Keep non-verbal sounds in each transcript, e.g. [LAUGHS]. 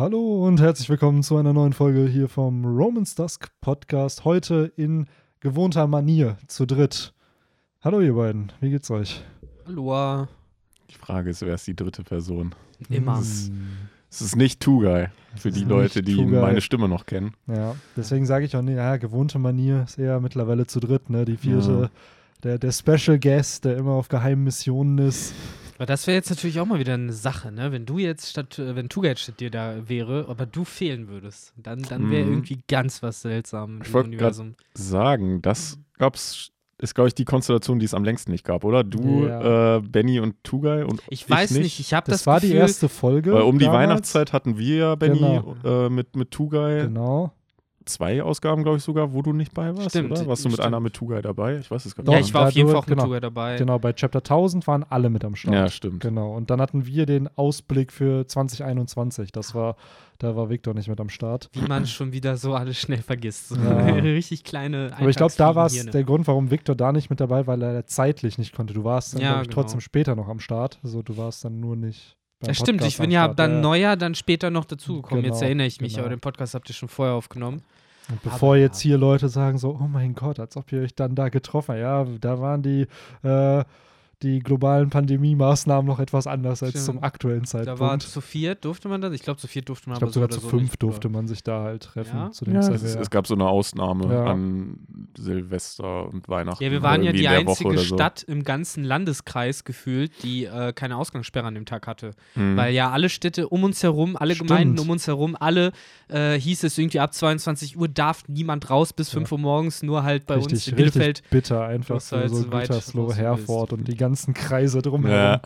Hallo und herzlich willkommen zu einer neuen Folge hier vom Romans Dusk Podcast. Heute in gewohnter Manier zu dritt. Hallo ihr beiden, wie geht's euch? Hallo. Die Frage ist, wer ist die dritte Person? Immer. Es Es ist nicht Guy, für die ist Leute, nicht die meine Stimme noch kennen. Ja, deswegen sage ich auch, nee, ja, gewohnte Manier ist eher mittlerweile zu dritt, ne? Die vierte, der, der Special Guest, der immer auf geheimen Missionen ist. Aber das wäre jetzt natürlich auch mal wieder eine Sache, ne? Wenn du jetzt statt, äh, wenn Tugait statt dir da wäre, aber du fehlen würdest, dann, dann wäre Mhm. irgendwie ganz was seltsam Ich Universum. Sagen, das gab's, ist, glaube ich, die Konstellation, die es am längsten nicht gab, oder? Du, Ja. äh, Benny und Guy und Ich weiß nicht, nicht. ich habe Das, das, war Gefühl, die erste Folge. Weil um die damals. Weihnachtszeit hatten wir ja, Benny, Genau. äh, mit, mit Guy Genau. Zwei Ausgaben, glaube ich, sogar, wo du nicht bei warst, Stimmt, oder? Warst du mit stimmt. einer mit Guy dabei? Ich weiß es gar Doch, Ja, nicht. ich war auf jeden Fall auch mit genau. Tugait dabei. Genau, bei Chapter 1000 waren alle mit am Start. Ja, stimmt. Genau, und dann hatten wir den Ausblick für 2021. Das war, da war Victor nicht mit am Start. Wie man schon wieder so alles schnell vergisst. So Ja. [LAUGHS] Richtig kleine Aber ich glaube, da war es der Grund, warum Victor da nicht mit dabei war, weil er zeitlich nicht konnte. Du warst dann, Ja, glaube ich, genau. trotzdem später noch am Start. Also du warst dann nur nicht. Ja, stimmt, ich bin ja dann Ja. neuer, dann später noch dazugekommen. Jetzt Genau, erinnere ich mich, genau. aber den Podcast habt ihr schon vorher aufgenommen. Und bevor Aber- jetzt hier Leute sagen so, oh mein Gott, als ob ihr euch dann da getroffen habt. Ja, da waren die, äh, die globalen Pandemie-Maßnahmen noch etwas anders als Stimmt. zum aktuellen Da war Zeitpunkt. zu viert, durfte man das? Ich glaube, zu viert durfte man Ich glaube, sogar so zu fünf nicht, durfte man sich da halt treffen. Ja? Zu dem Ja, Zeitpunkt. es, es gab so eine Ausnahme Ja. an Silvester und Weihnachten. Ja, wir waren ja die einzige so. Stadt im ganzen Landeskreis gefühlt, die äh, keine Ausgangssperre an dem Tag hatte. Mhm. Weil ja alle Städte um uns herum, alle Stimmt. Gemeinden um uns herum, alle äh, hieß es irgendwie ab 22 Uhr darf niemand raus bis 5 Uhr morgens, nur halt bei richtig, uns in Bielefeld. richtig bitter einfach halt so so Gütersloh, Herford und die ganzen Kreise drumherum. ja.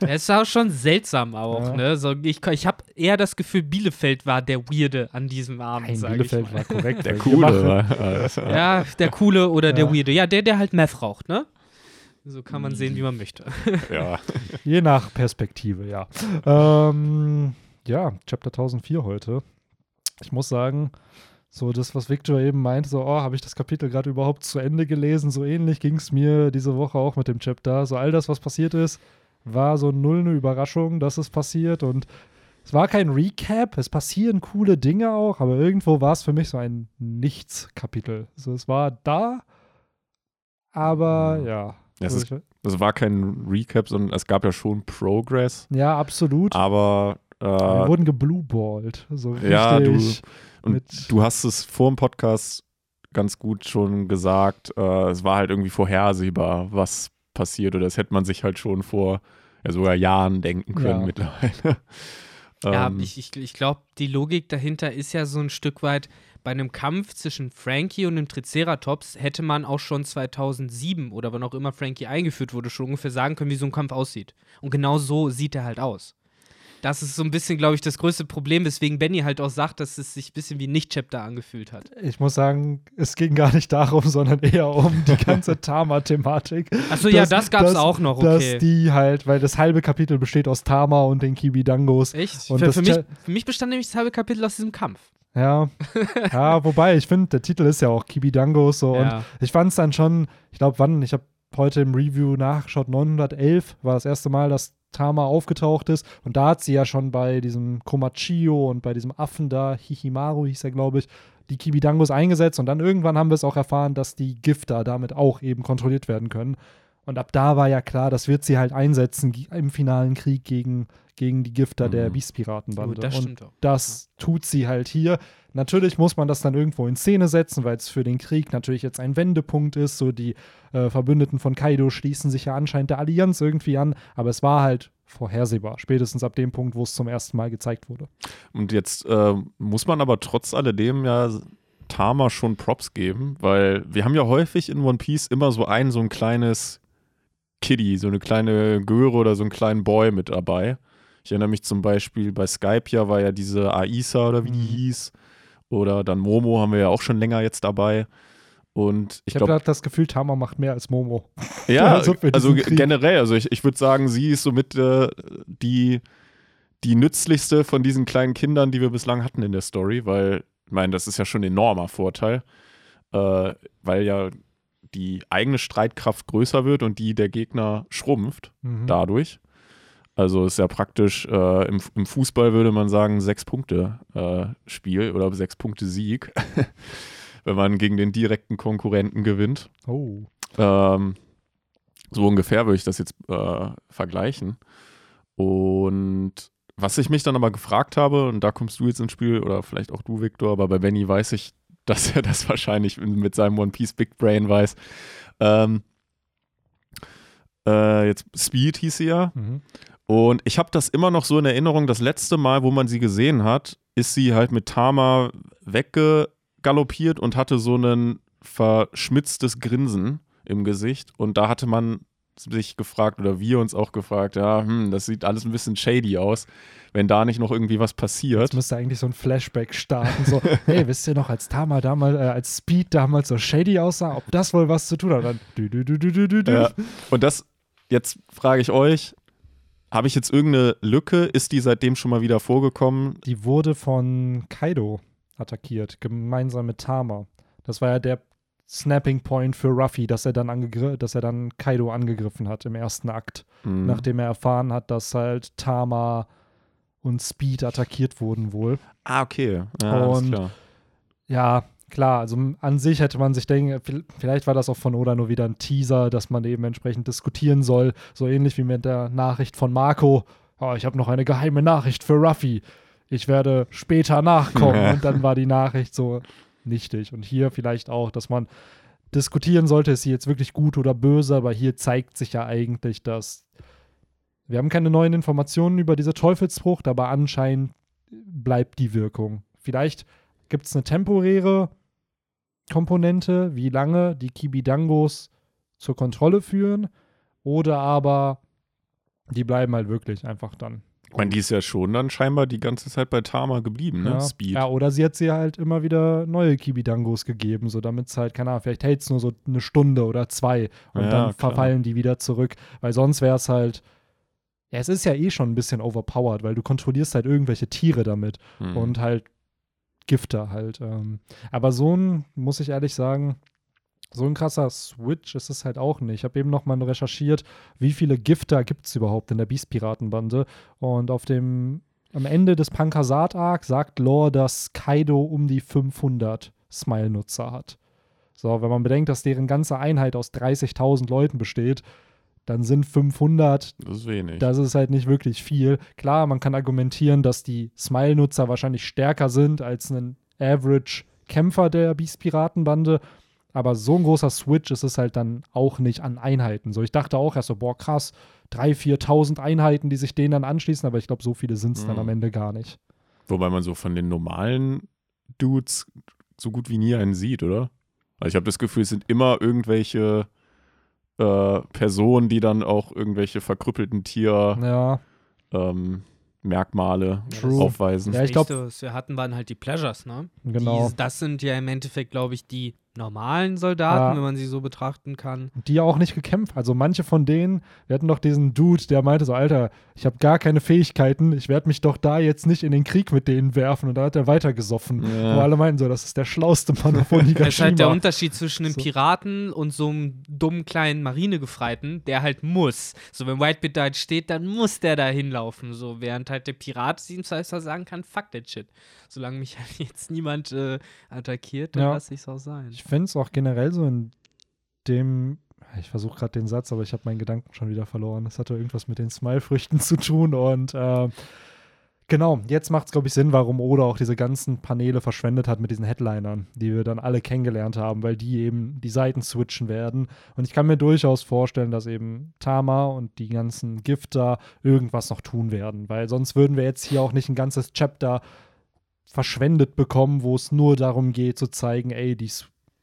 Ja, [LAUGHS] es war schon seltsam auch, Ja. ne? So, ich ich habe eher das Gefühl, Bielefeld war der Weirde an diesem Abend, Nein, sag Bielefeld ich mal. war korrekt. [LAUGHS] Der Coole. war- [LAUGHS] Ja, der Coole oder der Ja. Weirde. Ja, der, der halt Meth raucht, ne? So kann man sehen, wie man möchte. ja. Je nach Perspektive, ja. Ähm, ja, Chapter 1004 heute. Ich muss sagen, so das, was Victor eben meinte, so, oh, habe ich das Kapitel gerade überhaupt zu Ende gelesen? So ähnlich ging es mir diese Woche auch mit dem Chapter. So all das, was passiert ist, war so null eine Überraschung, dass es passiert und es war kein Recap, es passieren coole Dinge auch, aber irgendwo war es für mich so ein Nichts-Kapitel. So, es war da, aber Mhm. ja. Es Also ist- Es war kein Recap, sondern es gab ja schon Progress, ja, absolut. aber Wir äh, wurden geblueballt. So Ja, du- richtig und du hast es vor dem Podcast ganz gut schon gesagt, äh, es war halt irgendwie vorhersehbar, was passiert oder das hätte man sich halt schon vor ja, sogar Jahren denken können Ja. mittlerweile. [LAUGHS] Ja, Ähm, ich, ich, ich glaube, die Logik dahinter ist ja so ein Stück weit, bei einem Kampf zwischen Frankie und dem Triceratops hätte man auch schon 2007 oder wann auch immer Frankie eingeführt wurde, schon ungefähr sagen können, wie so ein Kampf aussieht. Und genau so sieht er halt aus. Das ist so ein bisschen, glaube ich, das größte Problem, weswegen Benny halt auch sagt, dass es sich ein bisschen wie ein Nicht-Chapter angefühlt hat. ich muss sagen, es ging gar nicht darum, sondern eher um die [LAUGHS] ganze Tama-Thematik. Achso, ja, Dass- das gab's dass- auch noch, Dass okay. die halt, weil das halbe Kapitel besteht aus Tama und den Kibidangos. Echt? Und Für, für, mich, für mich bestand nämlich das halbe Kapitel aus diesem Kampf. Ja, [LAUGHS] ja, wobei ich finde, der Titel ist ja auch Kibidangos so und Ja. ich fand es dann schon, ich glaube, wann, ich habe heute im Review nachgeschaut, 911 war das erste Mal, dass Tama aufgetaucht ist und da hat sie ja schon bei diesem Komachio und bei diesem Affen da, Hihimaru hieß er, glaube ich, die Kibidangos eingesetzt und dann irgendwann haben wir es auch erfahren, dass die Gifter damit auch eben kontrolliert werden können. Und ab da war ja klar, das wird sie halt einsetzen im finalen Krieg gegen, gegen die Gifter der Mhm. Beastpiratenbande. Gut, das und das tut sie halt hier. Natürlich muss man das dann irgendwo in Szene setzen, weil es für den Krieg natürlich jetzt ein Wendepunkt ist. So die äh, Verbündeten von Kaido schließen sich ja anscheinend der Allianz irgendwie an, aber es war halt vorhersehbar, spätestens ab dem Punkt, wo es zum ersten Mal gezeigt wurde. Und jetzt äh, muss man aber trotz alledem ja Tama schon Props geben, weil wir haben ja häufig in One Piece immer so ein, so ein kleines Kiddie, so eine kleine Göre oder so einen kleinen Boy mit dabei. Ich erinnere mich zum Beispiel bei Skype ja war ja diese Aisa oder wie die Mhm. hieß. Oder dann Momo haben wir ja auch schon länger jetzt dabei. Und ich Ich habe das Gefühl, Tama macht mehr als Momo. ja, [LAUGHS] Also also generell, also ich, ich würde sagen, sie ist somit äh, die, die nützlichste von diesen kleinen Kindern, die wir bislang hatten in der Story, weil, ich meine, das ist ja schon ein enormer Vorteil, äh, weil ja die eigene Streitkraft größer wird und die der Gegner schrumpft Mhm. dadurch. Also ist ja praktisch, äh, im, im, Fußball würde man sagen, sechs Punkte äh, Spiel oder sechs Punkte Sieg, [LAUGHS] wenn man gegen den direkten Konkurrenten gewinnt. Oh. Ähm, so ungefähr würde ich das jetzt äh, vergleichen. Und was ich mich dann aber gefragt habe, und da kommst du jetzt ins Spiel, oder vielleicht auch du, Victor, aber bei Benny weiß ich, [LAUGHS] dass er das wahrscheinlich mit seinem One Piece Big Brain weiß. Ähm, äh, jetzt Speed hieß sie ja. Mhm. Und ich habe das immer noch so in Erinnerung, das letzte Mal, wo man sie gesehen hat, ist sie halt mit Tama weggegaloppiert und hatte so ein verschmitztes Grinsen im Gesicht. Und da hatte man sich gefragt oder wir uns auch gefragt, ja, hm, das sieht alles ein bisschen shady aus, wenn da nicht noch irgendwie was passiert. Jetzt müsste eigentlich so ein Flashback starten, so, [LAUGHS] hey, wisst ihr noch, als Tama damals, äh, als Speed damals so shady aussah, ob das wohl was zu tun hat? Dann du, du, du, du, du. Ja. Und das, jetzt frage ich euch, habe ich jetzt irgendeine Lücke? Ist die seitdem schon mal wieder vorgekommen? Die wurde von Kaido attackiert, gemeinsam mit Tama. Das war ja der Snapping Point für Ruffy, dass er dann, dass er dann Kaido angegriffen hat im ersten Akt, mhm. nachdem er erfahren hat, dass halt Tama und Speed attackiert wurden wohl. Ah, okay. Ja, und ja, klar, also an sich hätte man sich denken, vielleicht war das auch von Oda nur wieder ein Teaser, dass man eben entsprechend diskutieren soll, so ähnlich wie mit der Nachricht von Marco. Oh, ich habe noch eine geheime Nachricht für Ruffy. Ich werde später nachkommen. und dann war die Nachricht so nichtig. Und hier vielleicht auch, dass man diskutieren sollte, ist sie jetzt wirklich gut oder böse, aber hier zeigt sich ja eigentlich, dass wir haben keine neuen Informationen über diese Teufelsfrucht, aber anscheinend bleibt die Wirkung. Vielleicht gibt es eine temporäre Komponente, wie lange die Kibidangos zur Kontrolle führen, oder aber die bleiben halt wirklich einfach dann. Ich meine, die ist ja schon dann scheinbar die ganze Zeit bei Tama geblieben, ne? Ja. Speed. Ja, oder sie hat sie halt immer wieder neue Kibidangos gegeben, so damit es halt, keine Ahnung, vielleicht hält es nur so eine Stunde oder zwei und ja, dann klar. verfallen die wieder zurück. Weil sonst wäre es halt, ja, es ist ja eh schon ein bisschen overpowered, weil du kontrollierst halt irgendwelche Tiere damit mhm. und halt Gifter halt. Ähm. Aber so ein, muss ich ehrlich sagen, so ein krasser Switch ist es halt auch nicht. Ich habe eben noch mal recherchiert, wie viele Gifter gibt es überhaupt in der Beast-Piratenbande. Und auf dem, am Ende des Pankasat-Arc sagt Lore, dass Kaido um die 500 Smile-Nutzer hat. So, wenn man bedenkt, dass deren ganze Einheit aus 30.000 Leuten besteht, dann sind 500. Das ist wenig. Das ist halt nicht wirklich viel. Klar, man kann argumentieren, dass die Smile-Nutzer wahrscheinlich stärker sind als ein Average-Kämpfer der Beast-Piratenbande. Aber so ein großer Switch ist es halt dann auch nicht an Einheiten. So, ich dachte auch erst so, boah, krass, 3.000, 4.000 Einheiten, die sich denen dann anschließen, aber ich glaube, so viele sind es mhm. dann am Ende gar nicht. Wobei man so von den normalen Dudes so gut wie nie einen sieht, oder? Also ich habe das Gefühl, es sind immer irgendwelche äh, Personen, die dann auch irgendwelche verkrüppelten Tier ja. ähm, Merkmale True. aufweisen. Ja, ich glaube, was wir hatten, waren halt die Pleasures, ne? Genau. Die, das sind ja im Endeffekt, glaube ich, die normalen Soldaten, ja. wenn man sie so betrachten kann. Die ja auch nicht gekämpft. Also manche von denen, wir hatten doch diesen Dude, der meinte so, Alter, ich habe gar keine Fähigkeiten, ich werde mich doch da jetzt nicht in den Krieg mit denen werfen. Und da hat er weitergesoffen. Ja. Wo alle meinten so, das ist der schlauste Mann von [LAUGHS] Higashima. Das ist halt der Unterschied zwischen einem Piraten und so einem dummen kleinen Marinegefreiten, der halt muss. So, wenn Whitebeard da halt steht, dann muss der da hinlaufen. So, während halt der Pirat ihm sagen kann, fuck that shit solange mich halt jetzt niemand äh, attackiert, dann ja. lasse ich es auch sein. Ich finde es auch generell so in dem, ich versuche gerade den Satz, aber ich habe meinen Gedanken schon wieder verloren. Das hatte irgendwas mit den Smile-Früchten zu tun und äh, Genau, jetzt macht es, glaube ich, Sinn, warum Oda auch diese ganzen Paneele verschwendet hat mit diesen Headlinern, die wir dann alle kennengelernt haben, weil die eben die Seiten switchen werden. Und ich kann mir durchaus vorstellen, dass eben Tama und die ganzen Gifter irgendwas noch tun werden, weil sonst würden wir jetzt hier auch nicht ein ganzes Chapter verschwendet bekommen, wo es nur darum geht zu zeigen, ey, die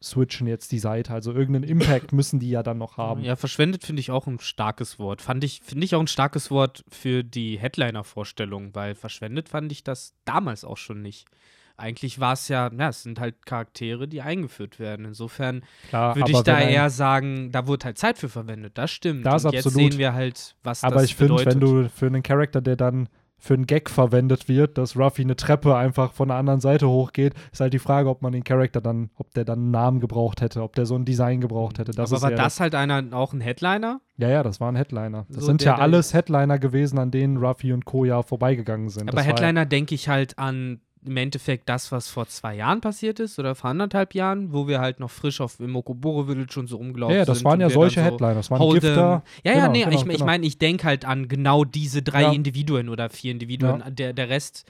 switchen jetzt die Seite. Also irgendeinen Impact müssen die ja dann noch haben. Ja, verschwendet finde ich auch ein starkes Wort. Fand ich, finde ich auch ein starkes Wort für die Headliner-Vorstellung, weil verschwendet fand ich das damals auch schon nicht. Eigentlich war es ja, ja, es sind halt Charaktere, die eingeführt werden. Insofern würde ich da eher sagen, da wurde halt Zeit für verwendet. Das stimmt. Das Und absolut. jetzt sehen wir halt, was aber das ich finde, wenn du für einen Charakter, der dann für einen Gag verwendet wird, dass Ruffy eine Treppe einfach von der anderen Seite hochgeht, ist halt die Frage, ob man den Charakter dann, ob der dann einen Namen gebraucht hätte, ob der so ein Design gebraucht hätte. Das Aber war das halt einer auch ein Headliner? Ja, ja, das war ein Headliner. Das So sind der- ja alles Headliner gewesen, an denen Ruffy und Co. ja vorbeigegangen sind. Aber das Headliner denke ich halt an im Endeffekt das, was vor zwei Jahren passiert ist oder vor anderthalb Jahren, wo wir halt noch frisch auf im Okoboro Village und so rumgelaufen Ja, ja, das sind. waren ja solche so Headliner. Das waren. Gifter. Ja, ja, Genau, nee, genau, ich, ich genau. meine, ich denke halt an genau diese drei Ja. Individuen oder vier Individuen. Ja. Der, der Rest,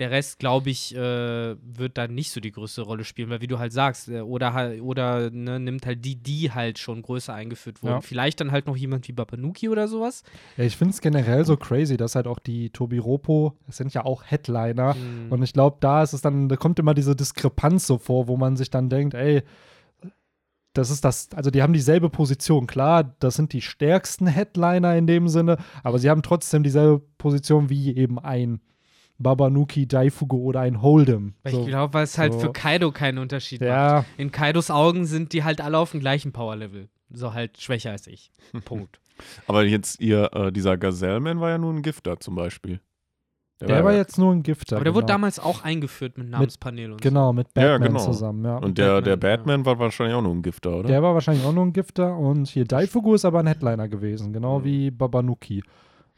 der Rest, glaube ich, äh, wird dann nicht so die größte Rolle spielen, weil wie du halt sagst, äh, oder oder ne, nimmt halt die, die halt schon größer eingeführt wurden. Ja. Vielleicht dann halt noch jemand wie Bapanuki oder sowas. Ja, ich finde es generell so crazy, dass halt auch die Tobi Ropo, das sind ja auch Headliner. Hm. Und ich glaube, da ist es dann, da kommt immer diese Diskrepanz so vor, wo man sich dann denkt, ey, das ist das, also die haben dieselbe Position. Klar, das sind die stärksten Headliner in dem Sinne, aber sie haben trotzdem dieselbe Position wie eben ein Babanuki, Daifugo oder ein Hold'em. So, ich glaube, weil es halt so. für Kaido keinen Unterschied macht. ja, In Kaidos Augen sind die halt alle auf dem gleichen Power-Level. So halt schwächer als ich. [LAUGHS] Punkt. Aber jetzt ihr, äh, dieser Gazelleman war ja nur ein Gifter zum Beispiel. der war jetzt nur ein Gifter. Aber der wurde genau. damals auch eingeführt mit Namenspanel und Genau, mit Ja, Batman genau. zusammen, ja. Und der, der Batman, ja. Batman war wahrscheinlich auch nur ein Gifter, oder? Der war wahrscheinlich auch nur ein Gifter und hier Daifugu ist aber ein Headliner gewesen, genau Mhm. wie Babanuki.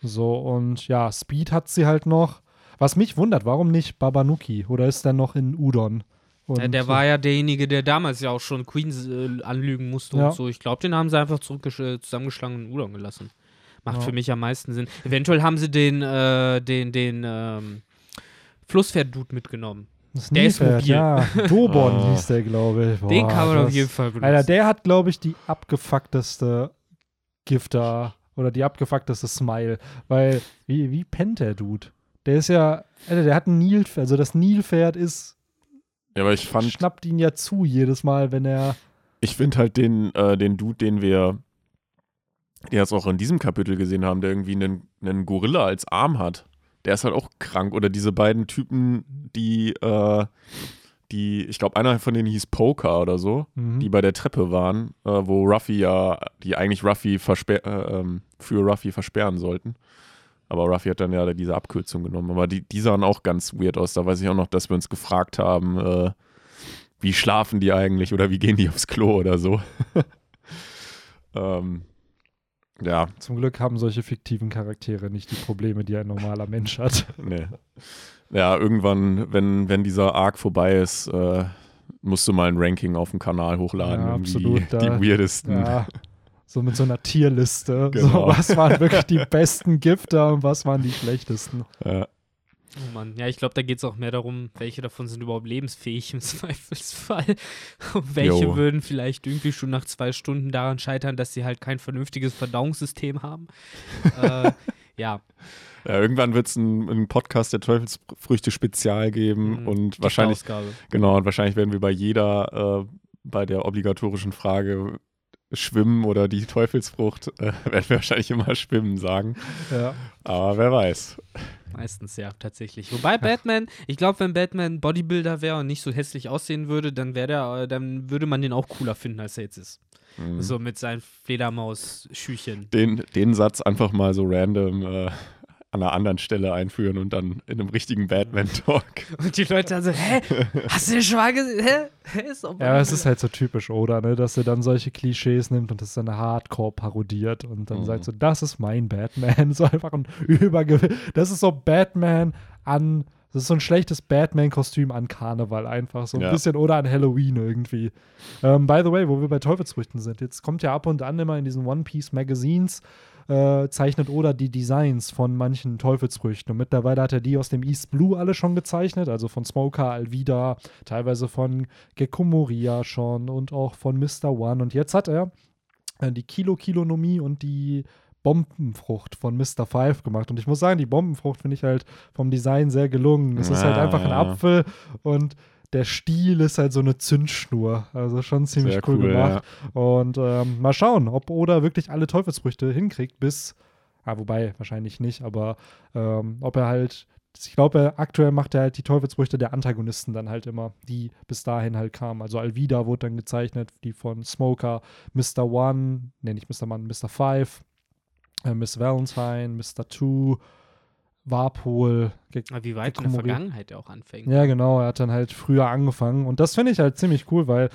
So und ja, Speed hat sie halt noch. Was mich wundert, warum nicht Babanuki? Oder ist der noch in Udon? Und, Ja, der war ja derjenige, der damals ja auch schon Queens äh, anlügen musste Ja. und so. Ich glaube, den haben sie einfach äh, zusammengeschlagen und Udon gelassen. Macht Ja. für mich am meisten Sinn. Eventuell haben sie den, äh, den, den ähm, Flusspferd-Dude mitgenommen. das der ist mobil. ja. Dobon [LAUGHS] Ah. hieß der, glaube ich. den Boah, kann man auf das- jeden Fall benutzen. Alter, der hat, glaube ich, die abgefuckteste Gifter oder die abgefuckteste Smile. Weil, wie, wie pennt der Dude? Der ist ja, Alter, der hat ein Nilpferd, also das Nilpferd ist, Ja, aber ich fand, schnappt ihn ja zu jedes Mal, wenn er. ich finde halt den, äh, den Dude, den wir jetzt auch in diesem Kapitel gesehen haben, der irgendwie einen, einen Gorilla als Arm hat. Der ist halt auch krank. Oder diese beiden Typen, die, äh, die, ich glaube, einer von denen hieß Poker oder so, Mhm. die bei der Treppe waren, äh, wo Ruffy ja, die eigentlich Ruffy äh, ähm, für Ruffy versperren sollten. Aber Ruffy hat dann ja diese Abkürzung genommen. Aber die, die sahen auch ganz weird aus. Da weiß ich auch noch, dass wir uns gefragt haben, äh, wie schlafen die eigentlich oder wie gehen die aufs Klo oder so. [LAUGHS] ähm, ja, Zum Glück haben solche fiktiven Charaktere nicht die Probleme, die ein normaler Mensch hat. [LAUGHS] nee. Ja, irgendwann, wenn, wenn dieser Arc vorbei ist, äh, musst du mal ein Ranking auf dem Kanal hochladen. Ja, absolut, Die, da- die weirdesten. Ja. So mit so einer Tierliste. So, Genau. was waren wirklich die [LAUGHS] besten Gifter und was waren die schlechtesten? Ja. Oh Mann, ja, ich glaube, da geht es auch mehr darum, welche davon sind überhaupt lebensfähig im [LAUGHS] Zweifelsfall. Und welche Jo. würden vielleicht irgendwie schon nach zwei Stunden daran scheitern, dass sie halt kein vernünftiges Verdauungssystem haben. [LAUGHS] äh, ja, Ja, irgendwann wird es einen, Podcast der Teufelsfrüchte Spezial geben Mhm, und wahrscheinlich, Ausgabe. genau, und wahrscheinlich werden wir bei jeder, äh, bei der obligatorischen Frage Schwimmen oder die Teufelsfrucht, äh, [LAUGHS] werden wir wahrscheinlich immer Schwimmen sagen. Ja. Aber wer weiß. Meistens ja, tatsächlich. Wobei Batman, ich glaube, wenn Batman Bodybuilder wäre und nicht so hässlich aussehen würde, dann wäre der, äh, dann würde man den auch cooler finden, als er jetzt ist. Mhm. So mit seinen Fledermaus-Schüchen. Den, den Satz einfach mal so random äh, an einer anderen Stelle einführen und dann in einem richtigen Batman-Talk. [LAUGHS] Und die Leute dann so, hä? Hast du den schon mal gesehen? Hä? Hä? Ist Ja, es ist halt so typisch, oder? Ne? Dass er dann solche Klischees nimmt und das dann hardcore parodiert und dann Mhm. sagt so, das ist mein Batman. [LAUGHS] So einfach ein Übergewicht. Das ist so Batman an, das ist so ein schlechtes Batman-Kostüm an Karneval einfach. So ein Ja. bisschen oder an Halloween irgendwie. Ähm, by the way, wo wir bei Teufelsfrüchten sind, jetzt kommt ja ab und an immer in diesen One Piece Magazines äh, zeichnet Oda die Designs von manchen Teufelsfrüchten. Und mittlerweile hat er die aus dem East Blue alle schon gezeichnet, also von Smoker, Alvida, teilweise von Gekko Moria schon und auch von Mr. One. Und jetzt hat er äh, die Kilo-Kilonomie und die Bombenfrucht von Mr. Five gemacht. Und ich muss sagen, die Bombenfrucht finde ich halt vom Design sehr gelungen. Es ist halt Ah, einfach ein ja. Apfel und der Stiel ist halt so eine Zündschnur. Also schon ziemlich Sehr cool, cool, gemacht. Und ähm, mal schauen, ob Oda wirklich alle Teufelsfrüchte hinkriegt, bis, ah, wobei wahrscheinlich nicht, aber ähm, ob er halt, ich glaube, aktuell macht er halt die Teufelsfrüchte der Antagonisten dann halt immer, die bis dahin halt kamen. Also Alvida wurde dann gezeichnet, die von Smoker, Mr. One, nee, nicht Mr. One, Mr. Five, äh, Miss Valentine, Mr. Two, Warpol. wie weit in der Vergangenheit er auch anfängt. Ja, genau, er hat dann halt früher angefangen. Und das finde ich halt ziemlich cool, weil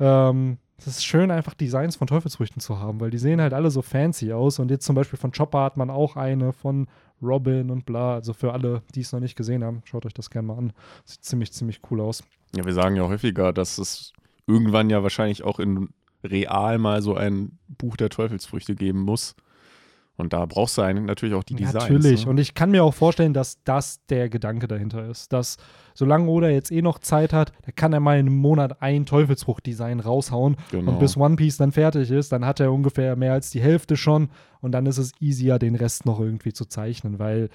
ähm, es ist schön, einfach Designs von Teufelsfrüchten zu haben, weil die sehen halt alle so fancy aus. Und jetzt zum Beispiel von Chopper hat man auch eine, von Robin und bla. Also für alle, die es noch nicht gesehen haben, schaut euch das gerne mal an. Sieht ziemlich, ziemlich cool aus. Ja, wir sagen ja häufiger, dass es irgendwann ja wahrscheinlich auch in real mal so ein Buch der Teufelsfrüchte geben muss. Und da brauchst du eigentlich natürlich auch die Designs. Natürlich. Ne? Und ich kann mir auch vorstellen, dass das der Gedanke dahinter ist. Dass solange Oda jetzt eh noch Zeit hat, da kann er mal in einem Monat ein Teufelsfrucht-Design raushauen. genau. Und bis One Piece dann fertig ist, dann hat er ungefähr mehr als die Hälfte schon. Und dann ist es easier, den Rest noch irgendwie zu zeichnen, weil,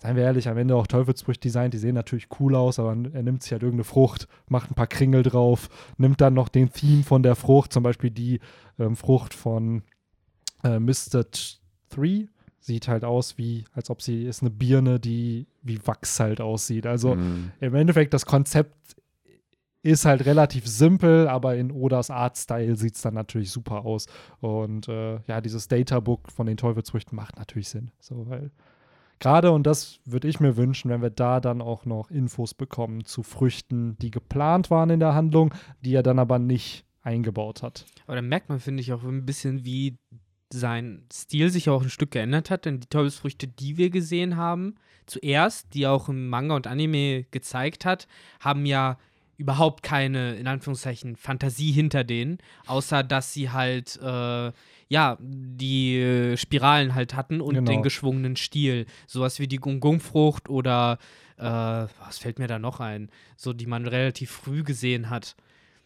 seien wir ehrlich, am Ende auch Teufelsfrucht-Design, die sehen natürlich cool aus, aber er nimmt sich halt irgendeine Frucht, macht ein paar Kringel drauf, nimmt dann noch den Theme von der Frucht, zum Beispiel die ähm, Frucht von äh, Mr. 3. Sieht halt aus wie, als ob sie ist eine Birne, die wie Wachs halt aussieht. Also Mhm. im Endeffekt, das Konzept ist halt relativ simpel, aber in Odas Artstyle sieht es dann natürlich super aus. Und äh, ja, dieses Databook von den Teufelsfrüchten macht natürlich Sinn. So, weil gerade, und das würde ich mir wünschen, wenn wir da dann auch noch Infos bekommen zu Früchten, die geplant waren in der Handlung, die er dann aber nicht eingebaut hat. Aber da merkt man, finde ich, auch ein bisschen, wie sein Stil sich auch ein Stück geändert hat. Denn die Teufelsfrüchte, die wir gesehen haben, zuerst, die er auch im Manga und Anime gezeigt hat, haben ja überhaupt keine, in Anführungszeichen, Fantasie hinter denen, außer dass sie halt, äh, ja, die Spiralen halt hatten und Genau. den geschwungenen Stiel. Sowas wie die Gung-Gung-Frucht oder, äh, was fällt mir da noch ein? So, die man relativ früh gesehen hat.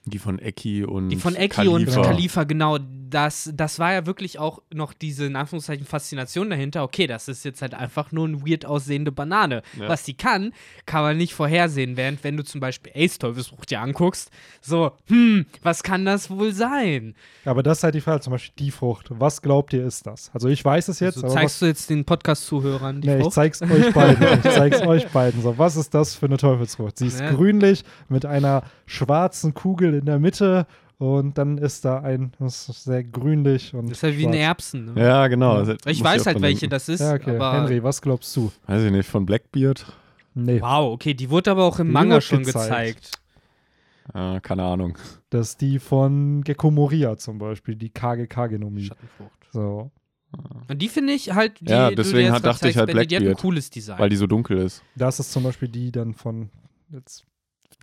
Die von Eki und Die von Eki und Khalifa. Genau. Das, das war ja wirklich auch noch diese, in Anführungszeichen, Faszination dahinter. Okay, das ist jetzt halt einfach nur eine weird aussehende Banane. Ja. Was sie kann, kann man nicht vorhersehen. Während, wenn du zum Beispiel Ace Teufelsbruch dir anguckst, so, hm, was kann das wohl sein? Aber das ist halt die Frage, zum Beispiel die Frucht. Was glaubt ihr, ist das? Also ich weiß es jetzt, so aber was zeigst du jetzt den Podcast-Zuhörern die Nee, ich Frucht? zeig's euch [LAUGHS] beiden. Ich zeig's euch beiden. So, was ist das für eine Teufelsfrucht? Sie ist Ja. grünlich mit einer schwarzen Kugel in der Mitte und dann ist da ein, das ist sehr grünlich und. Das ist halt wie schwarz. Erbsen. Ne? Ja, genau. Ja. Ich weiß halt, welche das ist, Ja, okay. aber. Henry, was glaubst du? Weiß ich nicht, von Blackbeard? Nee, Wow, okay, die wurde aber auch im Die Manga schon gezeigt. gezeigt. Äh, keine Ahnung. das ist die von Gecko Moria zum Beispiel, die Kage-Kagenomie. Schattenfrucht. So. Und die finde ich halt, die Ja, du deswegen jetzt hat- dachte ich halt Benny, die hat ein Blackbeard. cooles Design. Weil die so dunkel ist. Das ist zum Beispiel die dann von jetzt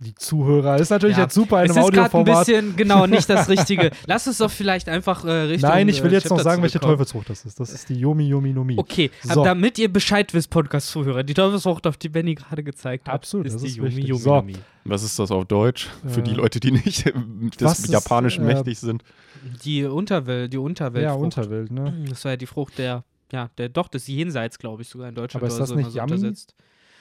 die Zuhörer. Ist natürlich Ja, jetzt super in es einem ist gerade ein Audioformat. bisschen, genau, nicht das [LAUGHS] Richtige. Lass uns doch vielleicht einfach äh, Richtung Nein, ich will äh, jetzt noch sagen, welche. Teufelsfrucht das ist. Das ist die Yomi Yomi Nomi. Okay, So. damit ihr Bescheid wisst, Podcast-Zuhörer, die Teufelsfrucht, auf die Benny gerade gezeigt hat, Absolut, ist das die ist Yumi wichtig. Yumi So. Yumi. Was ist das auf Deutsch? Für die Äh, Leute, die nicht [LAUGHS] des ist, Japanischen äh, mächtig sind. Die Unterwelt, die Unterwelt. Ja, Unterwelt, ne? Das war ja die Frucht der, ja, der, doch, des Jenseits, glaube ich, sogar in Deutschland. Aber ist das so nicht so Yummy? untersetzt.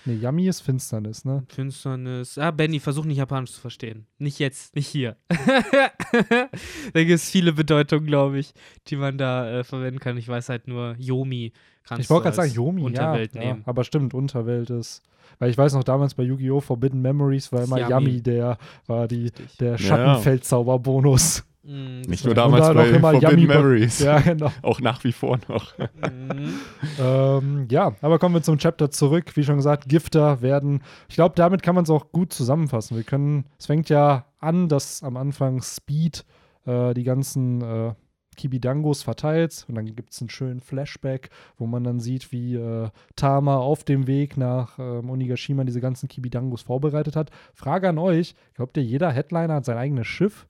Ne, Yami ist Finsternis, ne? Finsternis. Ah, Benny, versuch nicht Japanisch zu verstehen. Nicht jetzt, nicht hier. [LAUGHS] da gibt es viele Bedeutungen, glaube ich, die man da äh, verwenden kann. Ich weiß halt nur, Yomi kannst Ich wollte du gerade sagen, als Yomi, Unterwelt ja, nehmen. ja. Aber stimmt, Unterwelt ist. Weil ich weiß noch, damals bei Yu-Gi-Oh! Forbidden Memories war immer Yami, Yummy. der war die, Richtig. der Ja. Schattenfeldzauberbonus. Mm, Nicht nur damals auch bei immer Forbidden Yummy- Memories. ja, genau. [LAUGHS] Auch nach wie vor noch. Mhm. [LAUGHS] ähm, ja, aber kommen wir zum Chapter zurück. Wie schon gesagt, Gifter werden. Ich glaube, damit kann man es auch gut zusammenfassen. Wir können, es fängt ja an, dass am Anfang Speed äh, die ganzen äh, Kibidangos verteilt und dann gibt es einen schönen Flashback, wo man dann sieht, wie äh, Tama auf dem Weg nach ähm, Onigashima diese ganzen Kibidangos vorbereitet hat. Frage an euch: Glaubt ihr, jeder Headliner hat sein eigenes Schiff?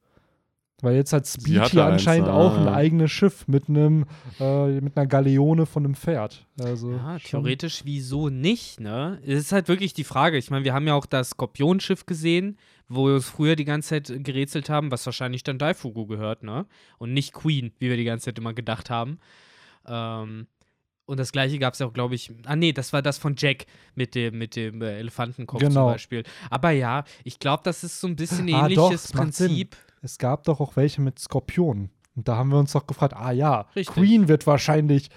Weil jetzt hat Sie Speed hatte hier eins, anscheinend ah. auch ein eigenes Schiff mit einem äh, mit einer Galeone von einem Pferd. Also Ja, theoretisch wieso nicht, ne? Es ist halt wirklich die Frage. Ich meine, wir haben ja auch das Skorpionschiff gesehen, wo wir uns früher die ganze Zeit gerätselt haben, was wahrscheinlich dann Daifugu gehört, ne? Und nicht Queen, wie wir die ganze Zeit immer gedacht haben. Ähm, und das gleiche gab es ja auch, glaube ich. Ah, nee, das war das von Jack mit dem, mit dem äh, Elefantenkopf Genau. zum Beispiel. Aber ja, ich glaube, das ist so ein bisschen Ah, ähnliches doch, es macht Sinn. Prinzip. Es gab doch auch welche mit Skorpionen. Und da haben wir uns doch gefragt, ah ja, Richtig. Queen wird wahrscheinlich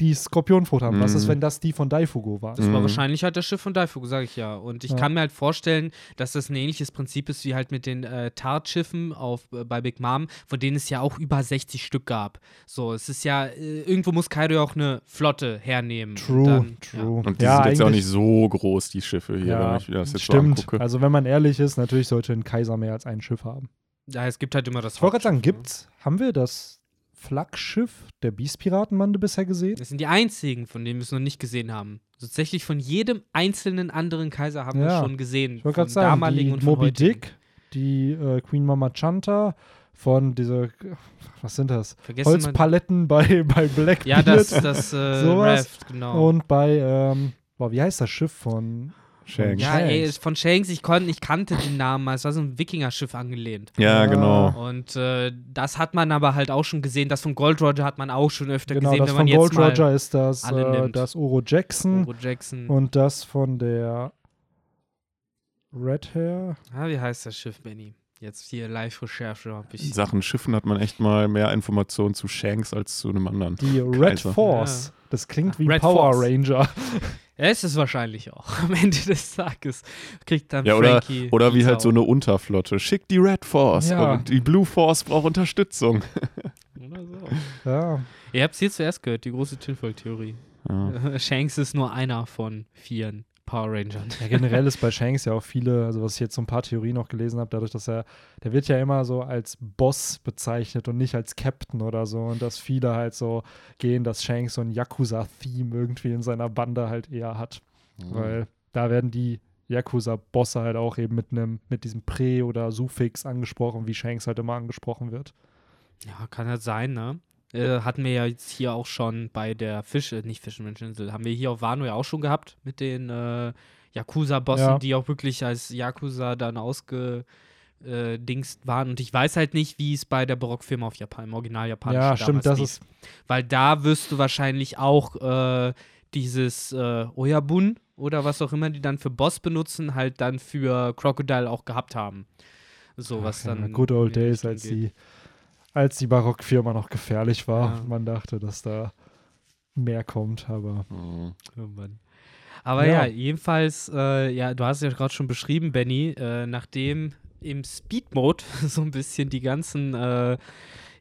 die Skorpionfrucht haben. Was ist, Mhm. wenn das die von Daifugo war? Das war Mhm. wahrscheinlich halt das Schiff von Daifuku, sage ich ja. Und ich Ja. kann mir halt vorstellen, dass das ein ähnliches Prinzip ist wie halt mit den äh, Tart-Schiffen auf, äh, bei Big Mom, von denen es ja auch über 60 Stück gab. So, es ist ja, äh, irgendwo muss Kaido ja auch eine Flotte hernehmen. Und True, dann, true. Und die ja, sind jetzt ja auch nicht so groß, die Schiffe hier, Ja, wenn ich das jetzt so stimmt. angucke. Also wenn man ehrlich ist, natürlich sollte ein Kaiser mehr als ein Schiff haben. Ja, es gibt halt immer das Ich wollte gerade sagen, Hauptschiff, ne? gibt's, haben wir das Flaggschiff der Beast-Piratenbande bisher gesehen? Das sind die einzigen, von denen wir es noch nicht gesehen haben. Tatsächlich von jedem einzelnen anderen Kaiser haben wir Ja. schon gesehen. Ich wollte gerade sagen, damaligen die und Moby heutigen. Dick, die äh, Queen Mama Chanta von dieser, was sind das? Vergessen Holzpaletten bei, bei Blackbeard. Ja, das, das äh, [LAUGHS] Sowas. Raft, genau. Und bei, ähm, boah, wie heißt das Schiff von Shanks. ja, ey, Shanks. von Shanks, ich, kon, ich kannte den Namen, mal. es war so ein Wikinger-Schiff angelehnt. Ja, Ja. genau. Und äh, das hat man aber halt auch schon gesehen. Das von Gold Roger hat man auch schon öfter Genau, gesehen, das wenn von man jetzt Gold mal Roger ist das, alle äh, nimmt. das Oro Jackson Oro Jackson. und das von der Red Hair. ah, wie heißt das Schiff, Benny? Jetzt hier Live-Recherche habe In ich. Sachen Schiffen hat man echt mal mehr Informationen zu Shanks als zu einem anderen. Die Red Kaiser. Force. Das klingt wie Red Power Force. Ranger. [LAUGHS] Ja, ist es wahrscheinlich auch. [LAUGHS] Am Ende des Tages kriegt dann Ja, oder, Frankie. oder wie halt so eine Unterflotte. Schickt die Red Force Ja. und die Blue Force braucht Unterstützung. [LAUGHS] Oder so. Ja, Ihr habt es hier zuerst gehört, die große Tinfoil-Theorie. Ja. [LAUGHS] Shanks ist nur einer von vieren Power Rangern. Ja, generell ist [LAUGHS] bei Shanks ja auch viele, also was ich jetzt so ein paar Theorien noch gelesen habe, dadurch, dass er, der wird ja immer so als Boss bezeichnet und nicht als Captain oder so und dass viele halt so gehen, dass Shanks so ein Yakuza-Theme irgendwie in seiner Bande halt eher hat, weil da werden die Yakuza-Bosse halt auch eben mit einem, mit diesem Prä oder Suffix angesprochen, wie Shanks halt immer angesprochen wird. Ja, kann halt sein, ne? Äh, hatten wir ja jetzt hier auch schon bei der Fische, nicht Fischmenscheninsel, haben wir hier auf Wano ja auch schon gehabt mit den äh, Yakuza-Bossen, Ja. die auch wirklich als Yakuza dann ausgedingst äh, waren. Und ich weiß halt nicht, wie es bei der Barockfilm auf Japan, im Original Japanisch ja, stimmt, das ist, Weil da wirst du wahrscheinlich auch äh, dieses äh, Oyabun oder was auch immer die dann für Boss benutzen, halt dann für Crocodile auch gehabt haben. So, was Ach dann. Good Old Days, als die, als die Barockfirma noch gefährlich war. Ja. Man dachte, dass da mehr kommt, aber Mhm. Oh Mann. Aber ja, Ja. jedenfalls, äh, ja, du hast ja gerade schon beschrieben, Benny, äh, nachdem im Speed-Mode [LAUGHS] so ein bisschen die ganzen äh,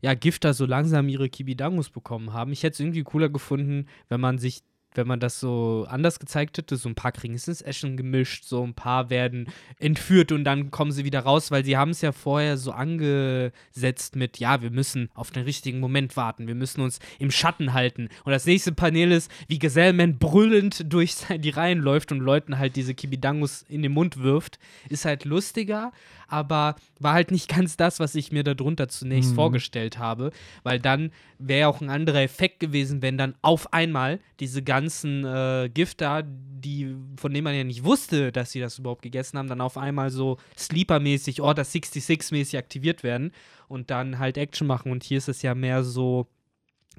ja, Gifter so langsam ihre Kibidangus bekommen haben. Ich hätte es irgendwie cooler gefunden, wenn man sich wenn man das so anders gezeigt hätte, so ein paar kriegen es ins Eschen gemischt, so ein paar werden entführt und dann kommen sie wieder raus, weil sie haben es ja vorher so angesetzt mit, ja, wir müssen auf den richtigen Moment warten, wir müssen uns im Schatten halten. Und das nächste Panel ist, wie Gesellman brüllend durch [LAUGHS] die Reihen läuft und Leuten halt diese Kibidangus in den Mund wirft. Ist halt lustiger, aber war halt nicht [LAUGHS] ganz das, was ich mir darunter zunächst Mhm. vorgestellt habe, weil dann wäre auch ein anderer Effekt gewesen, wenn dann auf einmal diese ganzen äh, Gifter, die, von denen man ja nicht wusste, dass sie das überhaupt gegessen haben, dann auf einmal so Sleeper-mäßig, Order 66-mäßig aktiviert werden und dann halt Action machen. Und hier ist es ja mehr so,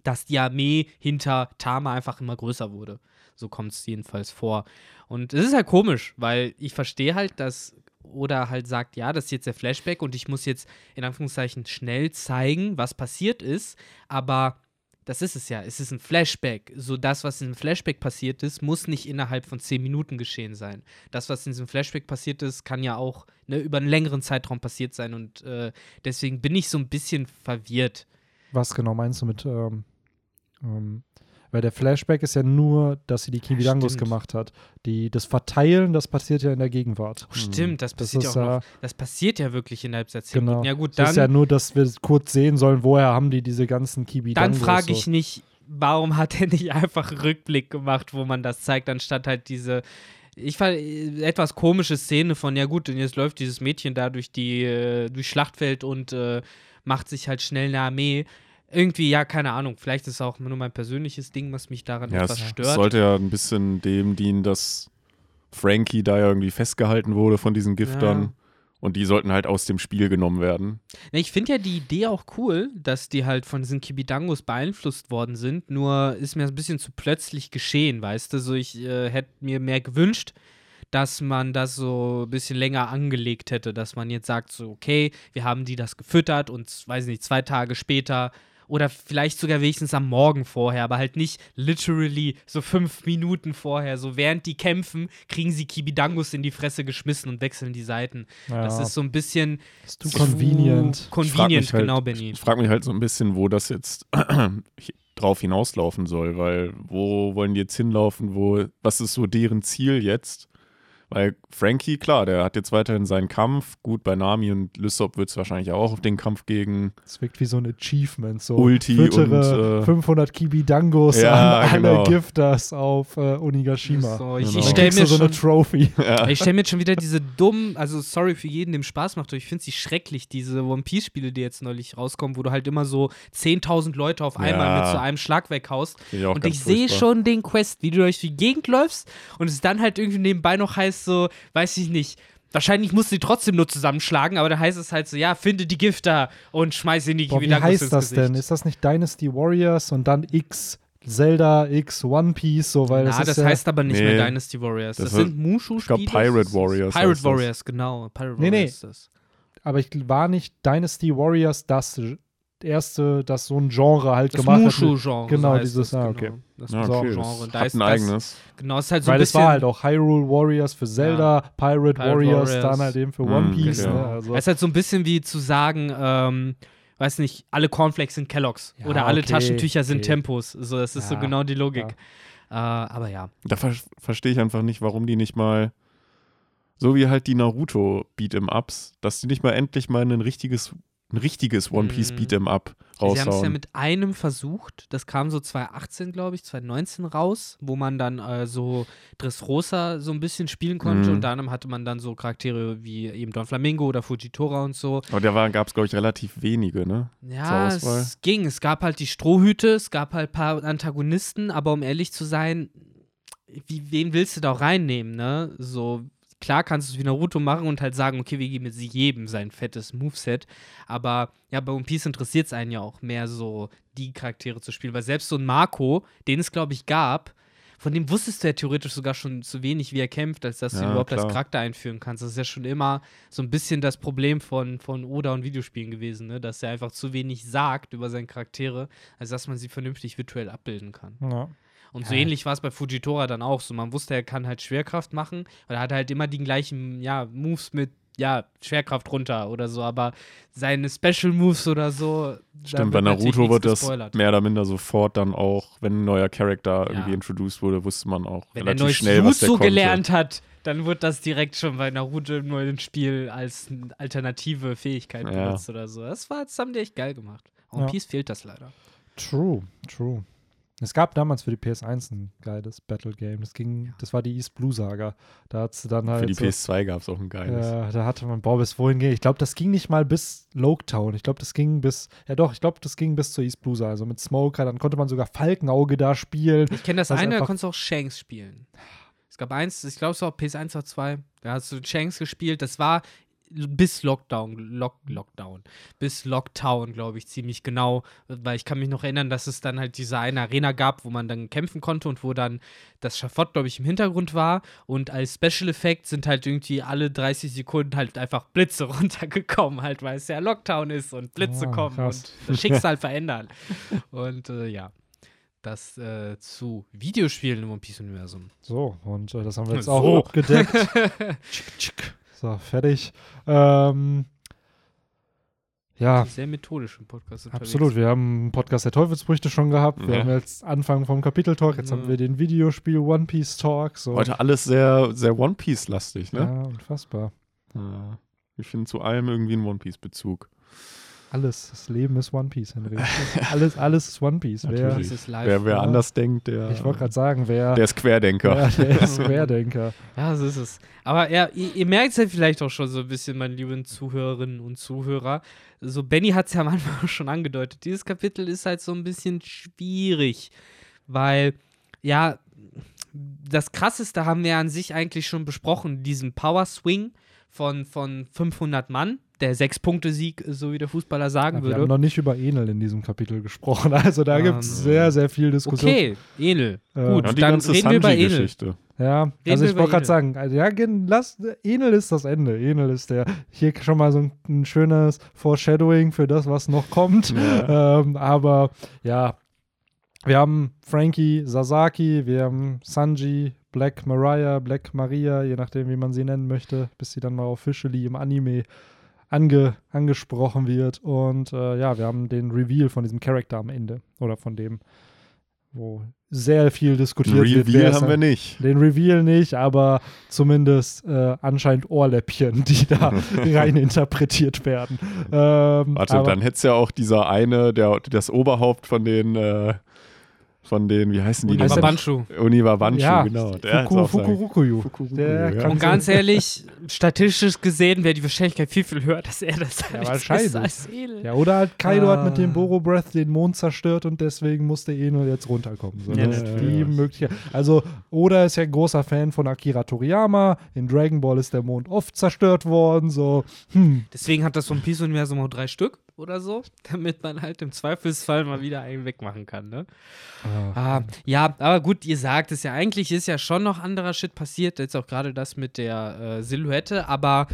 dass die Armee hinter Tama einfach immer größer wurde. So kommt es jedenfalls vor. Und es ist halt komisch, weil ich verstehe halt, dass oder halt sagt, ja, das ist jetzt der Flashback und ich muss jetzt in Anführungszeichen schnell zeigen, was passiert ist, aber das ist es ja, es ist ein Flashback. So das, was in einem Flashback passiert ist, muss nicht innerhalb von zehn Minuten geschehen sein. Das, was in diesem Flashback passiert ist, kann ja auch ne, über einen längeren Zeitraum passiert sein und äh, deswegen bin ich so ein bisschen verwirrt. was genau meinst du mit, ähm, ähm, weil der Flashback ist ja nur, dass sie die Kibidangus stimmt. gemacht hat. Die, das Verteilen, das passiert ja in der Gegenwart. Oh, stimmt, das Das passiert ist ja auch noch. ja, Das passiert ja wirklich innerhalb der zehn genau. Minuten. Ja gut, Das dann ist ja nur, dass wir kurz sehen sollen, woher haben die diese ganzen Dann Kibidangus. frage ich so. nicht, warum hat er nicht einfach einen Rückblick gemacht, wo man das zeigt, anstatt halt diese. Ich fand äh, etwas komische Szene von, ja gut, und jetzt läuft dieses Mädchen da durch die, äh, durch Schlachtfeld und äh, macht sich halt schnell eine Armee. Irgendwie, ja, keine Ahnung. Vielleicht ist es auch nur mein persönliches Ding, was mich daran Ja, etwas es stört. sollte ja ein bisschen dem dienen, dass Frankie da ja irgendwie festgehalten wurde von diesen Giftern. Ja. Und die sollten halt aus dem Spiel genommen werden. Ich finde ja die Idee auch cool, dass die halt von diesen Kibidangos beeinflusst worden sind. Nur ist mir ein bisschen zu plötzlich geschehen, weißt du? So, ich äh, hätte mir mehr gewünscht, dass man das so ein bisschen länger angelegt hätte, dass man jetzt sagt, so, okay, wir haben die das gefüttert und, weiß nicht, zwei Tage später oder vielleicht sogar wenigstens am Morgen vorher, aber halt nicht literally so fünf Minuten vorher. So während die kämpfen, kriegen sie Kibidangus in die Fresse geschmissen und wechseln die Seiten. Ja, Das ist so ein bisschen ist too convenient. Convenient, halt- genau, Benny. Ich frage mich halt so ein bisschen, wo das jetzt [CLEARS THROAT] drauf hinauslaufen soll, weil wo wollen die jetzt hinlaufen, wo, was ist so deren Ziel jetzt? Weil Frankie, klar, der hat jetzt weiterhin seinen Kampf. Gut, bei Nami und Lysop wird es wahrscheinlich auch auf den Kampf gegen. Es wirkt wie so ein Achievement. So Ulti füttere und, äh, 500 Kibidangos Ja, an alle genau. Gifters auf äh, Onigashima. So, ich, Genau. ich stelle mir so schon eine Trophy. [LAUGHS] Ja. Ich stelle mir jetzt schon wieder diese dummen, also sorry für jeden, dem Spaß macht, aber ich finde sie schrecklich, diese One Piece-Spiele, die jetzt neulich rauskommen, wo du halt immer so 10.000 Leute auf einmal Ja. mit so einem Schlag weghaust. Auch Und ich sehe schon den Quest, wie du durch die Gegend läufst und es dann halt irgendwie nebenbei noch heißt so, weiß ich nicht, wahrscheinlich musst du die trotzdem nur zusammenschlagen, aber dann heißt es halt so, ja, finde die Gifter und schmeiß in die Boah, wie heißt das Gesicht. denn? Ist das nicht Dynasty Warriors und dann X Zelda, X One Piece? So, weil Na, das, das, ist ja, heißt aber nicht Nee. mehr Dynasty Warriors. Das, Das sind Mushu-Spiele. ich glaub, Pirate ist- Warriors Pirate heißt das. Warriors, genau. Pirate Nee, nee. Warriors ist das. aber ich war nicht Dynasty Warriors das erste, das so ein Genre halt Das gemacht hat. mit- Mushu-Genre. Genau, heißt dieses- das, ah, genau. okay. Das Ja, okay, Genre. das da hat ist ein das- eigenes. Genau, ist halt so ein Weil es bisschen. war halt auch Hyrule Warriors für Zelda, Pirate, Pirate Warriors, Warriors. dann halt eben für Mm, One Piece. genau. Ne? Also, Es ist halt so ein bisschen wie zu sagen, ähm, weiß nicht, alle Cornflakes sind Kelloggs Ja, oder alle okay, Taschentücher sind okay. Tempos. So, das ist so Ja, genau die Logik. Äh, aber ja. Da ver verstehe ich einfach nicht, warum die nicht mal, so wie halt die Naruto Beat'em-Ups, dass die nicht mal endlich mal ein richtiges, ein richtiges One Piece Mhm. Beat'em-Up Sie haben es ja raushauen. mit einem versucht. Das kam so 2018, glaube ich, 2019 raus, wo man dann äh, so Dressrosa so ein bisschen spielen konnte. Mhm. Und dann hatte man dann so Charaktere wie eben Don Flamingo oder Fujitora und so. Aber da gab es, glaube ich, relativ wenige, ne? Ja, es ging. Es gab halt die Strohhüte, es gab halt ein paar Antagonisten, aber um ehrlich zu sein, wie, wen willst du da auch reinnehmen, ne? So, klar kannst du es wie Naruto machen und halt sagen, okay, wir geben jetzt jedem sein fettes Moveset, aber ja, bei One Piece interessiert es einen ja auch mehr so, die Charaktere zu spielen, weil selbst so ein Marco, den es, glaube ich, gab, von dem wusstest du ja theoretisch sogar schon zu wenig, wie er kämpft, als dass du ihn Ja, überhaupt als klar. Charakter einführen kannst. Das ist ja schon immer so ein bisschen das Problem von, von Oda und Videospielen gewesen, ne? dass er einfach zu wenig sagt über seine Charaktere, als dass man sie vernünftig virtuell abbilden kann. ja. Und so Ja. ähnlich war es bei Fujitora dann auch so. Man wusste, er kann halt Schwerkraft machen, weil er hat halt immer die gleichen, ja, Moves mit, ja, Schwerkraft runter oder so, aber seine Special Moves oder so. Stimmt, bei Naruto wird das gespoilert. mehr oder minder sofort dann auch, wenn ein neuer Charakter Ja. irgendwie introduced wurde, wusste man auch Wenn er relativ neues schnell, was der konnte. gelernt hat, dann wird das direkt schon bei Naruto im neuen Spiel als eine alternative Fähigkeit Ja. benutzt oder so. Das, war, das haben die echt geil gemacht. One Ja. Piece fehlt das leider. True, true. Es gab damals für die PS1 ein geiles Battle Game. Das ging, das war die East Blue Saga. Da hat dann halt Für die so, PS2 gab es auch ein geiles. Ja, da hatte man, boah, bis wohin ging. Ich glaube, das ging nicht mal bis Loketown. Ich glaube, das ging bis, ja doch, ich glaube, das ging bis zur East Blue Saga. Also mit Smoker, dann konnte man sogar Falkenauge da spielen. Ich kenne das Was eine, da konntest du auch Shanks spielen. Es gab eins, ich glaube, es war PS1 oder 2. Da hast du Shanks gespielt. Das war bis Lockdown, Lock, Lockdown, bis Lockdown, glaube ich, ziemlich genau, weil ich kann mich noch erinnern, dass es dann halt diese eine Arena gab, wo man dann kämpfen konnte und wo dann das Schafott, glaube ich, im Hintergrund war und als Special Effekt sind halt irgendwie alle 30 Sekunden halt einfach Blitze [LAUGHS] runtergekommen, halt, weil es ja Lockdown ist und Blitze Ah, kommen krass. und das Schicksal verändern. [LAUGHS] Und äh, ja, das äh, zu Videospielen im One Piece-Universum. So, und äh, das haben wir jetzt [LAUGHS] So. auch abgedeckt. So, fertig. Ähm, ja, Sehr methodisch im Podcast unterwegs. absolut. Wir haben einen Podcast der Teufelsbrüchte schon gehabt. Wir Ja. haben jetzt Anfang vom Kapitel-Talk. Jetzt Ja. haben wir den Videospiel One Piece Talk. So. Heute alles sehr, sehr One Piece-lastig, ne? Ja, unfassbar. Ja. Ich finde zu allem irgendwie einen One Piece-Bezug. Alles. Das Leben ist One Piece, Henry. [LAUGHS] alles, alles ist One Piece. Wer, ist live. Wer, wer anders denkt, der, ich wollte gerade sagen, wer. der ist Querdenker. ja, der ist [LAUGHS] Querdenker. Ja, so ist es. Aber ja, ihr, ihr merkt es ja vielleicht auch schon so ein bisschen, meine lieben Zuhörerinnen und Zuhörer. So, Benny hat es ja am Anfang schon angedeutet. Dieses Kapitel ist halt so ein bisschen schwierig, weil, ja, das Krasseste haben wir an sich eigentlich schon besprochen, diesen Power Swing von, von 500 Mann, der Sechs-Punkte-Sieg, so wie der Fußballer sagen Ja, wir würde. haben noch nicht über Enel in diesem Kapitel gesprochen. [LAUGHS] Also da Ähm, gibt es sehr, sehr viel Diskussion. Okay, Enel. Äh, Gut, Ja, die dann ganze reden wir über Enel. Ja, wir also ich wollte gerade sagen, also ja, gen- lass, Enel ist das Ende. Enel ist der, hier schon mal so ein, ein schönes Foreshadowing für das, was noch kommt. Ja. [LAUGHS] Ähm, aber ja, wir haben Frankie, Sasaki, wir haben Sanji, Black Mariah, Black Maria, je nachdem, wie man sie nennen möchte, bis sie dann mal officially im Anime ange, angesprochen wird. Und äh, ja, wir haben den Reveal von diesem Charakter am Ende. Oder von dem, wo sehr viel diskutiert wird. wer Reveal haben wir nicht. Den Reveal nicht, aber zumindest äh, anscheinend Ohrläppchen, [LAUGHS] die da [LAUGHS] rein interpretiert werden. Ähm, Warte, dann hätte es ja auch dieser eine, der das Oberhaupt von den, äh, von den, wie heißen die Heißt denn? der- Babanshu. Univa Banshu, ja, genau. Der Fuku, Fukurukuyu. Fukurukuyu, Der ja. Und ganz ehrlich, [LAUGHS] statistisch gesehen wäre die Wahrscheinlichkeit viel, viel höher, dass er das Ja, wahrscheinlich. ist. Ja, oder halt Kaido hat mit dem Ah. Boro Breath den Mond zerstört und deswegen musste Eno jetzt runterkommen. So, Ja, natürlich. die Möglichkeit. Also, Oda ist ja ein großer Fan von Akira Toriyama. In Dragon Ball ist der Mond oft zerstört worden. So, hm. Deswegen hat das One Piece Universum auch drei Stück oder so, [LAUGHS] damit man halt im Zweifelsfall mal wieder einen wegmachen kann, ne? Ah, ja, aber gut, ihr sagt es ja, eigentlich ist ja schon noch anderer Shit passiert, jetzt auch gerade das mit der äh, Silhouette, aber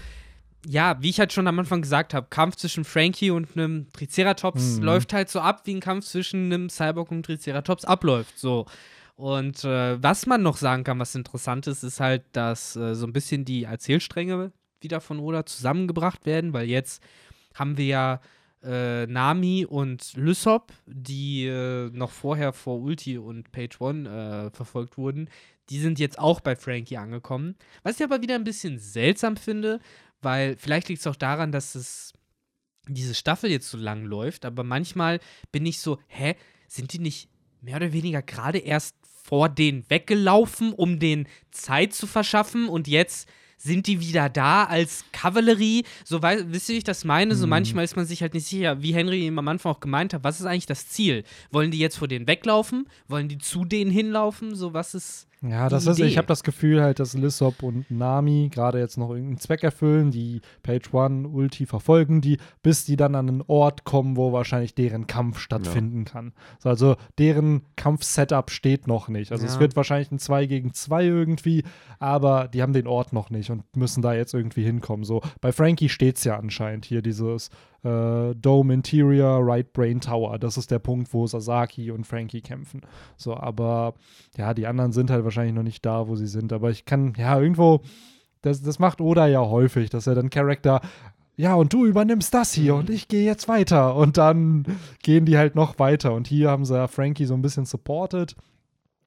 ja, wie ich halt schon am Anfang gesagt habe, Kampf zwischen Frankie und einem Triceratops Mhm. läuft halt so ab, wie ein Kampf zwischen einem Cyborg und einem Triceratops abläuft, so. Und äh, was man noch sagen kann, was interessant ist, ist halt, dass äh, so ein bisschen die Erzählstränge wieder von Oda zusammengebracht werden, weil jetzt haben wir ja äh, Nami und Lysop, die äh, noch vorher vor Ulti und Page One äh, verfolgt wurden, die sind jetzt auch bei Frankie angekommen. Was ich aber wieder ein bisschen seltsam finde, weil vielleicht liegt es auch daran, dass es diese Staffel jetzt so lang läuft, aber manchmal bin ich so, hä, sind die nicht mehr oder weniger gerade erst vor denen weggelaufen, um den Zeit zu verschaffen und jetzt sind die wieder da als Kavallerie? So, wei- wisst ihr, wie ich das meine? So Mhm. manchmal ist man sich halt nicht sicher, wie Henry eben am Anfang auch gemeint hat, was ist eigentlich das Ziel? Wollen die jetzt vor denen weglaufen? Wollen die zu denen hinlaufen? So, was ist. Ja, das ist, ich habe das Gefühl halt, dass Lissop und Nami gerade jetzt noch irgendeinen Zweck erfüllen, die Page One Ulti verfolgen die, bis die dann an einen Ort kommen, wo wahrscheinlich deren Kampf stattfinden kann. So, also deren Kampfsetup steht noch nicht. Also es Ja. wird wahrscheinlich ein 2 gegen 2 irgendwie, aber die haben den Ort noch nicht und müssen da jetzt irgendwie hinkommen. So, bei Frankie steht es ja anscheinend hier dieses äh, Dome Interior Right Brain Tower. Das ist der Punkt, wo Sasaki und Frankie kämpfen. So, aber ja, die anderen sind halt wahrscheinlich noch nicht da, wo sie sind. Aber ich kann, ja, irgendwo, das, das macht Oda ja häufig, dass er dann Charakter, ja, und du übernimmst das hier und ich gehe jetzt weiter. Und dann gehen die halt noch weiter. Und hier haben sie ja Frankie so ein bisschen supported.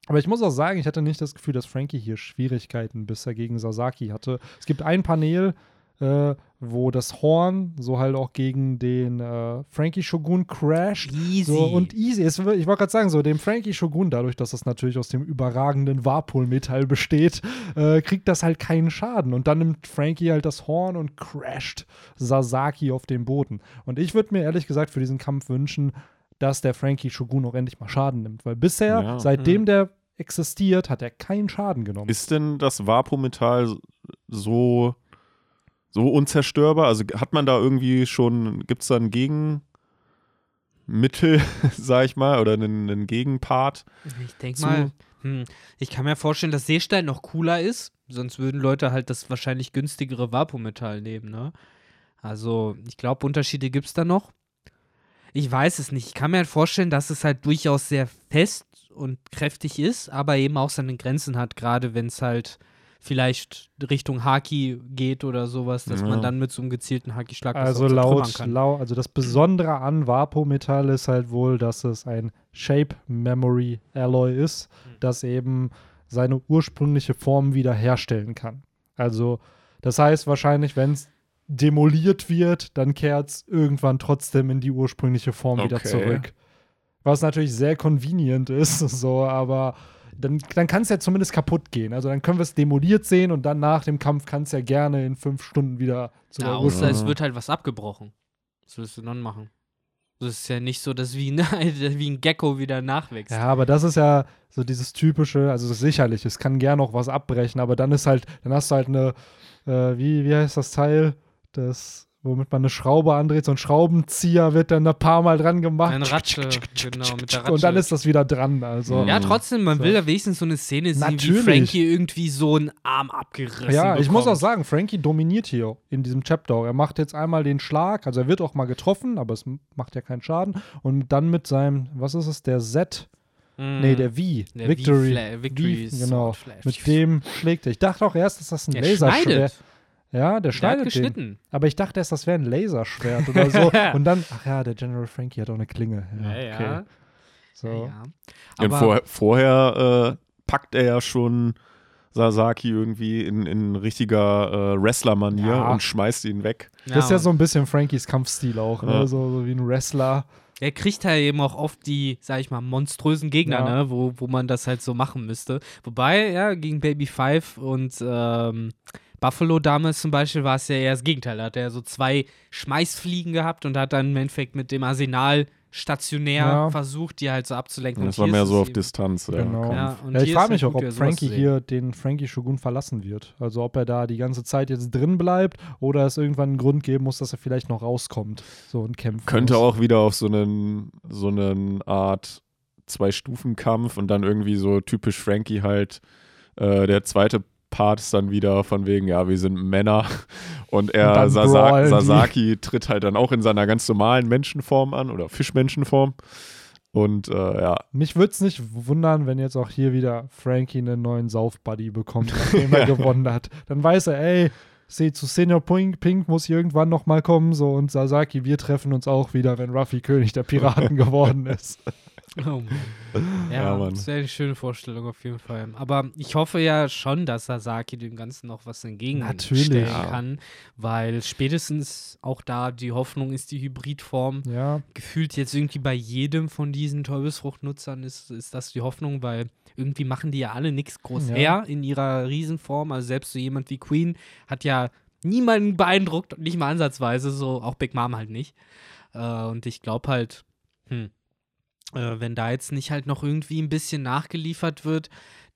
Aber ich muss auch sagen, ich hatte nicht das Gefühl, dass Frankie hier Schwierigkeiten bisher gegen Sasaki hatte. Es gibt ein Panel, äh, wo das Horn so halt auch gegen den äh, Frankie Shogun crasht. Easy. So, und easy. Es, ich wollte gerade sagen, so dem Frankie Shogun, dadurch, dass das natürlich aus dem überragenden Warpol-Metall besteht, äh, kriegt das halt keinen Schaden. Und dann nimmt Frankie halt das Horn und crasht Sasaki auf den Boden. Und ich würde mir ehrlich gesagt für diesen Kampf wünschen, dass der Frankie Shogun auch endlich mal Schaden nimmt. Weil bisher, Ja. seitdem der existiert, hat er keinen Schaden genommen. Ist denn das Vapo-Metall so, so unzerstörbar? Also hat man da irgendwie schon, gibt es da ein Gegenmittel, [LAUGHS] sag ich mal, oder einen, einen Gegenpart? Ich denke mal, hm, ich kann mir vorstellen, dass Seestein noch cooler ist. Sonst würden Leute halt das wahrscheinlich günstigere Vapometall nehmen, ne? Also, ich glaube, Unterschiede gibt es da noch. Ich weiß es nicht. Ich kann mir halt vorstellen, dass es halt durchaus sehr fest und kräftig ist, aber eben auch seine Grenzen hat, gerade wenn es halt vielleicht Richtung Haki geht oder sowas, dass Ja. man dann mit so einem gezielten Haki-Schlag das Also laut, kann. laut, also das Besondere an Vapo-Metall ist halt wohl, dass es ein Shape Memory Alloy ist, Hm. das eben seine ursprüngliche Form wiederherstellen kann. Also das heißt wahrscheinlich, wenn es demoliert wird, dann kehrt es irgendwann trotzdem in die ursprüngliche Form wieder Okay. zurück. Was natürlich sehr convenient ist, [LAUGHS] so, aber dann, dann kann es ja zumindest kaputt gehen. Also dann können wir es demoliert sehen und dann nach dem Kampf kann es ja gerne in fünf Stunden wieder zu Ja, außer es Ja. wird halt was abgebrochen. Was willst du dann machen? Das ist ja nicht so, dass wie ein, [LAUGHS] wie ein Gecko wieder nachwächst. Ja, aber das ist ja so dieses typische, also sicherlich, es kann gern noch was abbrechen, aber dann ist halt, dann hast du halt eine, äh, wie, wie heißt das Teil? Das, womit man eine Schraube andreht. So ein Schraubenzieher wird dann ein paar Mal dran gemacht. Eine Ratsche, genau, mit der Ratsche. Und dann ist das wieder dran. Also. Ja, trotzdem, man So. will ja wenigstens so eine Szene sehen, Natürlich. wie Frankie irgendwie so einen Arm abgerissen Ja, ich muss auch bekommt. sagen, Frankie dominiert hier in diesem Chapter. Er macht jetzt einmal den Schlag, also er wird auch mal getroffen, aber es macht ja keinen Schaden. Und dann mit seinem, was ist es, der Z, Mm. nee, der V, Der Victory. V-Fla- Victory V, genau. Mit dem schlägt er. Ich dachte auch erst, dass das ein Laserschwert. schneidet. Ja, der Der hat schneidet den. geschnitten. Aber ich dachte erst, das wäre ein Laserschwert oder so. [LAUGHS] Und dann, ach ja, der General Frankie hat auch eine Klinge. Ja, Ja, ja. okay. So. Ja, ja. Und Aber vor, vorher äh, packt er ja schon Sasaki irgendwie in, in richtiger äh, Wrestler-Manier Ja. und schmeißt ihn weg. Das ist ja so ein bisschen Frankies Kampfstil auch, ne? Ja. so, so wie ein Wrestler. Er kriegt halt eben auch oft die, sag ich mal, monströsen Gegner, Ja. ne, wo, wo man das halt so machen müsste. Wobei, ja, gegen Baby Five und ähm, Buffalo damals zum Beispiel war es ja eher das Gegenteil. Da hat er so zwei Schmeißfliegen gehabt und hat dann im Endeffekt mit dem Arsenal stationär Ja. versucht, die halt so abzulenken. Das Und war hier mehr ist so auf Distanz. Ja, Genau. Ja, und Ja, ich frage mich auch, gut, ob Frankie hier den Frankie Shogun verlassen wird. Also ob er da die ganze Zeit jetzt drin bleibt oder es irgendwann einen Grund geben muss, dass er vielleicht noch rauskommt. So und kämpft. Könnte muss. auch wieder auf so einen, so einen Art Zwei-Stufen-Kampf und dann irgendwie so typisch Frankie halt. Äh, der zweite Part ist dann wieder von wegen, ja, wir sind Männer. Und [LAUGHS] Und er, dann Sasa. Sasaki, tritt halt dann auch in seiner ganz normalen Menschenform an oder Fischmenschenform. Und äh, ja, Mich würde es nicht wundern, wenn jetzt auch hier wieder Frankie einen neuen Sauf-Buddy bekommt, nachdem er [LAUGHS] gewonnen hat. Dann weiß er, ey, seh, zu Senior Pink, Pink muss irgendwann noch mal kommen. So und Sasaki, wir treffen uns auch wieder, wenn Ruffy König der Piraten [LAUGHS] geworden ist. [LAUGHS] Oh Mann. [LAUGHS] Ja, Ja, Mann. das wäre eine schöne Vorstellung auf jeden Fall. Aber ich hoffe ja schon, dass Sasaki dem Ganzen noch was entgegenstellen Natürlich. Ja. kann, weil spätestens auch da die Hoffnung ist, die Hybridform Ja, gefühlt jetzt irgendwie bei jedem von diesen Teufelsfruchtnutzern ist, ist das die Hoffnung, weil irgendwie machen die ja alle nichts groß Ja. her in ihrer Riesenform. Also selbst so jemand wie Queen hat ja niemanden beeindruckt, nicht mal ansatzweise, so auch Big Mom halt nicht. Äh, und ich glaube halt, hm, äh, wenn da jetzt nicht halt noch irgendwie ein bisschen nachgeliefert wird,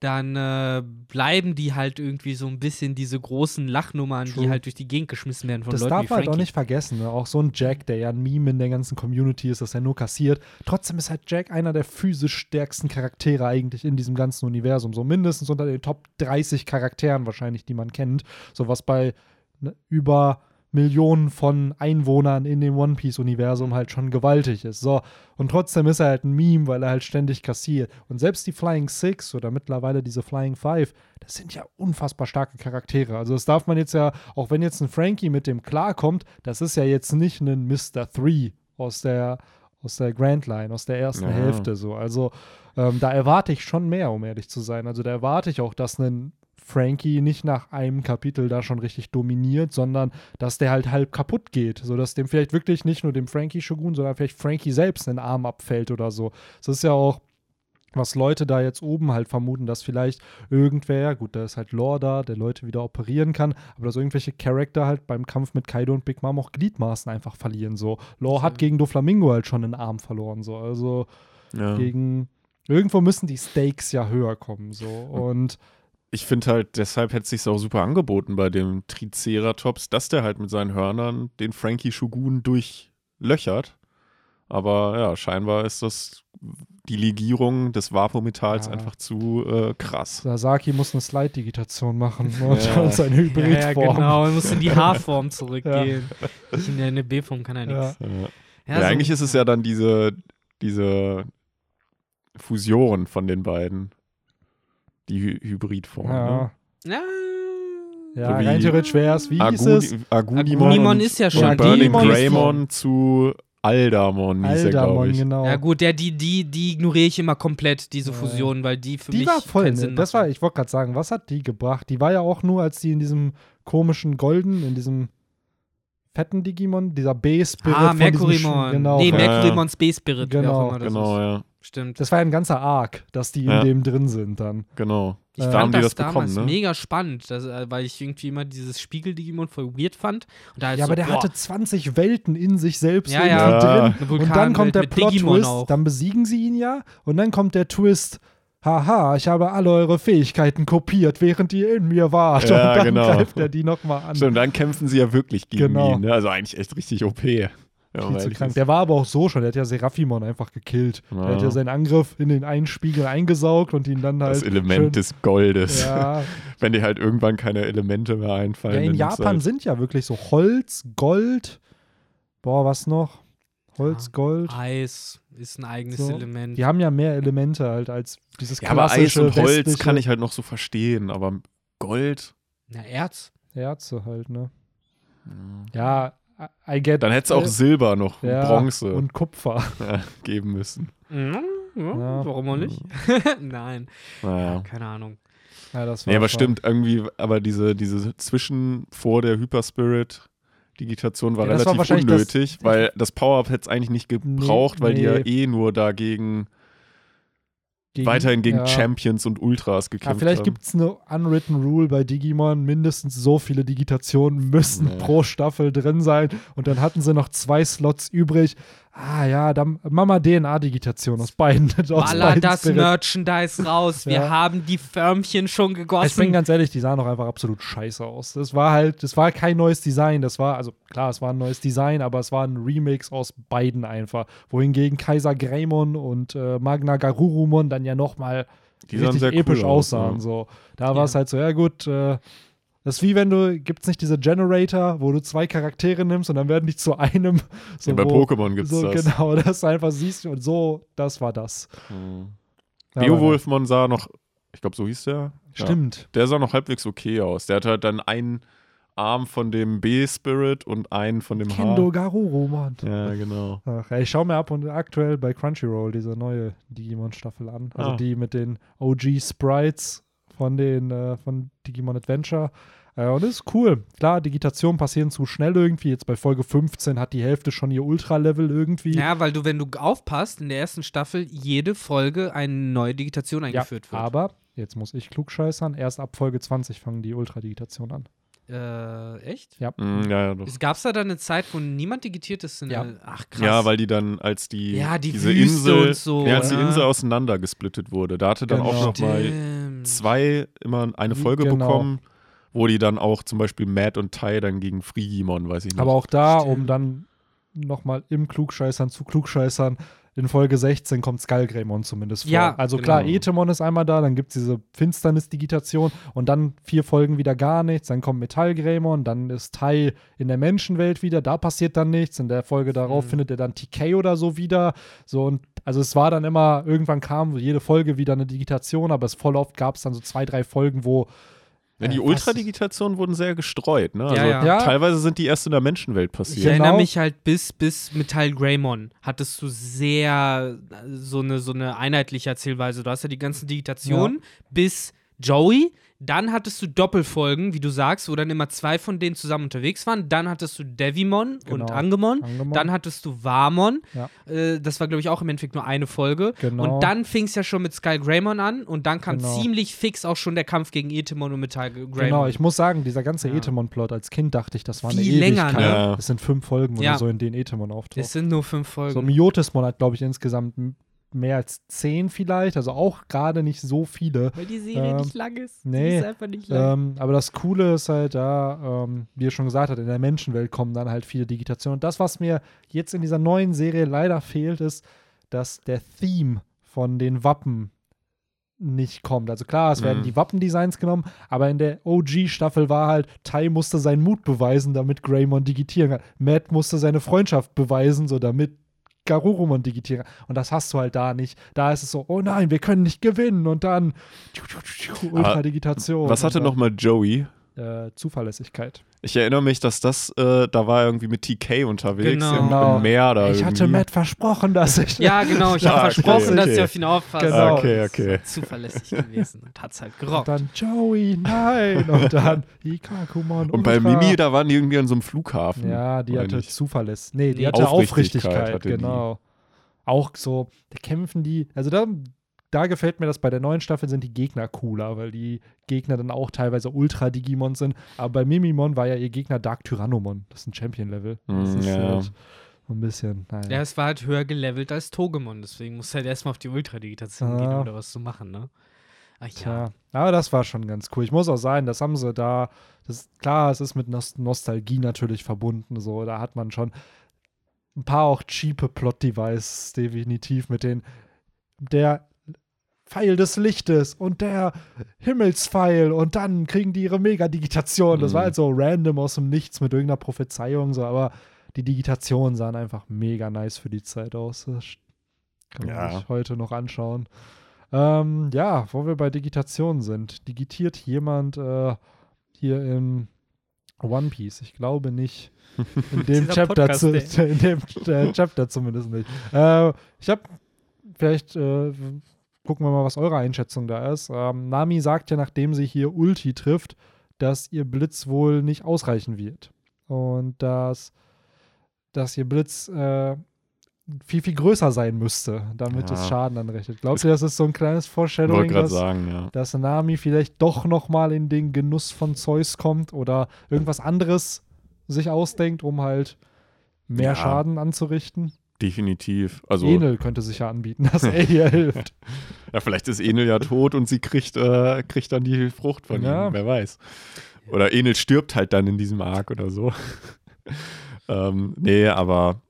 dann äh, bleiben die halt irgendwie so ein bisschen diese großen Lachnummern, True. die halt durch die Gegend geschmissen werden von das Leuten darf wie man halt auch nicht vergessen. Ne? Auch so ein Jack, der ja ein Meme in der ganzen Community ist, dass er nur kassiert. Trotzdem ist halt Jack einer der physisch stärksten Charaktere eigentlich in diesem ganzen Universum. So mindestens unter den Top 30 Charakteren wahrscheinlich, die man kennt. So was bei ne, über Millionen von Einwohnern in dem One Piece-Universum halt schon gewaltig ist. So, und trotzdem ist er halt ein Meme, weil er halt ständig kassiert. Und selbst die Flying Six oder mittlerweile diese Flying Five, das sind ja unfassbar starke Charaktere. Also das darf man jetzt ja, auch wenn jetzt ein Frankie mit dem klarkommt, das ist ja jetzt nicht ein Mr. Three aus der aus der Grand Line, aus der ersten Ja. Hälfte so. Also ähm, da erwarte ich schon mehr, um ehrlich zu sein. Also da erwarte ich auch, dass ein Frankie nicht nach einem Kapitel da schon richtig dominiert, sondern dass der halt halb kaputt geht, sodass dem vielleicht wirklich nicht nur dem Frankie Shogun, sondern vielleicht Frankie selbst einen Arm abfällt oder so. Das ist ja auch was Leute da jetzt oben halt vermuten, dass vielleicht irgendwer, gut, da ist halt Lore da, der Leute wieder operieren kann, aber dass irgendwelche Charakter halt beim Kampf mit Kaido und Big Mom auch Gliedmaßen einfach verlieren. So, Lore hat gegen Doflamingo halt schon einen Arm verloren, so, also ja. gegen irgendwo müssen die Stakes ja höher kommen, so [LAUGHS] und ich finde halt, deshalb hätte es sich auch super angeboten bei dem Triceratops, dass der halt mit seinen Hörnern den Frankie Shogun durchlöchert. Aber ja, scheinbar ist das die Legierung des Vapometalls Ja. einfach zu äh, krass. Sasaki muss eine Slide-Digitation machen [LAUGHS] und, Ja. und seine Ja, Hybridform. ja, genau, er muss in die [LAUGHS] H-Form zurückgehen. In der eine B-Form kann er nichts. Ja. Ja, Ja, so- eigentlich ist es ja dann diese, diese Fusion von den beiden. Die Hy Hybridform. Ja, Ne? Ja. ja So wie rein theoretisch wäre es, wie hieß es? Aguni, Agunimon, Agunimon ist ja schon Burning Greymon zu Aldamon, hieß er, glaube Aldamon, ich. genau. Ja gut, der, die, die, die ignoriere ich immer komplett, diese. Fusion, weil die für Die mich war voll, keinen ne? Sinn Das machen. war, ich wollte gerade sagen, was hat die gebracht? Die war ja auch nur, als die in diesem komischen Golden, in diesem fetten Digimon, dieser B-Spirit. Ah, von diesem Mercurimon. Genau. nee, Ja, Mercurimon Space Spirit, wer Genau. auch immer das Genau, ist. ja. Stimmt. Das war ja ein ganzer Arc, dass die in Ja. dem drin sind dann. Genau. Ich Äh, fand die das, das bekommen, damals ne? mega spannend, das, äh, weil ich irgendwie immer dieses Spiegel-Digimon voll weird fand. Und da halt Ja, so, aber der boah, hatte 20 Welten in sich selbst Ja, ja. drin. Eine Und dann kommt der Plot-Twist, dann besiegen sie ihn ja. Und dann kommt der Twist, haha, ich habe alle eure Fähigkeiten kopiert, während ihr in mir wart. Ja, und dann genau. greift er die nochmal an. Stimmt, und dann kämpfen sie ja wirklich gegen Genau. ihn. Ne? Also eigentlich echt richtig OP. Ja, Viel zu krank. Der war aber auch so schon, der hat ja Seraphimon einfach gekillt. Ja. Der hat ja seinen Angriff in den einen Spiegel eingesaugt und ihn dann halt. das Element schön, des Goldes. Ja, [LAUGHS] Wenn dir halt irgendwann keine Elemente mehr einfallen. ja, in Japan halt, sind ja wirklich so Holz, Gold. Boah, was noch? Holz, Ja. Gold. Eis ist ein eigenes So. Element. Die haben ja mehr Elemente halt als dieses Ja, aber Eis klassische und Holz westliche kann ich halt noch so verstehen, aber Gold. Na, Erz. Erze halt, ne? Ja, I get. Dann hättest du auch Silber noch, ja, Bronze und Kupfer. [LAUGHS] ja, geben müssen. Mhm, ja, Ja. Warum auch nicht? [LAUGHS] Nein, Naja. keine Ahnung. Ja, das war Nee, aber schon- stimmt, irgendwie, aber diese, diese Zwischen vor der Hyperspirit Digitation war Ja, das war relativ wahrscheinlich das- unnötig, [LAUGHS] weil das Power-Up hätte es eigentlich nicht gebraucht, weil die ja nee. eh nur dagegen Gegen- weiterhin gegen ja. Champions und Ultras Ja, gekämpft vielleicht haben. gibt es eine unwritten Rule bei Digimon, mindestens so viele Digitationen müssen Nee. pro Staffel drin sein und dann hatten sie noch zwei Slots übrig. Ah ja, dann Mama DNA-Digitation aus beiden. [LAUGHS] Aus Baller beiden das Spirit. Merchandise raus. Wir [LAUGHS] Ja. haben die Förmchen schon Ich bin gegossen. ganz ehrlich, die sahen doch einfach absolut scheiße aus. Das war halt, das war kein neues Design. Das war, also klar, es war ein neues Design, aber es war ein Remix aus beiden einfach. Wohingegen Kaiser Greymon und äh, Magna Garurumon dann ja nochmal richtig sehr cool episch aus, aussahen. ja. So. Da war es halt so, ja gut, äh, das ist wie wenn du, gibt es nicht diese Generator, wo du zwei Charaktere nimmst und dann werden die zu einem. [LAUGHS] So, Ja, bei wo- Pokémon gibt es so, das. Genau, [LAUGHS] das du einfach siehst und so, das war das. Mhm. Beowulfmon sah noch, ich glaube, so hieß der. Ja. Stimmt. Der sah noch halbwegs okay aus. Der hatte halt dann einen Arm von dem B-Spirit und einen von dem Kendo H. Garurumon. Ja, genau. Ach, ja, ich schaue mir ab und aktuell bei Crunchyroll diese neue Digimon-Staffel an. Also Ah. die mit den OG-Sprites von den äh, von Digimon Adventure. Äh, und das ist cool. Klar, Digitationen passieren zu schnell irgendwie. Jetzt bei Folge 15 hat die Hälfte schon ihr Ultra-Level irgendwie. Ja, weil du, wenn du aufpasst, in der ersten Staffel jede Folge eine neue Digitation eingeführt wird. aber, jetzt muss ich klugscheißern, erst ab Folge 20 fangen die Ultra-Digitationen an. Äh, echt? Mhm, ja, ja, doch. Es gab da dann eine Zeit, wo niemand digitiert ist? In Ja. Ach, krass. Ja, weil die dann, als die, Ja, die diese Wüste Insel, und so, ja, als die ja. Insel auseinander gesplittet wurde, da hatte dann Genau. auch noch mal Zwei immer eine Folge Genau. bekommen, wo die dann auch zum Beispiel Matt und Tai dann gegen Frigimon, weiß ich nicht. Aber auch da, Stimmt. um dann nochmal im Klugscheißern zu Klugscheißern, in Folge 16 kommt Skullgreymon zumindest vor. Ja, also genau. klar, Etemon ist einmal da, dann gibt es diese Finsternis-Digitation und dann vier Folgen wieder gar nichts, dann kommt Metallgreymon, dann ist Tai in der Menschenwelt wieder, da passiert dann nichts, in der Folge darauf Mhm. findet er dann TK oder so wieder. So und also es war dann immer, irgendwann kam jede Folge wieder eine Digitation, aber es voll oft gab es dann so zwei, drei Folgen, wo ja, die äh, Ultradigitationen wurden sehr gestreut, ne? Also ja. Ja. teilweise sind die erst in der Menschenwelt Ich passiert. Genau. erinnere mich halt bis, bis Metall Greymon hattest du sehr äh, so eine, so eine einheitliche Erzählweise. Du hast ja die ganzen Digitationen bis Joey. Dann hattest du Doppelfolgen, wie du sagst, wo dann immer zwei von denen zusammen unterwegs waren. Dann hattest du Devimon und Genau. Angemon. Angemon. Dann hattest du Warmon. Ja. Äh, das war, glaube ich, auch im Endeffekt nur eine Folge. Genau. Und dann fing es ja schon mit Skull Greymon an. Und dann kam Genau. ziemlich fix auch schon der Kampf gegen Etemon und Metall Greymon. Genau, ich muss sagen, dieser ganze Ja. Etemon-Plot, als Kind dachte ich, das war eine Viel länger, Ewigkeit. ne? Ja. Das sind fünf Folgen Ja. oder so, in denen Etemon auftaucht. es sind nur fünf Folgen. So, Miotismon hat, glaube ich, insgesamt mehr als zehn vielleicht, also auch gerade nicht so viele. Weil die Serie Ähm, nicht lang ist. nee, Die ist einfach nicht lang. Ähm, aber das Coole ist halt da, ähm, wie ihr schon gesagt habt, in der Menschenwelt kommen dann halt viele Digitationen. Und das, was mir jetzt in dieser neuen Serie leider fehlt, ist, dass der Theme von den Wappen nicht kommt. Also klar, es werden Mhm. die Wappendesigns genommen, aber in der OG-Staffel war halt, Tai musste seinen Mut beweisen, damit Greymon digitieren kann. Matt musste seine Freundschaft beweisen, so damit Garurumon digitieren kann. Und das hast du halt da nicht. Da ist es so, oh nein, wir können nicht gewinnen. Und dann Ultra-Digitation. Was hatte nochmal Joey? äh, Zuverlässigkeit. Ich erinnere mich, dass das, äh, da war er irgendwie mit TK unterwegs Genau. im, Genau. im Meer da ich hatte irgendwie. Matt versprochen, dass ich. ja, genau. Ich habe Ah, okay, versprochen, dass okay. ich auf ihn aufpasse. Genau. Okay, okay. Zuverlässig gewesen und hat's halt Und gerockt. dann Joey, nein. Und dann [LAUGHS] Hikakumon. Und bei. Mimi, da waren die irgendwie an so einem Flughafen. Ja, die hatte. Zuverlässigkeit. Nee, die Nee. hatte Aufrichtigkeit Aufrichtigkeit, hatte die. genau. Auch so, da kämpfen die, also da, da gefällt mir das bei der neuen Staffel sind die Gegner cooler, weil die Gegner dann auch teilweise Ultra-Digimon sind. Aber bei Mimimon war ja ihr Gegner Dark Tyrannomon. Das ist ein Champion-Level. Das Mm, ist ja. halt ein bisschen, naja. Ja, es war halt höher gelevelt als Togemon, deswegen musst du halt erstmal auf die Ultradigitation gehen, Ah. um da was zu machen, ne? Ach ja. Tja, aber das war schon ganz cool. Ich muss auch sagen, das haben sie da, das, klar, es ist mit Nos Nostalgie natürlich verbunden, so, da hat man schon ein paar auch cheape Plot-Devices, definitiv, mit den, der Pfeil des Lichtes und der Himmelspfeil und dann kriegen die ihre Mega-Digitation. Das war Mhm. halt so random aus dem Nichts mit irgendeiner Prophezeiung, so, aber die Digitationen sahen einfach mega nice für die Zeit aus. Das kann man Ja. sich heute noch anschauen. Ähm, ja, wo wir bei Digitation sind. Digitiert jemand äh, hier in One Piece? Ich glaube nicht. In [LAUGHS] dem Chapter, Podcast, zu, [LAUGHS] in dem äh, Chapter zumindest nicht. Äh, ich habe vielleicht äh, gucken wir mal, was eure Einschätzung da ist. Ähm, Nami sagt ja, nachdem sie hier Ulti trifft, dass ihr Blitz wohl nicht ausreichen wird. Und dass, dass ihr Blitz äh, viel, viel größer sein müsste, damit Ja. es Schaden anrechnet. Glaubt ihr, das ist so ein kleines Foreshadowing, dass, sagen, ja. dass Nami vielleicht doch noch mal in den Genuss von Zeus kommt oder irgendwas anderes sich ausdenkt, um halt mehr Ja. Schaden anzurichten? Definitiv. Also, Enel könnte sich ja anbieten, dass er ihr [LAUGHS] hilft. ja, vielleicht ist Enel ja tot und sie kriegt, äh, kriegt dann die Frucht von Ja. ihm, wer weiß. Oder Enel stirbt halt dann in diesem Arc oder so. [LAUGHS] ähm, nee, aber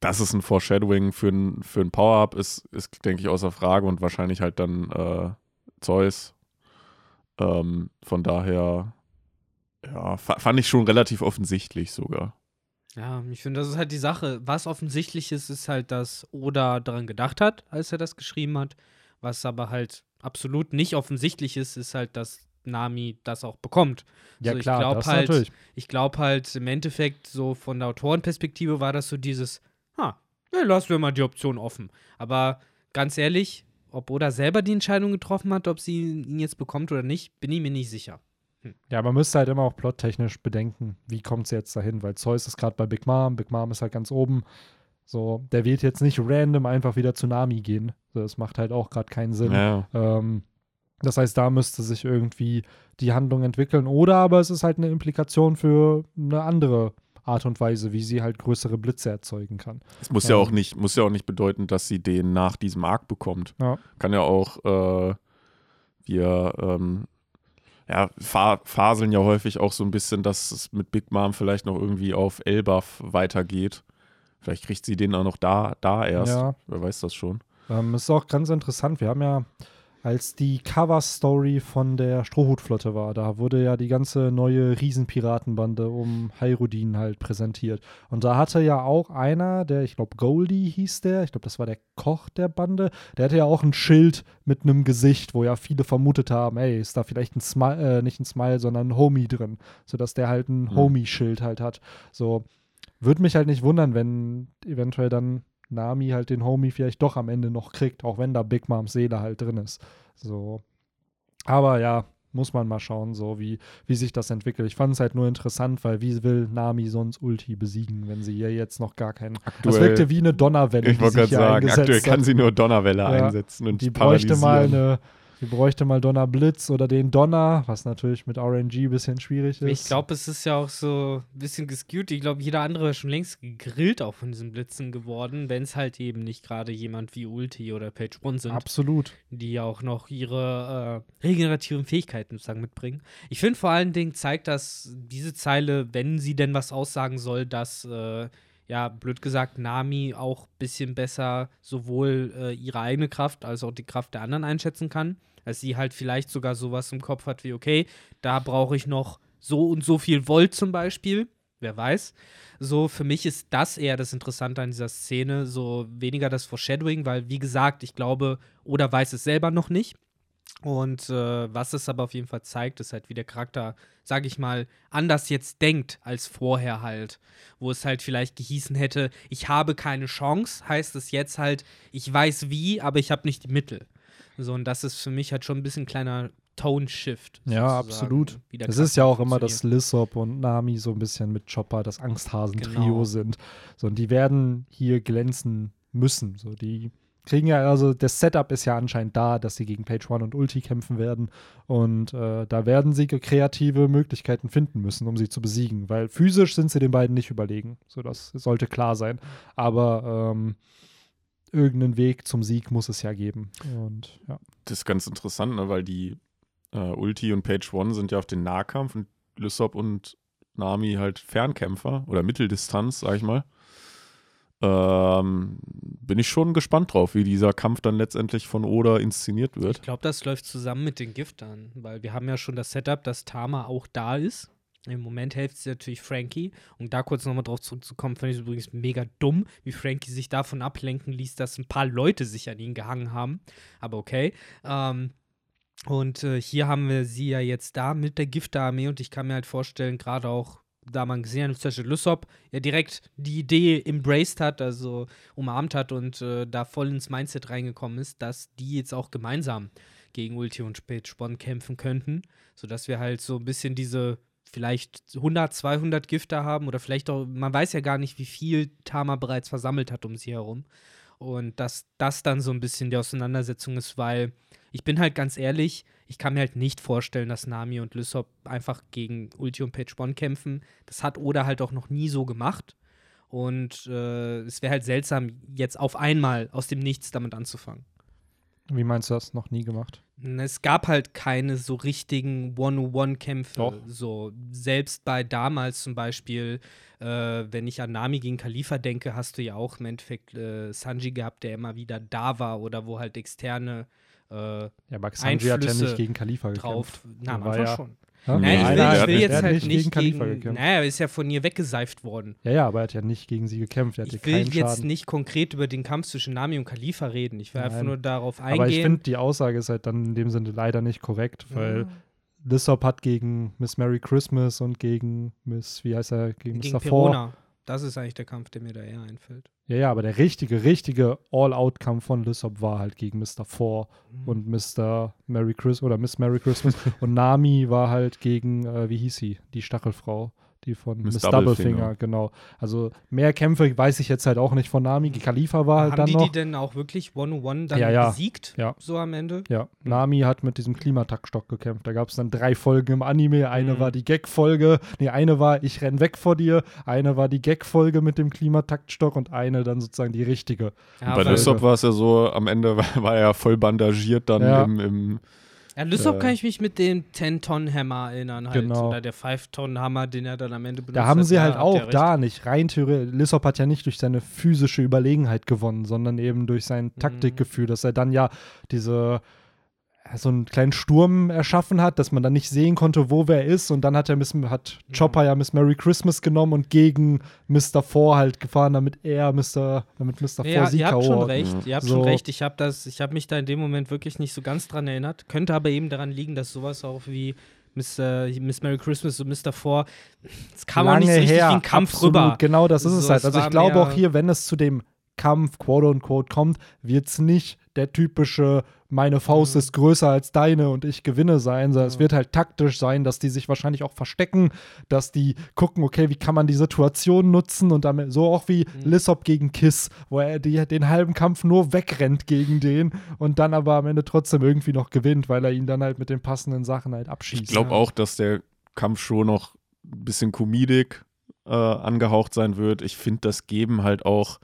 das ist ein Foreshadowing für ein, für ein Power-Up, ist, ist, denke ich, außer Frage und wahrscheinlich halt dann äh, Zeus. Ähm, von daher, ja, fa fand ich schon relativ offensichtlich sogar. Ja, ich finde, das ist halt die Sache. Was offensichtlich ist, ist halt, dass Oda daran gedacht hat, als er das geschrieben hat. Was aber halt absolut nicht offensichtlich ist, ist halt, dass Nami das auch bekommt. Ja, So, ich klar, glaub das halt- natürlich. Ich glaube halt, im Endeffekt, so von der Autorenperspektive war das so dieses, ha, ja, lassen wir mal die Option offen. Aber ganz ehrlich, ob Oda selber die Entscheidung getroffen hat, ob sie ihn jetzt bekommt oder nicht, bin ich mir nicht sicher. Ja, man müsste halt immer auch plottechnisch bedenken, wie kommt es jetzt dahin, weil Zeus ist gerade bei Big Mom, Big Mom ist halt ganz oben. So, der wird jetzt nicht random einfach wieder zu Nami gehen. So, das macht halt auch gerade keinen Sinn. Ja, Ähm, das heißt, da müsste sich irgendwie die Handlung entwickeln. Oder aber es ist halt eine Implikation für eine andere Art und Weise, wie sie halt größere Blitze erzeugen kann. Es muss ja Ähm. auch nicht, muss ja auch nicht bedeuten, dass sie den nach diesem Arc bekommt. Ja. Kann ja auch, äh, wir, ähm, ja, fa faseln ja häufig auch so ein bisschen, dass es mit Big Mom vielleicht noch irgendwie auf Elbaf weitergeht. Vielleicht kriegt sie den auch noch da, da erst. Ja. Wer weiß das schon. Ähm, ist auch ganz interessant. Wir haben ja, als die Cover-Story von der Strohhutflotte war, da wurde ja die ganze neue Riesenpiratenbande um Hyrudin halt präsentiert. Und da hatte ja auch einer, der, ich glaube, Goldie hieß der, ich glaube, das war der Koch der Bande, der hatte ja auch ein Schild mit einem Gesicht, wo ja viele vermutet haben, ey, ist da vielleicht ein Smile, äh, nicht ein Smile, sondern ein Homie drin, sodass der halt ein Hm. Homie-Schild halt hat. So, würde mich halt nicht wundern, wenn eventuell dann Nami halt den Homie vielleicht doch am Ende noch kriegt, auch wenn da Big Moms Seele halt drin ist. So. Aber ja, muss man mal schauen, so wie, wie sich das entwickelt. Ich fand es halt nur interessant, weil wie will Nami sonst Ulti besiegen, wenn sie hier jetzt noch gar keinen. Das Aktuell- wirkte wie eine Donnerwelle, Ich wollte gerade sagen, aktuell kann sie nur Donnerwelle Ja, einsetzen und Die bräuchte mal eine, die bräuchte mal Donnerblitz oder den Donner, was natürlich mit RNG ein bisschen schwierig ist. Ich glaube, es ist ja auch so ein bisschen geskewt. Ich glaube, jeder andere wäre schon längst gegrillt auch von diesen Blitzen geworden, wenn es halt eben nicht gerade jemand wie Ulti oder Page One sind, Absolut. die ja auch noch ihre äh, regenerativen Fähigkeiten sozusagen mitbringen. Ich finde vor allen Dingen zeigt das diese Zeile, wenn sie denn was aussagen soll, dass äh, ja, blöd gesagt, Nami auch ein bisschen besser sowohl äh, ihre eigene Kraft als auch die Kraft der anderen einschätzen kann. Dass sie halt vielleicht sogar sowas im Kopf hat wie, okay, da brauche ich noch so und so viel Volt zum Beispiel. Wer weiß. So, für mich ist das eher das Interessante an dieser Szene, so weniger das Foreshadowing, weil, wie gesagt, ich glaube, Oda weiß es selber noch nicht. Und äh, was es aber auf jeden Fall zeigt, ist halt, wie der Charakter, sag ich mal, anders jetzt denkt als vorher halt. Wo es halt vielleicht gehießen hätte, ich habe keine Chance, heißt es jetzt halt, ich weiß wie, aber ich habe nicht die Mittel. So, und das ist für mich halt schon ein bisschen ein kleiner Tone-Shift. Ja, absolut. Es ist ja auch immer, dass. Lissop und Nami so ein bisschen mit Chopper das Angsthasen-Trio Genau. sind. So, und die werden hier glänzen müssen. So, die kriegen ja, also das Setup ist ja anscheinend da, dass sie gegen Page One und Ulti kämpfen werden. Und äh, da werden sie kreative Möglichkeiten finden müssen, um sie zu besiegen. Weil physisch sind sie den beiden nicht überlegen. So, das sollte klar sein. Aber ähm, irgendeinen Weg zum Sieg muss es ja geben. Und ja. Das ist ganz interessant, ne? weil die äh, Ulti und Page One sind ja auf den Nahkampf und Lysop und Nami halt Fernkämpfer oder Mitteldistanz, sag ich mal. Ähm, bin ich schon gespannt drauf, wie dieser Kampf dann letztendlich von Oda inszeniert wird. Ich glaube, das läuft zusammen mit den Giftern, weil wir haben ja schon das Setup, dass Tama auch da ist. Im Moment hilft es natürlich Frankie. Um da kurz nochmal drauf zurückzukommen, fand ich es übrigens mega dumm, wie Frankie sich davon ablenken ließ, dass ein paar Leute sich an ihn gehangen haben. Aber okay. Ähm, und äh, hier haben wir sie ja jetzt da mit der Gifterarmee und ich kann mir halt vorstellen, gerade auch da man gesehen hat, dass Lysop ja direkt die Idee embraced hat, also umarmt hat und äh, da voll ins Mindset reingekommen ist, dass die jetzt auch gemeinsam gegen Ulti und Spätspon kämpfen könnten, sodass wir halt so ein bisschen diese vielleicht 100, 200 Gifter haben oder vielleicht auch, man weiß ja gar nicht, wie viel Tama bereits versammelt hat um sie herum. Und dass das dann so ein bisschen die Auseinandersetzung ist, weil ich bin halt ganz ehrlich, ich kann mir halt nicht vorstellen, dass Nami und Lysop einfach gegen Ulti und Page One kämpfen. Das hat Oda halt auch noch nie so gemacht. Und äh, es wäre halt seltsam, jetzt auf einmal aus dem Nichts damit anzufangen. Wie meinst du das noch nie gemacht? Es gab halt keine so richtigen One-on-One-Kämpfe. So, selbst bei damals zum Beispiel, äh, wenn ich an Nami gegen Khalifa denke, hast du ja auch im Endeffekt äh, Sanji gehabt, der immer wieder da war oder wo halt externe äh, ja, aber Sanji hat ja nicht gegen Khalifa drauf. gekämpft. Na, am Anfang ja, schon. Ja? Nein, ich will, Nein, ich will er jetzt halt nicht gegen Khalifa gegen. gekämpft. Naja, er ist ja von ihr weggeseift worden. Ja, ja, aber er hat ja nicht gegen sie gekämpft. Er hatte Ich will keinen jetzt Schaden. nicht konkret über den Kampf zwischen Nami und Khalifa reden. Ich will einfach Nein. nur darauf eingehen. Aber ich finde, die Aussage ist halt dann in dem Sinne leider nicht korrekt, weil Lissop hat gegen Miss Merry Christmas und gegen Miss, wie heißt er, gegen, gegen Mr. Four. Das ist eigentlich der Kampf, der mir da eher einfällt. Ja, ja, aber der richtige, richtige All-Out-Kampf von Lissop war halt gegen Mr. Four Mhm. und Mr. Merry Christmas oder Miss Merry Christmas. [LAUGHS] und Nami war halt gegen, äh, wie hieß sie? Die Stachelfrau. Die von Miss Miss, Doublefinger. Doublefinger, genau. Also mehr Kämpfe weiß ich jetzt halt auch nicht von Nami. Khalifa war halt Haben dann die noch. die denn auch wirklich One-on-One dann Ja, ja. besiegt? Ja. So am Ende? Ja, Nami hat mit diesem Klimataktstock gekämpft. Da gab es dann drei Folgen im Anime. Eine Mhm. war die Gag-Folge, nee, eine war Ich renn weg vor dir, eine war die Gag-Folge mit dem Klimataktstock und eine dann sozusagen die richtige. Ja, Bei Lysop war es ja so, am Ende war, [LAUGHS] war er ja voll bandagiert dann Ja. im, im Ja, Lysop Äh, kann ich mich mit dem 10-Ton-Hammer erinnern halt. Genau. Oder der 5-Ton-Hammer, den er dann am Ende benutzt Da haben hat. sie halt habt ihr auch da nicht rein theoretisch. Lissop hat ja nicht durch seine physische Überlegenheit gewonnen, sondern eben durch sein Mhm. Taktikgefühl, dass er dann ja diese so einen kleinen Sturm erschaffen hat, dass man dann nicht sehen konnte, wo wer ist. Und dann hat er Miss, hat Chopper ja Miss Merry Christmas genommen und gegen Mr. Four halt gefahren, damit er Mr. damit Mr. Four Ja, sie ihr habt schon recht, ihr habt So. schon recht. Ich habe das, ich habe mich da in dem Moment wirklich nicht so ganz dran erinnert. Könnte aber eben daran liegen, dass sowas auch wie Miss, äh, Miss Merry Christmas und Mr. Four, es kam auch nicht so Lange richtig her, wie ein Kampf absolut, rüber. Genau, das ist So, es halt. es Also war ich glaube auch hier, wenn es zu dem Kampf, quote unquote, kommt, wird es nicht der typische, meine Faust Mhm. ist größer als deine und ich gewinne sein, sondern es Ja. wird halt taktisch sein, dass die sich wahrscheinlich auch verstecken, dass die gucken, okay, wie kann man die Situation nutzen und damit, so auch wie Mhm. Lissop gegen Kiss, wo er die, den halben Kampf nur wegrennt gegen den und dann aber am Ende trotzdem irgendwie noch gewinnt, weil er ihn dann halt mit den passenden Sachen halt abschießt. Ich glaube Ja. auch, dass der Kampf schon noch ein bisschen Comedic äh, angehaucht sein wird. Ich finde, das geben halt auch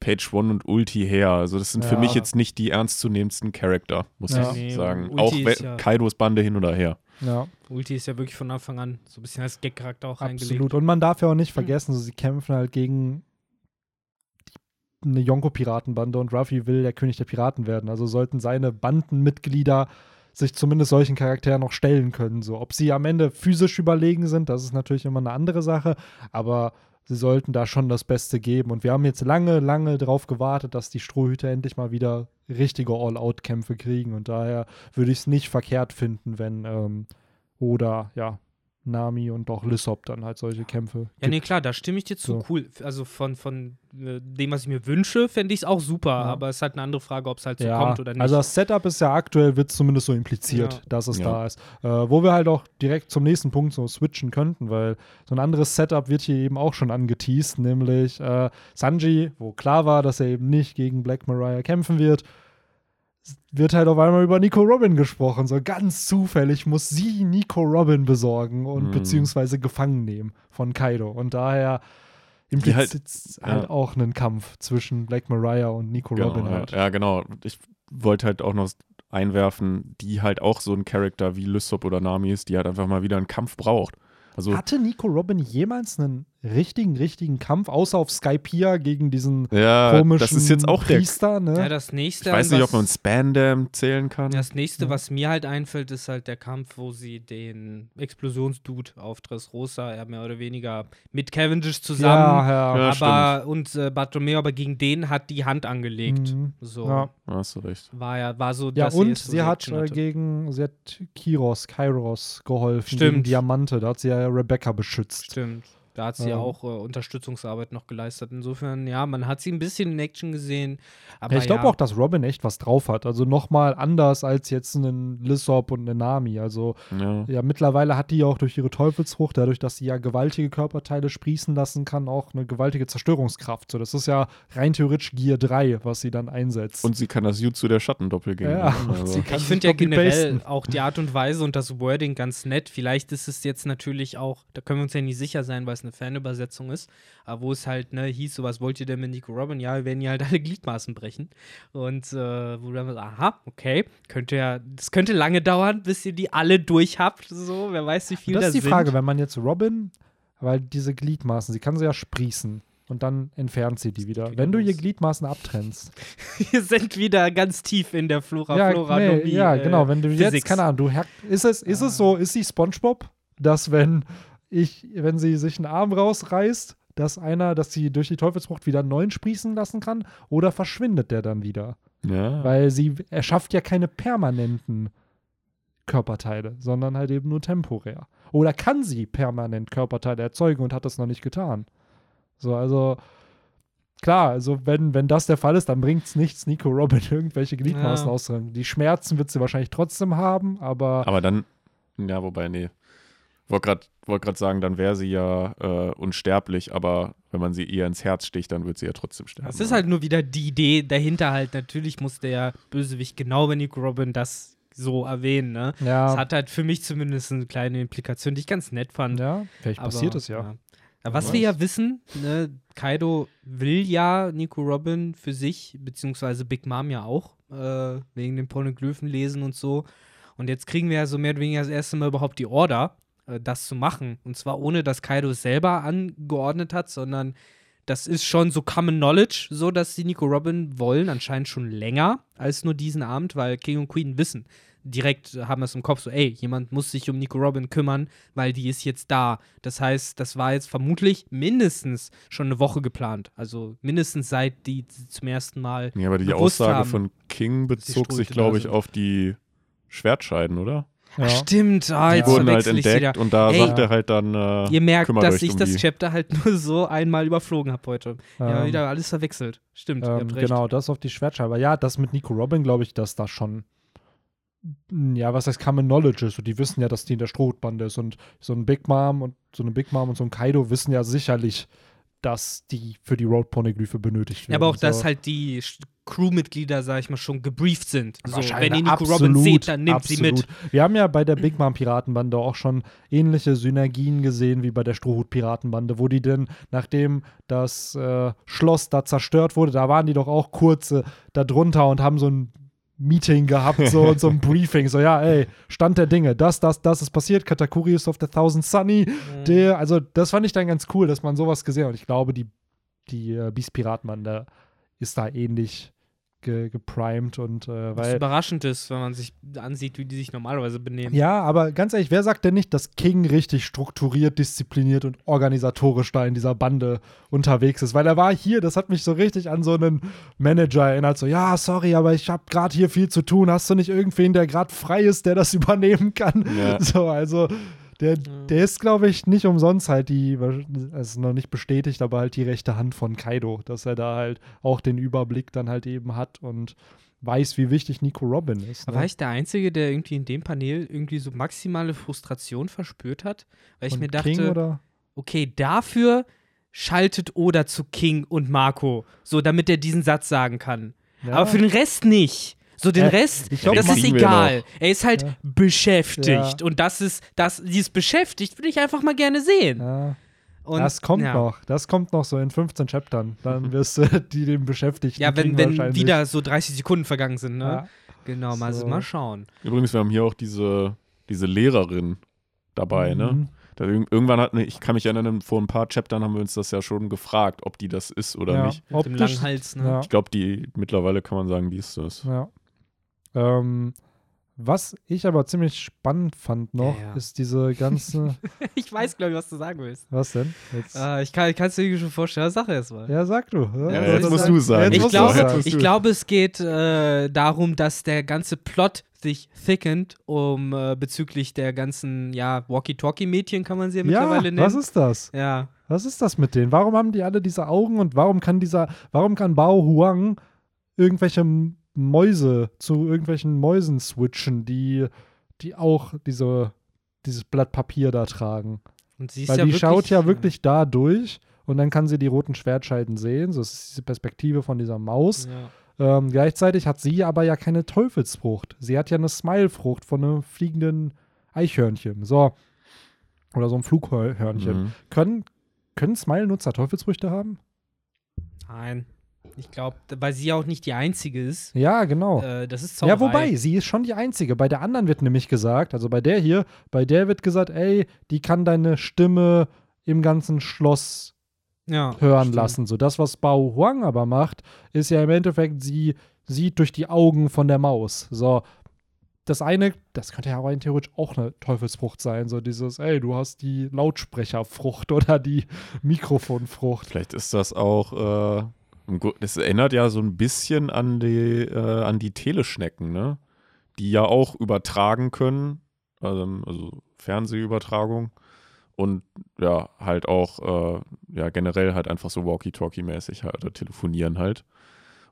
Page One und Ulti her. Also das sind für Ja. mich jetzt nicht die ernstzunehmendsten Charakter, muss Ja. ich Nee, sagen. Ulti auch ja- Kaidos Bande hin oder her. Ja. Ulti ist ja wirklich von Anfang an so ein bisschen als Gag-Charakter auch reingelegt. Absolut. Und man darf ja auch nicht vergessen, so, sie kämpfen halt gegen die, eine Yonko-Piratenbande und Ruffy will der König der Piraten werden. Also sollten seine Bandenmitglieder sich zumindest solchen Charakteren noch stellen können. So, ob sie am Ende physisch überlegen sind, das ist natürlich immer eine andere Sache, aber sie sollten da schon das Beste geben. Und wir haben jetzt lange, lange darauf gewartet, dass die Strohhüter endlich mal wieder richtige All-Out-Kämpfe kriegen. Und daher würde ich es nicht verkehrt finden, wenn ähm, oder ja, Nami und auch Lissop dann halt solche Kämpfe. Ja, gibt. nee, klar, da stimme ich dir zu. So. Cool. Also von, von äh, dem, was ich mir wünsche, fände ich es auch super. Ja. Aber es ist halt eine andere Frage, ob es halt so ja, kommt oder nicht. also das Setup ist ja aktuell, wird zumindest so impliziert, Ja. dass es Ja. da ist. Äh, wo wir halt auch direkt zum nächsten Punkt so switchen könnten, weil so ein anderes Setup wird hier eben auch schon angeteased, nämlich äh, Sanji, wo klar war, dass er eben nicht gegen Black Mariah kämpfen wird, wird halt auf einmal über Nico Robin gesprochen. So ganz zufällig muss sie Nico Robin besorgen und Mhm. beziehungsweise gefangen nehmen von Kaido. Und daher impliziert halt- halt ja. auch einen Kampf zwischen Black Mariah und Nico Genau, Robin ja, halt. ja, genau. Ich wollte halt auch noch einwerfen, die halt auch so ein Charakter wie Lysop oder Nami ist, die halt einfach mal wieder einen Kampf braucht. Also Hatte Nico Robin jemals einen richtigen, richtigen Kampf, außer auf Skypiea gegen diesen ja, komischen das ist jetzt auch. Priester, ne? ja, das nächste. Ich weiß nicht, was- ob man Spandam zählen kann. Das nächste, Ja. was mir halt einfällt, ist halt der Kampf, wo sie den Explosionsdude auf Dressrosa ja mehr oder weniger mit Cavendish zusammen. ja, ja. Ja, aber und äh, Bartolomeo aber gegen den hat die Hand angelegt. Mhm. So Ja. Da hast du recht. war ja war so Ja, dass und erste sie hat äh, hatte. gegen, sie hat Kiros, Kairos geholfen, Stimmt. gegen Diamante, da hat sie ja Rebecca beschützt. Stimmt. Da hat sie ja auch äh, Unterstützungsarbeit noch geleistet. Insofern, ja, man hat sie ein bisschen in Action gesehen. Aber Ja, ich glaube ja, auch, dass Robin echt was drauf hat. Also nochmal anders als jetzt einen Lissop und eine Nami. Also Ja. ja, mittlerweile hat die ja auch durch ihre Teufelsfrucht, dadurch, dass sie ja gewaltige Körperteile sprießen lassen kann, auch eine gewaltige Zerstörungskraft. So, das ist ja rein theoretisch Gear 3, was sie dann einsetzt. Und sie kann das Jutsu der Schattendoppelgänger. Ja, ne? also. sie kann Ich finde ja generell auch die Art und Weise und das Wording ganz nett. Vielleicht ist es jetzt natürlich auch, da können wir uns ja nicht sicher sein, weil es eine Fanübersetzung ist, aber wo es halt ne, hieß, so was wollt ihr denn mit Nico Robin? Ja, wir werden ihr halt alle [LAUGHS] Gliedmaßen brechen. Und äh, wo dann, aha, okay, könnte ja, das könnte lange dauern, bis ihr die alle durch habt. So, wer weiß, wie viel das da ist die sind. Frage, wenn man jetzt Robin, weil diese Gliedmaßen, sie kann sie ja sprießen. Und dann entfernt sie die wieder. Wenn du ihr. Gliedmaßen abtrennst. [LAUGHS] wir sind wieder ganz tief in der Flora, ja, Flora, nee, Nomie, ja, äh, genau. Wenn du jetzt, Physics. keine Ahnung, du ist es, ist es so, ist sie Spongebob, dass wenn ich, wenn sie sich einen Arm rausreißt, dass einer, dass sie durch die Teufelsfrucht wieder einen neuen sprießen lassen kann, oder verschwindet der dann wieder? ja. Weil sie erschafft ja keine permanenten Körperteile, sondern halt eben nur temporär. Oder kann sie permanent Körperteile erzeugen und hat das noch nicht getan? So, also klar, also wenn, wenn das der Fall ist, dann bringt es nichts, Nico Robin [LAUGHS] irgendwelche Gliedmaßen Ja. auszurenken. Die Schmerzen wird sie wahrscheinlich trotzdem haben, aber Aber dann, ja, wobei, nee. Wollte gerade wollt grad sagen, dann wäre sie ja äh, unsterblich, aber wenn man sie ihr ins Herz sticht, dann wird sie ja trotzdem sterben. Das ist halt nur wieder die Idee dahinter halt. Natürlich muss der Bösewicht genau wenn Nico Robin das so erwähnen, ne? Das ja, hat halt für mich zumindest eine kleine Implikation, die ich ganz nett fand. ja vielleicht Aber, passiert es ja. Aber was wir ja wissen, ne, Kaido will ja Nico Robin für sich, beziehungsweise Big Mom ja auch, äh, wegen den Polyglyphen lesen und so. Und jetzt kriegen wir ja so mehr oder weniger das erste Mal überhaupt die Order, das zu machen. Und zwar ohne, dass Kaido es selber angeordnet hat, sondern das ist schon so Common Knowledge, so dass sie Nico Robin wollen, anscheinend schon länger als nur diesen Abend, weil King und Queen wissen. Direkt haben wir es im Kopf so, ey, jemand muss sich um Nico Robin kümmern, weil die ist jetzt da. Das heißt, das war jetzt vermutlich mindestens schon eine Woche geplant. Also mindestens seit die zum ersten Mal. Ja, aber die Aussage haben. von King bezog sich, glaube ich, auf die Schwertscheiden, oder? Ja. Ach, stimmt, ah, Die jetzt wurden halt entdeckt wieder. und da Ey, sagt er halt dann, äh, Ihr merkt, kümmert dass euch ich um das die. Chapter halt nur so einmal überflogen habe heute. ja, Ähm, wieder alles verwechselt. Stimmt, ihr Ähm, habt recht. genau, das auf die Schwertscheibe. Ja, das mit Nico Robin, glaube ich, dass das schon, mm, ja, was heißt Common Knowledge ist. Und die wissen ja, dass die in der Strohbande ist. Und so ein Big Mom und so eine Big Mom und so ein Kaido wissen ja sicherlich, dass die für die Road Poneglyphe benötigt werden. Ja, aber auch, so. dass halt die Crewmitglieder, sag ich mal, schon gebrieft sind. So, wenn ihr Nico Robin seht, dann sie absolut. mit. Wir haben ja bei der Big Mom Piratenbande auch schon ähnliche Synergien gesehen wie bei der Strohhut Piratenbande, wo die denn, nachdem das äh, Schloss da zerstört wurde, da waren die doch auch kurz äh, da drunter und haben so ein Meeting gehabt, so und so ein [LAUGHS] Briefing, so ja, ey, Stand der Dinge, das, das, das ist passiert, Katakuri ist auf der Thousand Sunny, der, also das fand ich dann ganz cool, dass man sowas gesehen hat. Und ich glaube, die, die äh, Beast Piratenbande ist da ähnlich ge geprimed und äh, Was weil überraschend ist, wenn man sich ansieht, wie die sich normalerweise benehmen. ja, aber ganz ehrlich, wer sagt denn nicht, dass King richtig strukturiert, diszipliniert und organisatorisch da in dieser Bande unterwegs ist? Weil er war hier, das hat mich so richtig an so einen Manager erinnert. So, ja, sorry, aber ich habe gerade hier viel zu tun. Hast du nicht irgendwen, der gerade frei ist, der das [LAUGHS] übernehmen kann? Ja. So, also Der, der ist, glaube ich, nicht umsonst halt die, es ist noch nicht bestätigt, aber halt die rechte Hand von Kaido, dass er da halt auch den Überblick dann halt eben hat und weiß, wie wichtig Nico Robin ist. Ne? War ich der Einzige, der irgendwie in dem Panel irgendwie so maximale Frustration verspürt hat? Weil ich Von mir dachte, okay, dafür schaltet Oda zu King und Marco, so damit er diesen Satz sagen kann. Ja. Aber für den Rest nicht. So den Äh, Rest, glaub, das ist egal. Er ist halt Ja. beschäftigt. Ja. Und das ist, das, dieses beschäftigt würde ich einfach mal gerne sehen. Ja. Und, das kommt ja. noch. Das kommt noch so in 15 Chaptern. Dann wirst du [LAUGHS] die den Beschäftigten Ja, wenn, wenn wieder so 30 Sekunden vergangen sind, ne? Ja. Genau, mal, So. mal schauen. Übrigens, wir haben hier auch diese, diese Lehrerin dabei, ne? Mhm. Da, irg- irgendwann hat, ne, ich kann mich erinnern, vor ein paar Chaptern haben wir uns das ja schon gefragt, ob die das ist oder ja. nicht. Mit dem Optisch, langen Hals, ne? Ja. Ich glaube, die mittlerweile kann man sagen, die ist das. Ja. Ähm, was ich aber ziemlich spannend fand noch, Ja, ja. ist diese ganze. [LAUGHS] Ich weiß, glaube ich, was du sagen willst. was denn? Jetzt, Äh, ich kann es dir schon vorstellen. Sag erst mal. ja, sag du. Ja, Ja, jetzt ich musst du sagen. Ich glaube, ich glaube, es geht äh, darum, dass der ganze Plot sich thickened, um äh, bezüglich der ganzen, ja, Walkie-Talkie-Mädchen kann man sie ja ja, mittlerweile nennen. was ist das? ja, Was ist das mit denen? Warum haben die alle diese Augen und warum kann dieser, warum kann Bao Huang irgendwelche Mäuse zu irgendwelchen Mäusen switchen, die, die auch diese, dieses Blatt Papier da tragen? und sie ist Weil ja die wirklich, schaut ja wirklich da durch und dann kann sie die roten Schwertscheiden sehen. So ist diese Perspektive von dieser Maus. Ja. Ähm, gleichzeitig hat sie aber ja keine Teufelsfrucht. Sie hat ja eine Smile-Frucht von einem fliegenden Eichhörnchen. So. Oder so ein Flughörnchen. Mhm. Können, können Smile-Nutzer Teufelsfrüchte haben? Nein. Ich glaube, weil sie ja auch nicht die Einzige ist. Ja, genau. Äh, das ist Zauberei. ja, wobei, sie ist schon die Einzige. Bei der anderen wird nämlich gesagt, also bei der hier, bei der wird gesagt, ey, die kann deine Stimme im ganzen Schloss ja, hören stimmt. lassen. So das, was Bao Huang aber macht, ist ja im Endeffekt, sie sieht durch die Augen von der Maus. So, das eine, das könnte ja rein theoretisch auch eine Teufelsfrucht sein. So dieses, ey, du hast die Lautsprecherfrucht [LAUGHS] oder die Mikrofonfrucht. Vielleicht ist das auch, äh, das erinnert ja so ein bisschen an die, äh, an die Teleschnecken, ne? Die ja auch übertragen können, ähm, also Fernsehübertragung und ja, halt auch, äh, ja, generell halt einfach so Walkie-Talkie-mäßig halt, oder telefonieren halt.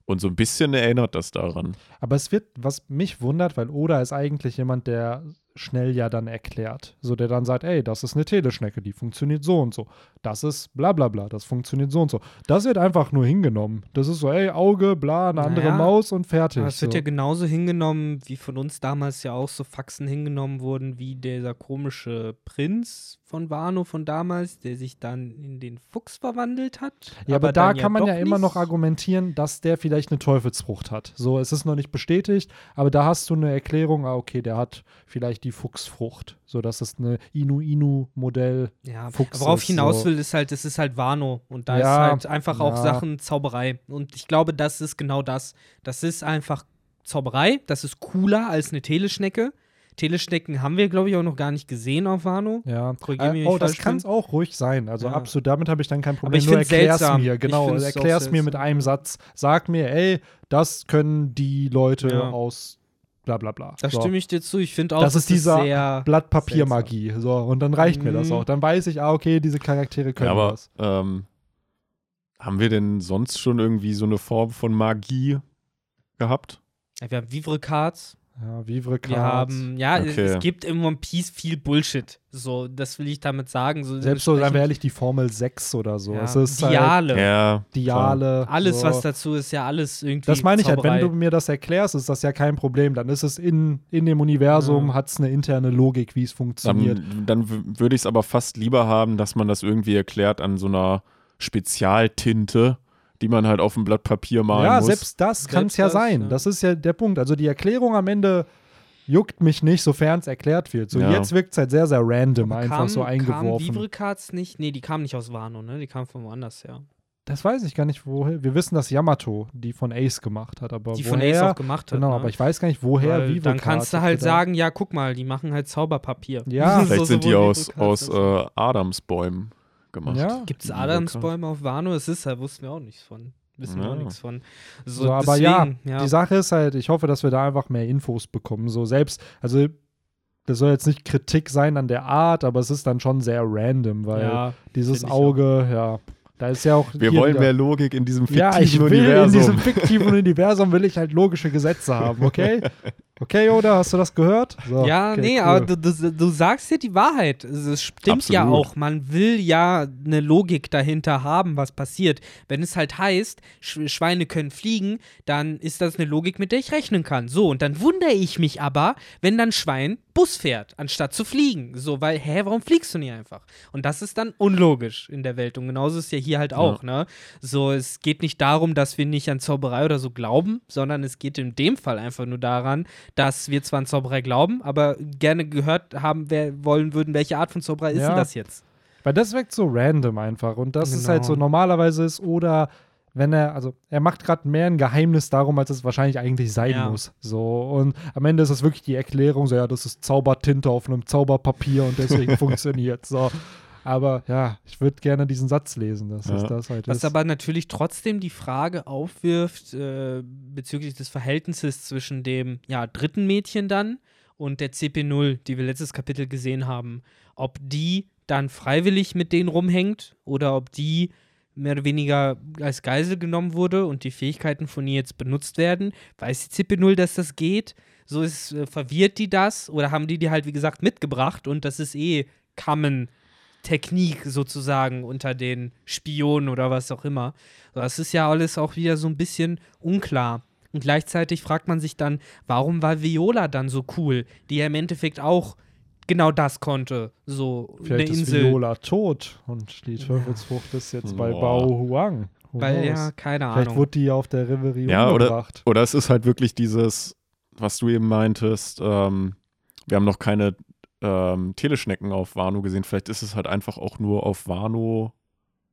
Und so ein bisschen erinnert das daran. Aber es wird, was mich wundert, weil Oda ist eigentlich jemand, der schnell ja dann erklärt. So, der dann sagt, ey, das ist eine Teleschnecke, die funktioniert so und so. Das ist bla bla bla, das funktioniert so und so. Das wird einfach nur hingenommen. Das ist so, ey, Auge, bla, eine andere Naja, Maus und fertig. Aber es wird so. ja genauso hingenommen, wie von uns damals ja auch so Faxen hingenommen wurden, wie dieser komische Prinz von Wano von damals, der sich dann in den Fuchs verwandelt hat. Ja, aber, da dann kann man doch ja immer noch argumentieren, dass der vielleicht eine Teufelsfrucht hat. So, es ist noch nicht bestätigt, aber da hast du eine Erklärung, ah, okay, der hat vielleicht die Fuchsfrucht. So, das ist eine Inu-Inu-Modell. Ja, Fuchs worauf ich hinaus so- will, ist halt, es ist halt Wano und da Ja, ist halt einfach auch ja. Sachen Zauberei. Und ich glaube, das ist genau das. Das ist einfach Zauberei, das ist cooler als eine Teleschnecke. Teleschnecken haben wir, glaube ich, auch noch gar nicht gesehen auf Wano. Ja. Äh, oh, das kann es auch ruhig sein. Also Ja. absolut, damit habe ich dann kein Aber Problem. ich Nur erklär's seltsam. mir, genau. auch Erklär's mir mit einem Satz. Sag mir, ey, das können die Leute Ja. aus bla bla bla. Da so. stimme ich dir zu. Ich finde auch, Das ist dieser sehr Blattpapiermagie. So, und dann reicht mir das Mhm. auch. Dann weiß ich, ah, okay, diese Charaktere können Ja, aber das. ähm, haben wir denn sonst schon irgendwie so eine Form von Magie gehabt? Ja, wir haben Vivre Cards. Ja, Vivre Wir Cards. haben, ja, es, Okay. es gibt im One Piece viel Bullshit. So, das will ich damit sagen. So Selbst so, seien wir ehrlich, die Formel 6 oder so. ja, Es ist halt Diale. Ja. Diale. Alles, so. was dazu ist, ja alles irgendwie. Das meine ich halt, wenn Zauberei. du mir das erklärst, ist das ja kein Problem. Dann ist es in, in dem Universum, Ja. hat es eine interne Logik, wie es funktioniert. Dann, dann würde ich es aber fast lieber haben, dass man das irgendwie erklärt an so einer Spezialtinte, die man halt auf dem Blatt Papier malen ja, muss. selbst das kann es ja sein. ja. Das ist ja der Punkt. Also die Erklärung am Ende juckt mich nicht, sofern es erklärt wird. So Ja. jetzt wirkt es halt sehr, sehr random, einfach Kam- so Kamen eingeworfen. Vivre Cards nicht? Nee, die kamen nicht aus Wano, ne? Die kamen von woanders her. Das weiß ich gar nicht, woher. Wir wissen, dass Yamato die von Ace gemacht hat, aber Die woher, von Ace auch gemacht hat. Genau, ne? aber ich weiß gar nicht, woher Weil Vivre Dann kannst du halt gedacht. sagen, ja, guck mal, die machen halt Zauberpapier. Ja. [LAUGHS] So Vielleicht sind die aus, aus äh, Adamsbäumen gemacht. Ja. Gibt es Adamsbäume auf Wano? Es ist, da wussten wir auch nichts von. Wissen wir auch Ja. nichts von. So, aber deswegen, ja, die Sache ist halt, ich hoffe, dass wir da einfach mehr Infos bekommen. So selbst, also das soll jetzt nicht Kritik sein an der Art, aber es ist dann schon sehr random, weil ja, dieses Auge, ja, da ist ja auch. Wir wollen wieder- mehr Logik in diesem fiktiven Ja, ich will Universum. in diesem fiktiven Universum will ich halt logische Gesetze haben, okay? [LAUGHS] Okay, Yoda, hast du das gehört? So, Ja, okay, nee, cool. aber du, du, du sagst ja die Wahrheit. Es stimmt ja Absolut. auch. Man will ja eine Logik dahinter haben, was passiert. Wenn es halt heißt, Sch Schweine können fliegen, dann ist das eine Logik, mit der ich rechnen kann. So, und dann wundere ich mich aber, wenn dann Schwein Bus fährt, anstatt zu fliegen. So, weil, hä, warum fliegst du nicht einfach? Und das ist dann unlogisch in der Welt. Und genauso ist es ja hier halt auch, ne? So, es geht nicht darum, dass wir nicht an Zauberei oder so glauben, sondern es geht in dem Fall einfach nur daran, dass wir zwar an Zauberei glauben, aber gerne gehört haben wer, wollen würden, welche Art von Zauberei ist Ja. denn das jetzt? Weil das wirkt so random einfach. Und das ist Genau. halt so normalerweise ist, oder wenn er, also er macht gerade mehr ein Geheimnis darum, als es wahrscheinlich eigentlich sein Ja. muss. So. Und am Ende ist es wirklich die Erklärung, so ja, das ist Zaubertinte auf einem Zauberpapier und deswegen [LAUGHS] funktioniert. So. Aber ja, ich würde gerne diesen Satz lesen, dass es Ja. das halt Was ist. aber natürlich trotzdem die Frage aufwirft äh, bezüglich des Verhältnisses zwischen dem ja, dritten Mädchen dann und der CP0, die wir letztes Kapitel gesehen haben. Ob die dann freiwillig mit denen rumhängt oder ob die mehr oder weniger als Geisel genommen wurde und die Fähigkeiten von ihr jetzt benutzt werden. Weiß die CP0, dass das geht? So ist, äh, verwirrt die das oder haben die die halt, wie gesagt, mitgebracht und das ist eh Common Technik sozusagen unter den Spionen oder was auch immer. Das ist ja alles auch wieder so ein bisschen unklar. Und gleichzeitig fragt man sich dann, warum war Viola dann so cool, die ja im Endeffekt auch genau das konnte. So Vielleicht eine ist Insel. Viola tot und die Teufelsfrucht ist jetzt bei. Bao Huang. Who Weil knows? ja, keine Vielleicht Ahnung. wurde die auf der Reverie Ja, oder- umgebracht. Oder es ist halt wirklich dieses, was du eben meintest, ähm, wir haben noch keine ähm, Teleschnecken auf Wano gesehen. Vielleicht ist es halt einfach auch nur auf Wano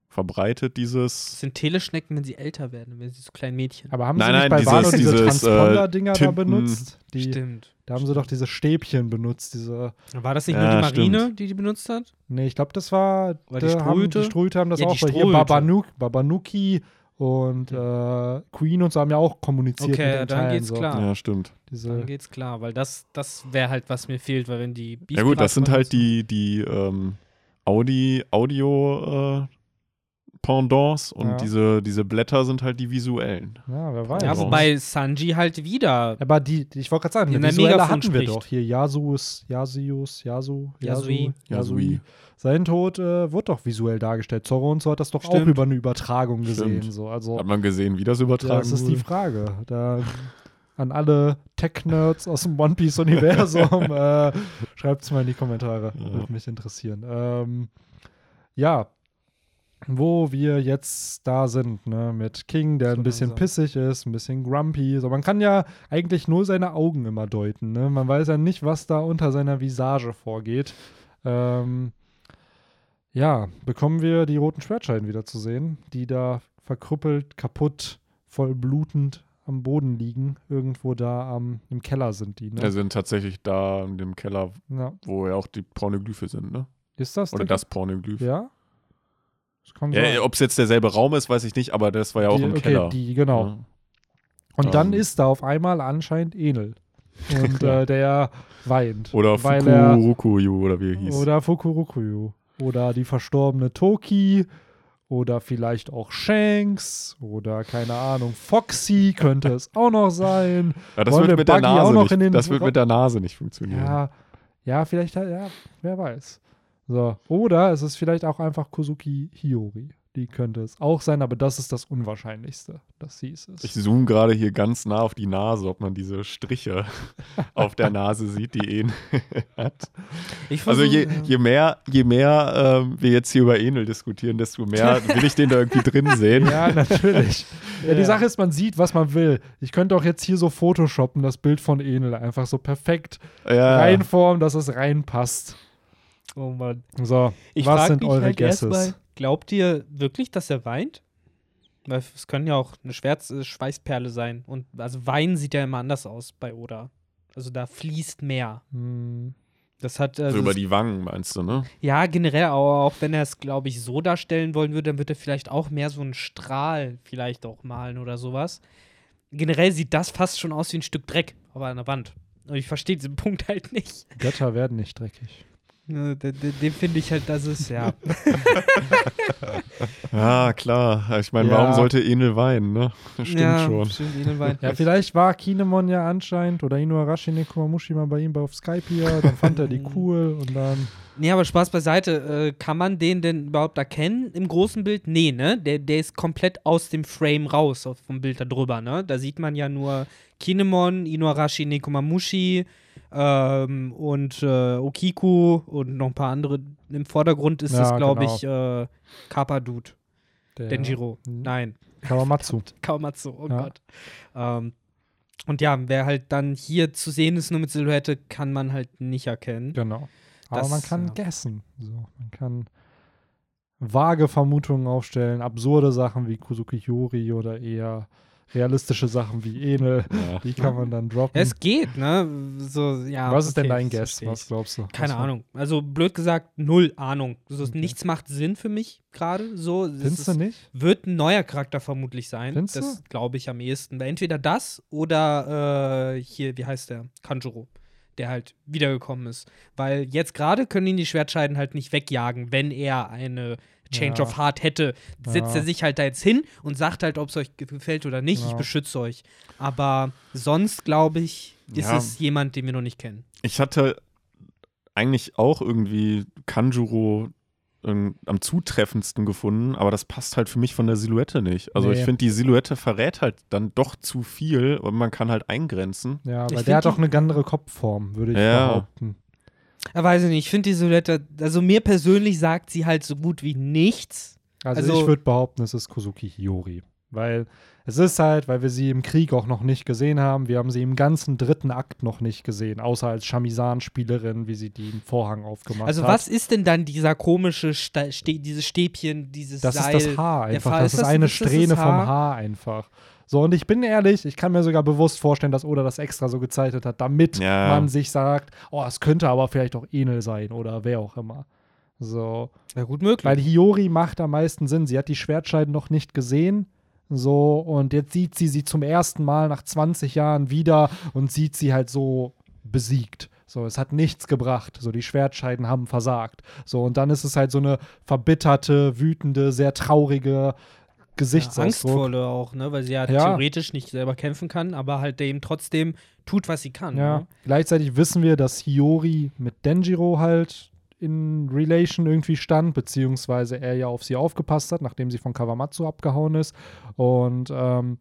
verbreitet, Das dieses sind Teleschnecken, wenn sie älter werden, wenn sie so kleinen Mädchen. Aber haben Nein, sie nicht nein, bei dieses- Wano diese äh, Transponder-Dinger da benutzt? Die, Stimmt. da haben sie doch diese Stäbchen benutzt, diese War das nicht Ja, nur die Marine, stimmt. die die benutzt hat? Nee, ich glaube, das war. Oder die da haben, die haben das Ja, auch. die Weil hier. Babanuk, Babanuki und äh, Queen und so haben ja auch kommuniziert Okay, mit den dann Teilen. geht's so. klar. Ja, stimmt. Diese, Dann geht's klar, weil das, das wäre halt, was mir fehlt, weil wenn die Ja gut, das sind halt die, die ähm, Audi, Audio äh, Pendants und Ja. diese, diese Blätter sind halt die visuellen. ja, wer weiß. Ja, wobei Sanji halt wieder. Aber die, die- ich wollte gerade sagen, Die eine in der visuelle hatten wir spricht. doch. Hier Yasus, Yasius, Yasu, Yasui. Yasu, Yasui. Sein Tod äh, wird doch visuell dargestellt. Zorro und so hat das doch auch Stimmt. über eine Übertragung gesehen. Stimmt. So. Also, Hat man gesehen, wie das übertragen das ist die wurde? Frage. Da an alle Tech-Nerds aus dem One Piece-Universum, [LAUGHS] äh, schreibt es mal in die Kommentare. Ja. Würde mich interessieren. Ähm, ja, wo wir jetzt da sind, ne, mit King, der So ein bisschen langsam. pissig ist, ein bisschen grumpy. So, man kann ja eigentlich nur seine Augen immer deuten. Ne? Man weiß ja nicht, was da unter seiner Visage vorgeht. Ähm, ja, bekommen wir die roten Schwertscheiden wieder zu sehen, die da verkrüppelt, kaputt, voll blutend am Boden liegen. Irgendwo da am, im Keller sind die. Ne? Wir sind tatsächlich da in dem Keller, ja. wo ja auch die Pornoglyphe sind, ne? Ist das Oder der- das Pornoglyph. Ja? Ja. Ob es jetzt derselbe Raum ist, weiß ich nicht, aber das war ja auch die, im okay, Keller. Die, genau. Ja. Und dann Ähm. ist da auf einmal anscheinend Enel. [LAUGHS] Und äh, der weint. Oder er, Fukurukuyu oder wie er hieß. Oder Fukurokuyu. Oder die verstorbene Toki. Oder vielleicht auch Shanks. Oder keine Ahnung, Foxy könnte es auch noch sein. [LAUGHS] ja, das wollen wir wird mit der Buggy Nase nicht, das wird mit der Nase nicht funktionieren. Ja, ja, vielleicht, ja, wer weiß. So. Oder es ist vielleicht auch einfach Kozuki Hiyori. Die könnte es auch sein, aber das ist das Unwahrscheinlichste, dass sie es ist. Ich zoome gerade hier ganz nah auf die Nase, ob man diese Striche [LAUGHS] auf der Nase sieht, die Enel [LAUGHS] hat. Ich Also je, versuch- je mehr, je mehr ähm, wir jetzt hier über Enel diskutieren, desto mehr [LAUGHS] will ich den da irgendwie drin sehen. Ja, natürlich. ja, die Ja. Sache ist, man sieht, was man will. Ich könnte auch jetzt hier so photoshoppen, das Bild von Enel, einfach so perfekt Ja. reinformen, dass es reinpasst. Oh Mann. So, Ich was sind eure halt Guesses? erstmal, glaubt ihr wirklich, dass er weint? Weil es können ja auch eine schwarze Schweißperle sein. Und also Wein sieht ja immer anders aus bei Oda. Also da fließt mehr. Hm, Das hat So also über es- die Wangen meinst du, ne? ja generell auch, auch wenn er es glaube ich so darstellen wollen würde, dann wird er vielleicht auch mehr so einen Strahl vielleicht auch malen oder sowas. Generell sieht das fast schon aus wie ein Stück Dreck auf einer Wand. Und ich verstehe diesen [LAUGHS] Punkt halt nicht. Götter werden nicht dreckig. Ne, Den, finde ich halt, das ist, ja. [LAUGHS] Ja, klar. Ich meine, Ja. warum sollte Enel weinen, ne? Das stimmt ja, schon. Stimmt, Edelwein. Ja, vielleicht war Kinemon ja anscheinend oder Inuarashi Nekomamushi mal bei ihm auf Skype hier, dann fand er die [LAUGHS] cool und dann. Nee, aber Spaß beiseite. Äh, kann man den denn überhaupt erkennen im großen Bild? Nee, ne? Der, der ist komplett aus dem Frame raus auf, vom Bild da drüber, ne? Da sieht man ja nur Kinemon, Inuarashi Nekomamushi ähm, und äh, Okiku und noch ein paar andere. Im Vordergrund ist Ja, es, glaube genau. ich, äh, Kappa Dude. Der Denjiro. Mhm. Nein. Kawamatsu. [LAUGHS] Kawamatsu, oh Ja. Gott. Ähm, und ja, wer halt dann hier zu sehen ist, nur mit Silhouette, kann man halt nicht erkennen. Genau. Aber Das, man kann ja. guessen. So, man kann vage Vermutungen aufstellen, absurde Sachen wie Kuzuki Yori oder eher realistische Sachen wie Enel. Ja. Die kann man dann droppen. Es geht, ne? So, ja, Was ist denn okay, dein das Guess? Was glaubst du? Keine Was war- Ahnung. Also blöd gesagt, null Ahnung. So, Okay. Nichts macht Sinn für mich gerade. So, es Findest du nicht? wird ein neuer Charakter vermutlich sein. Findest das glaube ich am ehesten. Weil Entweder das oder äh, hier, wie heißt der? Kanjuro. Der halt wiedergekommen ist. Weil jetzt gerade können ihn die Schwertscheiden halt nicht wegjagen, wenn er eine Change Ja. of Heart hätte. Setzt Ja. er sich halt da jetzt hin und sagt halt, ob es euch gefällt oder nicht. Ich Ja. beschütze euch. Aber sonst, glaube ich, ist Ja. es jemand, den wir noch nicht kennen. Ich hatte eigentlich auch irgendwie Kanjuro ähm, am zutreffendsten gefunden, aber das passt halt für mich von der Silhouette nicht. Also Nee. ich finde, die Silhouette verrät halt dann doch zu viel und man kann halt eingrenzen. Ja, Ich weil der hat auch eine andere Kopfform, würde ich Ja. behaupten. Ja, weiß ich nicht. Ich finde die Silhouette, also mir persönlich sagt sie halt so gut wie nichts. Also, Also- ich würde behaupten, es ist Kuzuki Hiyori. Weil es ist halt, weil wir sie im Krieg auch noch nicht gesehen haben. Wir haben sie im ganzen dritten Akt noch nicht gesehen, außer als Chamisan-Spielerin, wie sie den Vorhang aufgemacht Also hat. was ist denn dann dieser komische, Sta Ste dieses Stäbchen, dieses Das Seil? ist das Haar einfach. Das ist das- eine ist das das Strähne vom Haar? Haar einfach. So, und ich bin ehrlich, ich kann mir sogar bewusst vorstellen, dass Oda das extra so gezeichnet hat, damit Ja. man sich sagt, oh, es könnte aber vielleicht auch Enel sein oder wer auch immer. So. Ja, gut möglich. Weil Hiyori macht am meisten Sinn. Sie hat die Schwertscheiden noch nicht gesehen. So, und jetzt sieht sie sie zum ersten Mal nach 20 Jahren wieder und sieht sie halt so besiegt. So, es hat nichts gebracht. So, die Schwertscheiden haben versagt. So, und dann ist es halt so eine verbitterte, wütende, sehr traurige ja, Gesichtsausdruck. angstvolle auch, ne? Weil sie ja, Ja. theoretisch nicht selber kämpfen kann, aber halt dem trotzdem tut, was sie kann. Ja. Ne? Gleichzeitig wissen wir, dass Hiyori mit Denjiro halt in Relation irgendwie stand, beziehungsweise er ja auf sie aufgepasst hat, nachdem sie von Kawamatsu abgehauen ist. Und ähm,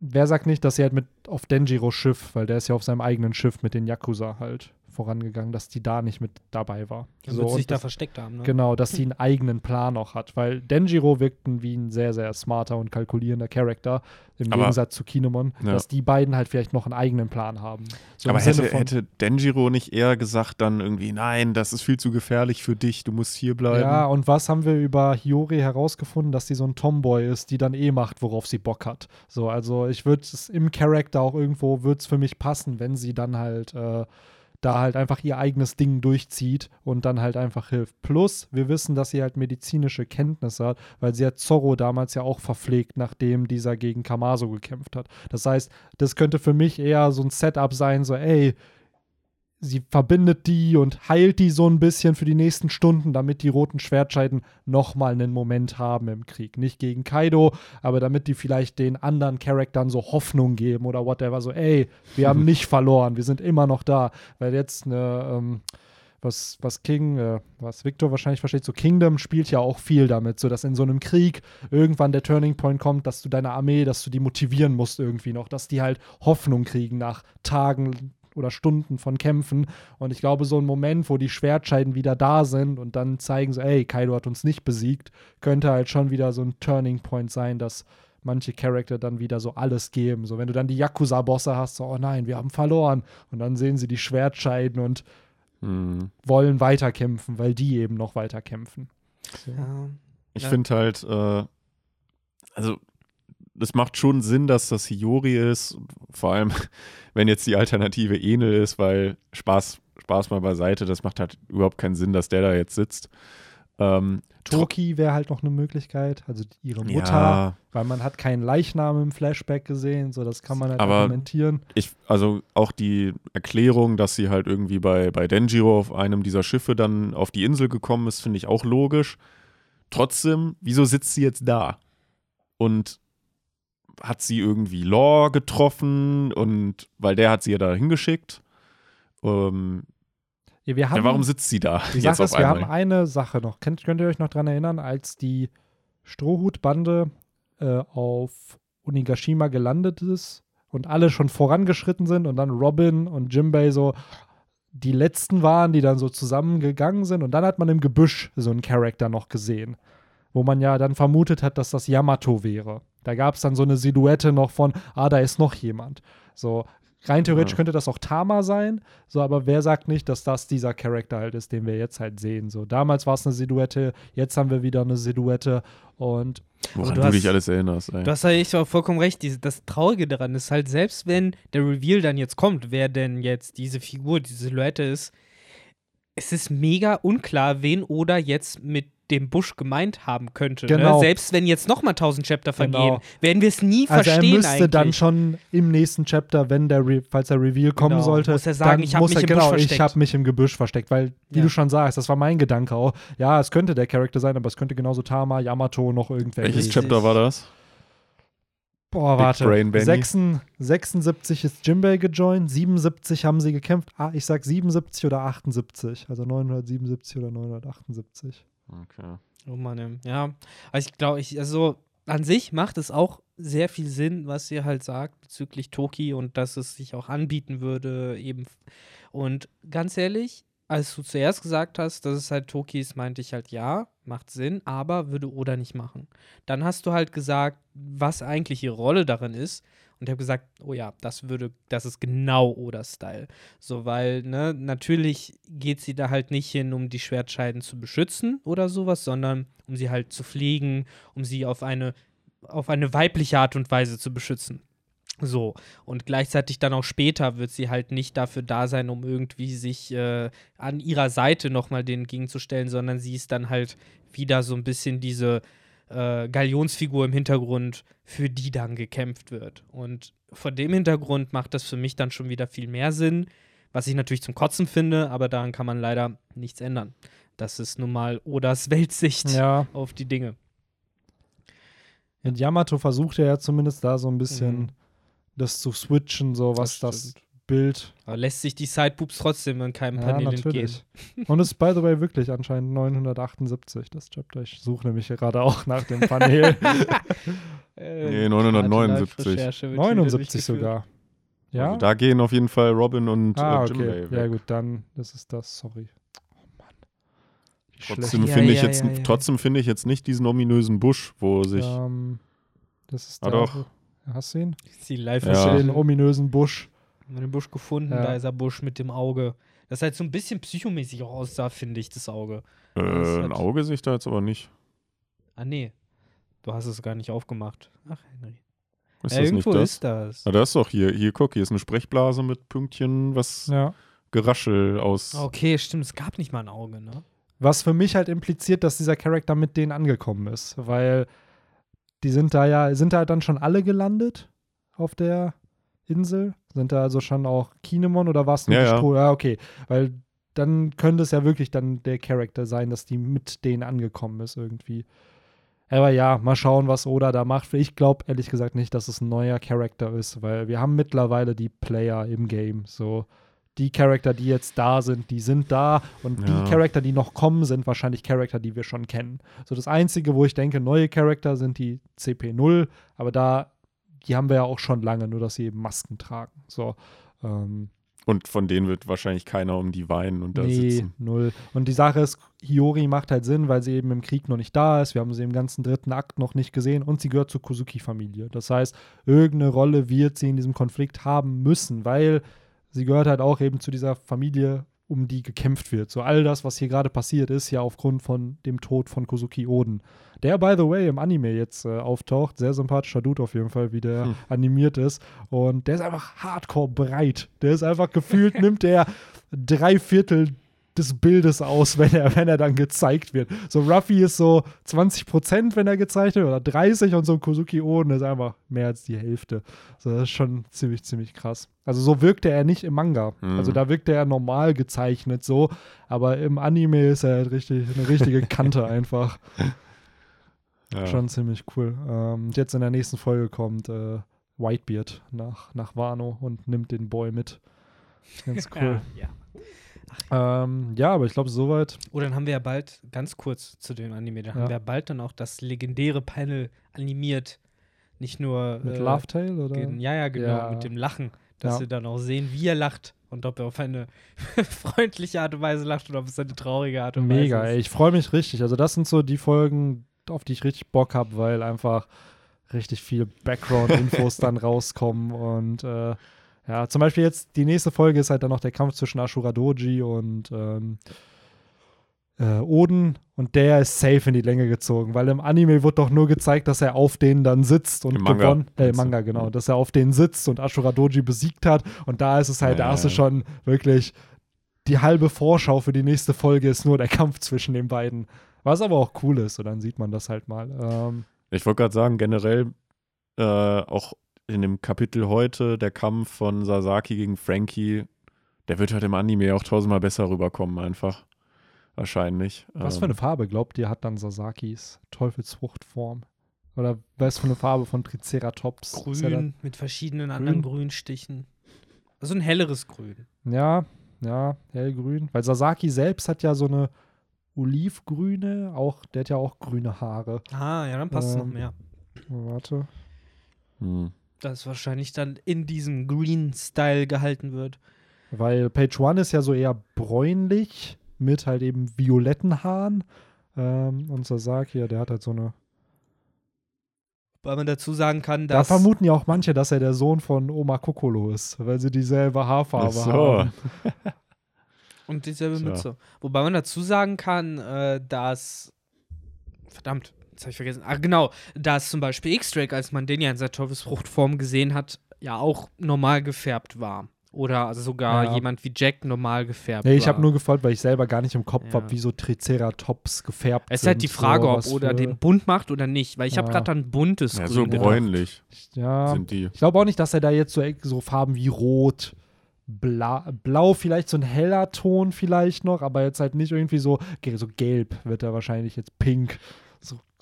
wer sagt nicht, dass sie halt mit auf Denjiros Schiff, weil der ist ja auf seinem eigenen Schiff mit den Yakuza halt vorangegangen, dass die da nicht mit dabei war. Dann So, sich da das- versteckt haben. Ne? Genau, dass sie [LAUGHS] einen eigenen Plan auch hat, weil Denjiro wirkt wie ein sehr, sehr smarter und kalkulierender Charakter, im Aber- Gegensatz zu Kinemon, Ja. dass die beiden halt vielleicht noch einen eigenen Plan haben. So aber hätte, von- hätte Denjiro nicht eher gesagt dann irgendwie, nein, das ist viel zu gefährlich für dich, du musst hier bleiben. Ja, und was haben wir über Hiyori herausgefunden, dass sie so ein Tomboy ist, die dann eh macht, worauf sie Bock hat. So, also ich würde es im Charakter auch irgendwo, würde es für mich passen, wenn sie dann halt äh, da halt einfach ihr eigenes Ding durchzieht und dann halt einfach hilft. Plus, wir wissen, dass sie halt medizinische Kenntnisse hat, weil sie hat Zorro damals ja auch verpflegt, nachdem dieser gegen Kamaso gekämpft hat. Das heißt, das könnte für mich eher so ein Setup sein, so, ey, sie verbindet die und heilt die so ein bisschen für die nächsten Stunden, damit die roten Schwertscheiden nochmal einen Moment haben im Krieg. Nicht gegen Kaido, aber damit die vielleicht den anderen Charaktern so Hoffnung geben oder whatever. So, ey, wir haben [LAUGHS] nicht verloren, wir sind immer noch da. Weil jetzt eine, ähm, was, was King, äh, was Victor wahrscheinlich versteht, so Kingdom spielt ja auch viel damit, so dass in so einem Krieg irgendwann der Turning Point kommt, dass du deine Armee, dass du die motivieren musst irgendwie noch, dass die halt Hoffnung kriegen nach Tagen oder Stunden von Kämpfen. Und ich glaube, so ein Moment, wo die Schwertscheiden wieder da sind und dann zeigen so, ey, Kaido hat uns nicht besiegt, könnte halt schon wieder so ein Turning Point sein, dass manche Charakter dann wieder so alles geben. So, wenn du dann die Yakuza-Bosse hast, so, oh nein, wir haben verloren. Und dann sehen sie die Schwertscheiden und Hm. wollen weiterkämpfen, weil die eben noch weiterkämpfen. So. Ja. Ich Ja. finde halt, äh, also es macht schon Sinn, dass das Hiyori ist, vor allem [LAUGHS] wenn jetzt die Alternative Enel ist, weil Spaß, Spaß mal beiseite, das macht halt überhaupt keinen Sinn, dass der da jetzt sitzt. Ähm, Toki wäre halt noch eine Möglichkeit, also ihre Mutter, ja, weil man hat keinen Leichnam im Flashback gesehen, so das kann man halt Aber- argumentieren. ich, also auch die Erklärung, dass sie halt irgendwie bei, bei Denjiro auf einem dieser Schiffe dann auf die Insel gekommen ist, finde ich auch logisch. Trotzdem, wieso sitzt sie jetzt da? Und hat sie irgendwie Law getroffen und weil der hat sie ja da hingeschickt. Ähm, Ja, wir haben, ja, warum sitzt sie da die jetzt Sache ist, wir haben eine Sache noch. Könnt, könnt ihr euch noch dran erinnern, als die Strohhutbande äh, auf Onigashima gelandet ist und alle schon vorangeschritten sind und dann Robin und Jimbei so die letzten waren, die dann so zusammengegangen sind und dann hat man im Gebüsch so einen Charakter noch gesehen, wo man ja dann vermutet hat, dass das Yamato wäre. Da gab es dann so eine Silhouette noch von, ah, da ist noch jemand. So, rein theoretisch Ja. könnte das auch Tama sein, so, aber wer sagt nicht, dass das dieser Charakter halt ist, den wir jetzt halt sehen. So, damals war es eine Silhouette, jetzt haben wir wieder eine Silhouette und Woran du du, hast- dich alles erinnerst. Ey. Du hast ja echt vollkommen recht. Diese, das Traurige daran ist halt, selbst wenn der Reveal dann jetzt kommt, wer denn jetzt diese Figur, diese Silhouette ist, es ist mega unklar, wen Oda jetzt mit dem Busch gemeint haben könnte. Genau. Ne? Selbst wenn jetzt nochmal 1000 Chapter vergehen, Genau. werden wir es nie also er verstehen müsste eigentlich. dann schon im nächsten Chapter, wenn der Re falls der Reveal kommen Genau, sollte, muss er sagen, dann ich hab muss mich er, im genau, Busch ich versteckt. habe mich im Gebüsch versteckt, weil wie Ja. du schon sagst, das war mein Gedanke auch. Ja, es könnte der Charakter sein, aber es könnte genauso Tama, Yamato noch irgendwer Welches. Chapter war das? Boah, Big warte. Brain Benny? 6, 76 ist Jimbei gejoint, 77 haben sie gekämpft. Ah, ich sag 77 oder 78. Also 977 oder 978. Okay. Oh Mann, ja. Also ich glaube, ich, also an sich macht es auch sehr viel Sinn, was ihr halt sagt bezüglich Toki und dass es sich auch anbieten würde, eben. Und ganz ehrlich, als du zuerst gesagt hast, dass es halt Toki ist, meinte ich halt ja, macht Sinn, aber würde Oda nicht machen. Dann hast du halt gesagt, was eigentlich ihre Rolle darin ist. Und ich habe gesagt, oh ja, das würde, das ist genau Oda-Style. So, weil, ne, natürlich geht sie da halt nicht hin, um die Schwertscheiden zu beschützen oder sowas, sondern um sie halt zu pflegen, um sie auf eine, auf eine weibliche Art und Weise zu beschützen. So, und gleichzeitig dann auch später wird sie halt nicht dafür da sein, um irgendwie sich äh, an ihrer Seite nochmal denen gegenzustellen, sondern sie ist dann halt wieder so ein bisschen diese äh, Galionsfigur im Hintergrund, für die dann gekämpft wird. Und vor dem Hintergrund macht das für mich dann schon wieder viel mehr Sinn, was ich natürlich zum Kotzen finde, aber daran kann man leider nichts ändern. Das ist nun mal Odas [LAUGHS] Weltsicht Ja, auf die Dinge. und Yamato versucht ja zumindest da so ein bisschen Mhm. das zu switchen, so was das, stimmt. Bild. Aber lässt sich die Sidepoops trotzdem in keinem Ja, Panel entgehen. natürlich. Und es ist, by the way, wirklich anscheinend 978, das Chapter. Ich suche nämlich gerade auch nach dem Panel. [LAUGHS] Äh, Nee, 979. Live-Recherche wird wieder 79 durchgeführt. sogar. Ja? Also da gehen auf jeden Fall Robin und ah, äh, Jimbei okay. Ja, gut, dann das ist das, sorry. Oh Mann. Wie Trotzdem Ja, finde ich ja, jetzt, ja, ja. trotzdem finde ich jetzt nicht diesen ominösen Busch, wo sich. Ähm, das ist Ah, der, doch. Hast du ihn? Ist die live Ja. Ja. den ominösen Busch? Haben wir den Busch gefunden, Ja. da ist der Busch mit dem Auge. Das halt so ein bisschen psychomäßig auch aussah, finde ich, das Auge. Äh, Das ein hat- Auge sehe ich da jetzt aber nicht. Ah, nee. Du hast es gar nicht aufgemacht. Ach, Henry. Ist Ja, das nicht irgendwo das? ist das. Ah, da ist doch hier, hier, guck, hier ist eine Sprechblase mit Pünktchen, was Ja. Geraschel aus. Okay, stimmt, es gab nicht mal ein Auge, ne? Was für mich halt impliziert, dass dieser Charakter mit denen angekommen ist, weil die sind da ja, sind da dann schon alle gelandet auf der Insel? Sind da also schon auch Kinemon oder war es nur Ja, ja. Stroh? Ja, okay. Weil dann könnte es ja wirklich dann der Charakter sein, dass die mit denen angekommen ist irgendwie. Aber ja, mal schauen, was Oda da macht. Ich glaube ehrlich gesagt nicht, dass es ein neuer Charakter ist, weil wir haben mittlerweile die Player im Game. So, die Charakter, die jetzt da sind, die sind da und Ja. die Charakter, die noch kommen, sind wahrscheinlich Charakter, die wir schon kennen. So das Einzige, wo ich denke, neue Charakter sind die CP0, aber da, die haben wir ja auch schon lange, nur dass sie eben Masken tragen. So, ähm, Und von denen wird wahrscheinlich keiner um die weinen und da nee, sitzen. null. Und die Sache ist, Hiyori macht halt Sinn, weil sie eben im Krieg noch nicht da ist. Wir haben sie im ganzen dritten Akt noch nicht gesehen und sie gehört zur Kozuki-Familie. Das heißt, irgendeine Rolle wird sie in diesem Konflikt haben müssen, weil sie gehört halt auch eben zu dieser Familie, um die gekämpft wird. So all das, was hier gerade passiert ist, ja aufgrund von dem Tod von Kozuki Oden. Der, by the way, im Anime jetzt äh, auftaucht. Sehr sympathischer Dude auf jeden Fall, wie der Hm. animiert ist. Und der ist einfach hardcore breit. Der ist einfach gefühlt, [LAUGHS] nimmt der drei Viertel des Bildes aus, [LAUGHS] wenn er, wenn er dann gezeigt wird. So Ruffy ist so 20 Prozent, wenn er gezeigt wird, oder 30 und so ein Kozuki Oden ist einfach mehr als die Hälfte. So, das ist schon ziemlich, ziemlich krass. Also so wirkte er nicht im Manga. Mhm. Also da wirkte er normal gezeichnet so, aber im Anime ist er halt richtig, eine richtige [LAUGHS] Kante einfach. Ja. Schon ziemlich cool. Ähm, und jetzt in der nächsten Folge kommt äh, Whitebeard nach, nach Wano und nimmt den Boy mit. Ganz [LAUGHS] cool. Ja. Ähm, ja, aber ich glaube, soweit. Oh, dann haben wir ja bald, ganz kurz zu dem Anime, dann Ja. haben wir bald dann auch das legendäre Panel animiert. Nicht nur. Mit äh, Love Tale oder? Ja, ja, genau, Ja. mit dem Lachen. Dass Ja. wir dann auch sehen, wie er lacht und ob er auf eine [LAUGHS] freundliche Art und Weise lacht oder ob es eine traurige Art und Mega, Weise ey. ist. Ich freue mich richtig. Also, das sind so die Folgen, auf die ich richtig Bock habe, weil einfach richtig viel Background-Infos [LAUGHS] dann rauskommen. Und äh, ja, zum Beispiel jetzt die nächste Folge ist halt dann noch der Kampf zwischen Ashura Doji und ähm, äh, Oden. Und der ist safe in die Länge gezogen, weil im Anime wird doch nur gezeigt, dass er auf denen dann sitzt und Im Manga, gewonnen. Äh, im? Manga, genau. Dass er auf denen sitzt und Ashura Doji besiegt hat. Und da ist es halt, Ja, da hast du schon wirklich die halbe Vorschau für die nächste Folge ist nur der Kampf zwischen den beiden. Was aber auch cool ist, und dann sieht man das halt mal. Ähm, Ich wollte gerade sagen, generell äh, auch in dem Kapitel heute, der Kampf von Sasaki gegen Frankie, der wird halt im Anime auch tausendmal besser rüberkommen, einfach. Wahrscheinlich. was Ähm, für eine Farbe, glaubt ihr, hat dann Sasakis Teufelsfruchtform? Oder was für eine Farbe von Triceratops? Er Grün mit verschiedenen anderen Grünstichen. Also ein helleres Grün. Ja, ja, hellgrün. Weil Sasaki selbst hat ja so eine olivgrüne, auch, der hat ja auch grüne Haare. Ah, ja, dann passt es noch Ähm, mehr. Oh, warte. hm. Das wahrscheinlich dann in diesem Green-Style gehalten wird. Weil Page One ist ja so eher bräunlich mit halt eben violetten Haaren. Ähm, und Sasaki, ja, der hat halt so eine. Weil man dazu sagen kann, Da dass. vermuten ja auch manche, dass er der Sohn von Oma Kokolo ist, weil sie dieselbe Haarfarbe Ach so. haben. [LAUGHS] Und dieselbe Tja. Mütze. Wobei man dazu sagen kann, äh, dass. Verdammt, jetzt habe ich vergessen. Ah, genau. Dass zum Beispiel X-Drake, als man den ja in seiner Teufelsfruchtform gesehen hat, ja auch normal gefärbt war. Oder sogar Ja. jemand wie Jack normal gefärbt Nee, ich habe nur gefragt, weil ich selber gar nicht im Kopf Ja. habe, wie so Triceratops gefärbt Es ist halt die Frage, so, ob oder für- den bunt macht oder nicht. Weil ich habe Ja. gerade ein buntes Ja, so bräunlich Ja, sind die. ich glaube auch nicht, dass er da jetzt so, so Farben wie Rot, Bla, Blau, vielleicht so ein heller Ton vielleicht noch, aber jetzt halt nicht irgendwie so, so gelb wird er wahrscheinlich jetzt pink.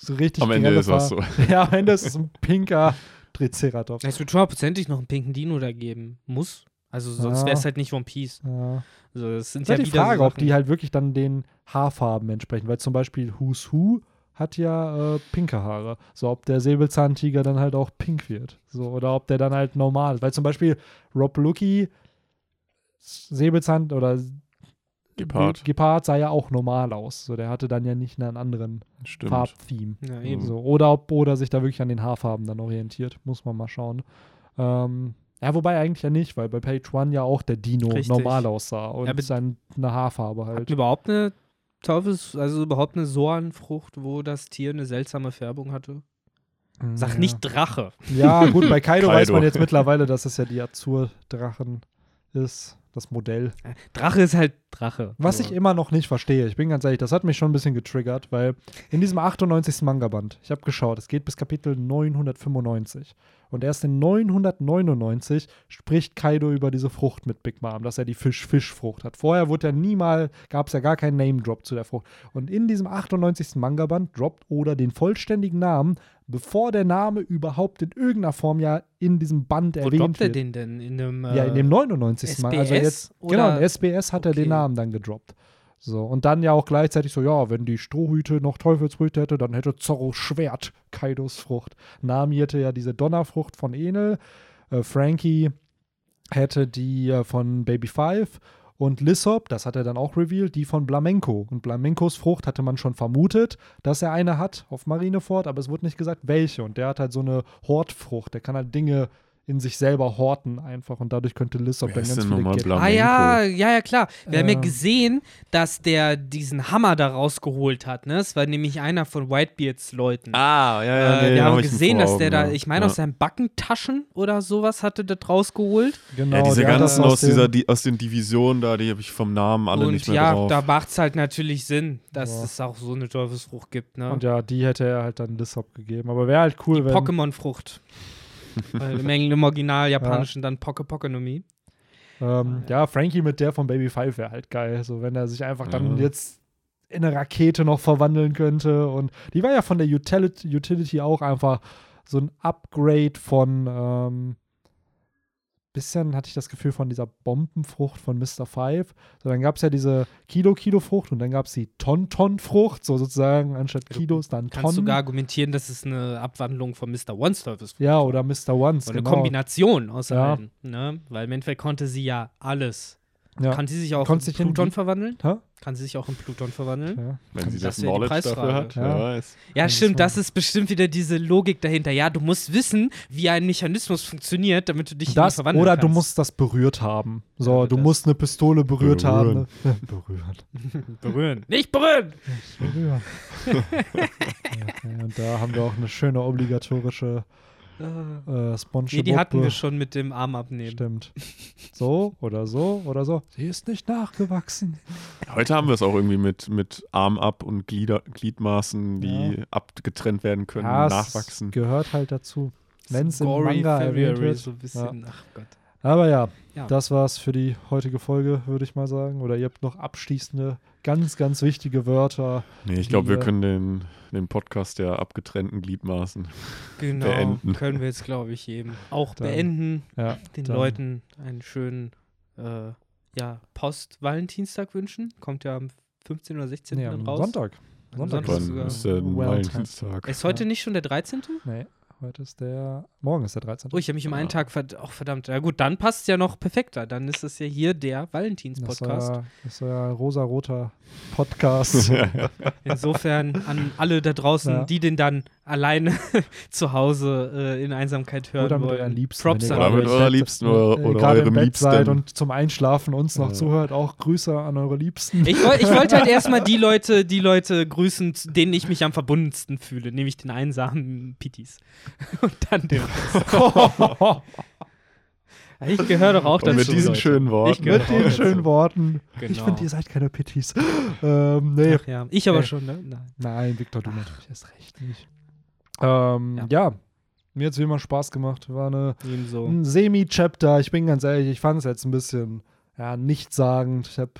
So, richtig Am Ende ist Farben. so. [LAUGHS] Ja, am Ende ist es ein pinker Triceratops. Es wird hundertprozentig noch einen pinken Dino da geben. Muss. Also sonst Ja. wäre es halt nicht One Piece. Ja. Also das sind Ist ja halt die wieder Frage, so ob die halt wirklich dann den Haarfarben entsprechen, weil zum Beispiel Who's Who hat ja äh, pinke Haare. So, ob der Säbelzahntiger dann halt auch pink wird. So, oder ob der dann halt normal ist. Weil zum Beispiel Rob Lucky, Säbelzahn oder Gepard. Gepard sah ja auch normal aus. So, der hatte dann ja nicht einen anderen Stimmt. Farbtheme. Ja, eben. So, oder ob Oda sich da wirklich an den Haarfarben dann orientiert. Muss man mal schauen. Ähm, ja, wobei eigentlich ja nicht, weil bei Page One ja auch der Dino Richtig. normal aussah und Ja, seine Haarfarbe halt. Hat überhaupt eine Teufels, also überhaupt eine Soanfrucht, wo das Tier eine seltsame Färbung hatte? Sag Ja. nicht Drache. Ja, gut, bei Kaido, [LAUGHS] weiß Kaido. man jetzt mittlerweile, dass es ja die Azur-Drachen ist, das Modell. Drache ist halt Drache. Was So. ich immer noch nicht verstehe, ich bin ganz ehrlich, das hat mich schon ein bisschen getriggert, weil in diesem 98. Manga-Band, ich habe geschaut, es geht bis Kapitel 995. Und erst in 999 spricht Kaido über diese Frucht mit Big Mom, dass er die Fisch-Fisch-Frucht hat. Vorher wurde ja niemals, gab es ja gar keinen Name-Drop zu der Frucht. Und in diesem 98. Manga-Band droppt Oda den vollständigen Namen, bevor der Name überhaupt in irgendeiner Form ja in diesem Band Wo erwähnt droppt er wird. den denn? In einem, Ja, in dem äh, 99. Mal. Also SBS jetzt, oder- genau, in SBS hat er Okay. den Namen dann gedroppt. So, und dann ja auch gleichzeitig so, ja, wenn die Strohhüte noch Teufelsfrüchte hätte, dann hätte Zorro Schwert Kaidos Frucht. Nami hätte ja diese Donnerfrucht von Enel, äh, Frankie hätte die äh, von Baby Five und Lissop, das hat er dann auch revealed, die von Blamenco. Und Blamencos Frucht hatte man schon vermutet, dass er eine hat auf Marineford, aber es wurde nicht gesagt, welche. Und der hat halt so eine Hortfrucht, der kann halt Dinge in sich selber horten einfach und dadurch könnte Lissop dann ganz viele Bla- Ah ja, ja, ja, klar. Wir haben ja Ähm. gesehen, dass der diesen Hammer da rausgeholt hat. Ne? Es war nämlich einer von Whitebeards Leuten. Ah, ja, ja. äh, nee, wir haben hab gesehen, dass der Augen, da, ja. ich meine, ja. aus seinen Backentaschen oder sowas hatte das rausgeholt. Genau, Ja, diese der ganzen aus, dieser, die, aus den Divisionen da, die habe ich vom Namen alle Und nicht mehr ja, drauf. da macht es halt natürlich Sinn, dass Ja. es auch so eine Teufelsfrucht gibt. Ne? Und ja, die hätte er halt dann Lissop gegeben. Aber wäre halt cool, Die wenn. Pokémon-Frucht. [LAUGHS] Weil im, Engl- im Original japanischen dann Poke Pokenomie. Ähm, ja, Frankie mit der von Baby Five wäre halt geil. So, wenn er sich einfach dann Ja. jetzt in eine Rakete noch verwandeln könnte. Und die war ja von der Utility, Utility auch einfach so ein Upgrade von ähm, bisschen hatte ich das Gefühl von dieser Bombenfrucht von Mr. Five. So, dann gab es ja diese Kilo-Kilo-Frucht und dann gab es die Ton-Ton-Frucht, so sozusagen anstatt Kilos dann Kannst Tonnen. sogar argumentieren, dass es eine Abwandlung von Mr. One's Teufelsfrucht ja, oder Mr. Ones, Oder eine genau. Kombination aus Ja. beiden. Ne? Weil im Endeffekt konnte sie ja alles. Ja. Kann sie sich auch Konntest in Pluton verwandeln? Hä? Kann sie sich auch in Pluton verwandeln? Ja. Wenn sie Das das, Knowledge dafür hat, Ja. weiß. Ja, stimmt. Das ist bestimmt wieder diese Logik dahinter. Ja, du musst wissen, wie ein Mechanismus funktioniert, damit du dich in Das, verwandeln oder kannst. du musst das berührt haben. So, Ja, du das- musst eine Pistole berührt Berühren. haben. Berühren. [LAUGHS] [LAUGHS] berühren. Nicht berühren! berühren. [LAUGHS] ja, ja, und da haben wir auch eine schöne obligatorische äh, SpongeBob. Nee, die hatten wir schon mit dem Arm abnehmen. Stimmt. So oder so oder so. Sie ist nicht nachgewachsen. Heute haben wir es auch irgendwie mit, mit Arm ab und Glieder, Gliedmaßen, die Ja. abgetrennt werden können, Ja, nachwachsen. gehört halt dazu. Wenn es im Manga erwähnt wird. so ein bisschen. Ach Gott. Aber ja, Ja. das war's für die heutige Folge, würde ich mal sagen. Oder ihr habt noch abschließende, ganz, ganz wichtige Wörter. Nee, ich glaube, wir äh, können den, den Podcast der abgetrennten Gliedmaßen. [LAUGHS] Genau. beenden. Können wir jetzt, glaube ich, eben auch Dann- beenden. Ja, Den dann- Leuten einen schönen äh, ja, Post-Valentinstag wünschen. Kommt ja am 15. oder 16. Nee, dann am raus. Sonntag. Am Sonntag Sonntag ist sogar. Ist der Valentine. Valentinstag? Ist heute nicht schon der 13.? Nee, heute ist der. Morgen ist der 13. Oh, ich habe mich um einen. Tag verd auch verdammt. Ja gut, dann passt es ja noch perfekter. Dann ist es ja hier der das Valentins-Podcast. das war ein rosa-roter Podcast. [LAUGHS] Insofern an alle da draußen, Ja. die den dann alleine [LAUGHS] zu Hause äh, in Einsamkeit hören Oder mit wollen. euren Liebsten. Props an Oder mit eurer Liebsten oder- oder gerade eurem Liebsten. seid und zum Einschlafen uns noch Ja. zuhört. Auch Grüße an eure Liebsten. Ich, ich wollte halt [LAUGHS] erstmal die Leute, die Leute grüßen, denen ich mich am verbundensten fühle, nämlich den einsamen Pitis. [LAUGHS] Und dann den Rest. [LAUGHS] Ich gehöre doch auch Und dazu. mit diesen Leute. schönen Worten. Ich gehöre Mit auch den dazu. schönen Worten. Genau. Ich finde, ihr seid keine Pitties. [GASPS] ähm, nee. Ach ja, ich aber Ey. schon, ne? Nein. Nein, Victor, du natürlich erst recht nicht. Ähm, Ja. ja. mir hat es wie immer Spaß gemacht. War eine, Ebenso. ein Semi-Chapter. Ich bin ganz ehrlich, ich fand es jetzt ein bisschen ja, nichtssagend. Ich habe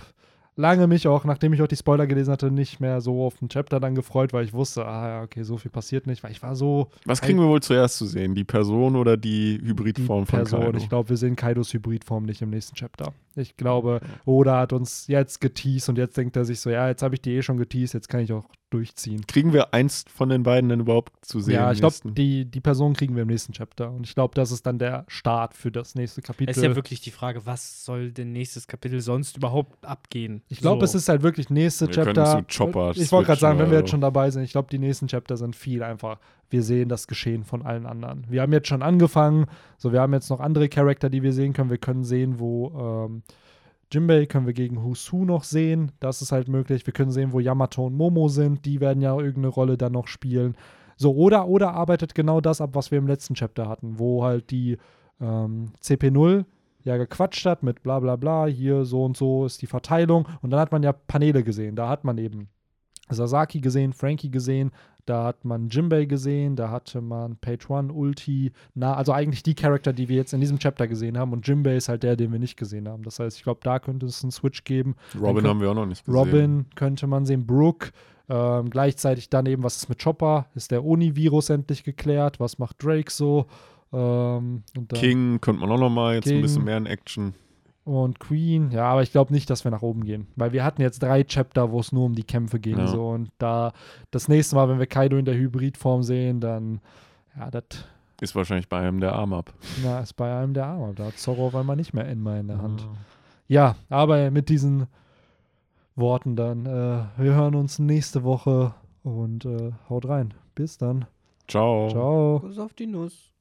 lange mich auch, nachdem ich auch die Spoiler gelesen hatte, nicht mehr so auf den Chapter dann gefreut, weil ich wusste, ah ja, okay, so viel passiert nicht, weil ich war so Was kriegen wir wohl zuerst zu sehen? Die Person oder die die Hybridform von Person. Kaido? Ich glaube, wir sehen Kaidos Hybridform nicht im nächsten Chapter. Ich glaube, Oda hat uns jetzt geteased und jetzt denkt er sich so, ja, jetzt habe ich die eh schon geteased, jetzt kann ich auch durchziehen. Kriegen wir eins von den beiden denn überhaupt zu sehen? ja, ich glaube, die, die Person kriegen wir im nächsten Chapter. Und ich glaube, das ist dann der Start für das nächste Kapitel. Es ist ja wirklich die Frage, was soll denn nächstes Kapitel sonst überhaupt abgehen? ich glaube, So. es ist halt wirklich nächste Wir können Chapter. zu Chopper ich wollte gerade sagen, wenn wir jetzt schon dabei sind, ich glaube, die nächsten Chapter sind viel einfach. Wir sehen das Geschehen von allen anderen. Wir haben jetzt schon angefangen, so wir haben jetzt noch andere Charakter, die wir sehen können. Wir können sehen, wo ähm, Jimbei können wir gegen Husu noch sehen. Das ist halt möglich. Wir können sehen, wo Yamato und Momo sind. Die werden ja irgendeine Rolle dann noch spielen. So, oder, oder arbeitet genau das ab, was wir im letzten Chapter hatten, wo halt die ähm, CP0 ja gequatscht hat mit bla bla bla, hier so und so ist die Verteilung. Und dann hat man ja Paneele gesehen. Da hat man eben Sasaki gesehen, Frankie gesehen, da hat man Jimbei gesehen, da hatte man Page One, Ulti, na, also eigentlich die Charakter, die wir jetzt in diesem Chapter gesehen haben. Und Jimbei ist halt der, den wir nicht gesehen haben. Das heißt, ich glaube, da könnte es einen Switch geben. Robin Dann haben wir auch noch nicht gesehen. Robin könnte man sehen, Brooke. Ähm, gleichzeitig dann eben, was ist mit Chopper? Ist der Uni-Virus endlich geklärt? Was macht Drake so? Ähm, King könnte man auch noch mal jetzt King. ein bisschen mehr in Action. Und Queen, ja, aber ich glaube nicht, dass wir nach oben gehen. Weil wir hatten jetzt drei Chapter, wo es nur um die Kämpfe ging. Ja. So, und da das nächste Mal, wenn wir Kaido in der Hybridform sehen, dann, ja, das Ist wahrscheinlich bei einem der Arm ab. na, ist bei einem der Arme. Da hat Zorro auf einmal nicht mehr Enma in der Hand. Ja, aber mit diesen Worten dann. Äh, wir hören uns nächste Woche und äh, haut rein. Bis dann. Ciao. Ciao. Kuss auf die Nuss.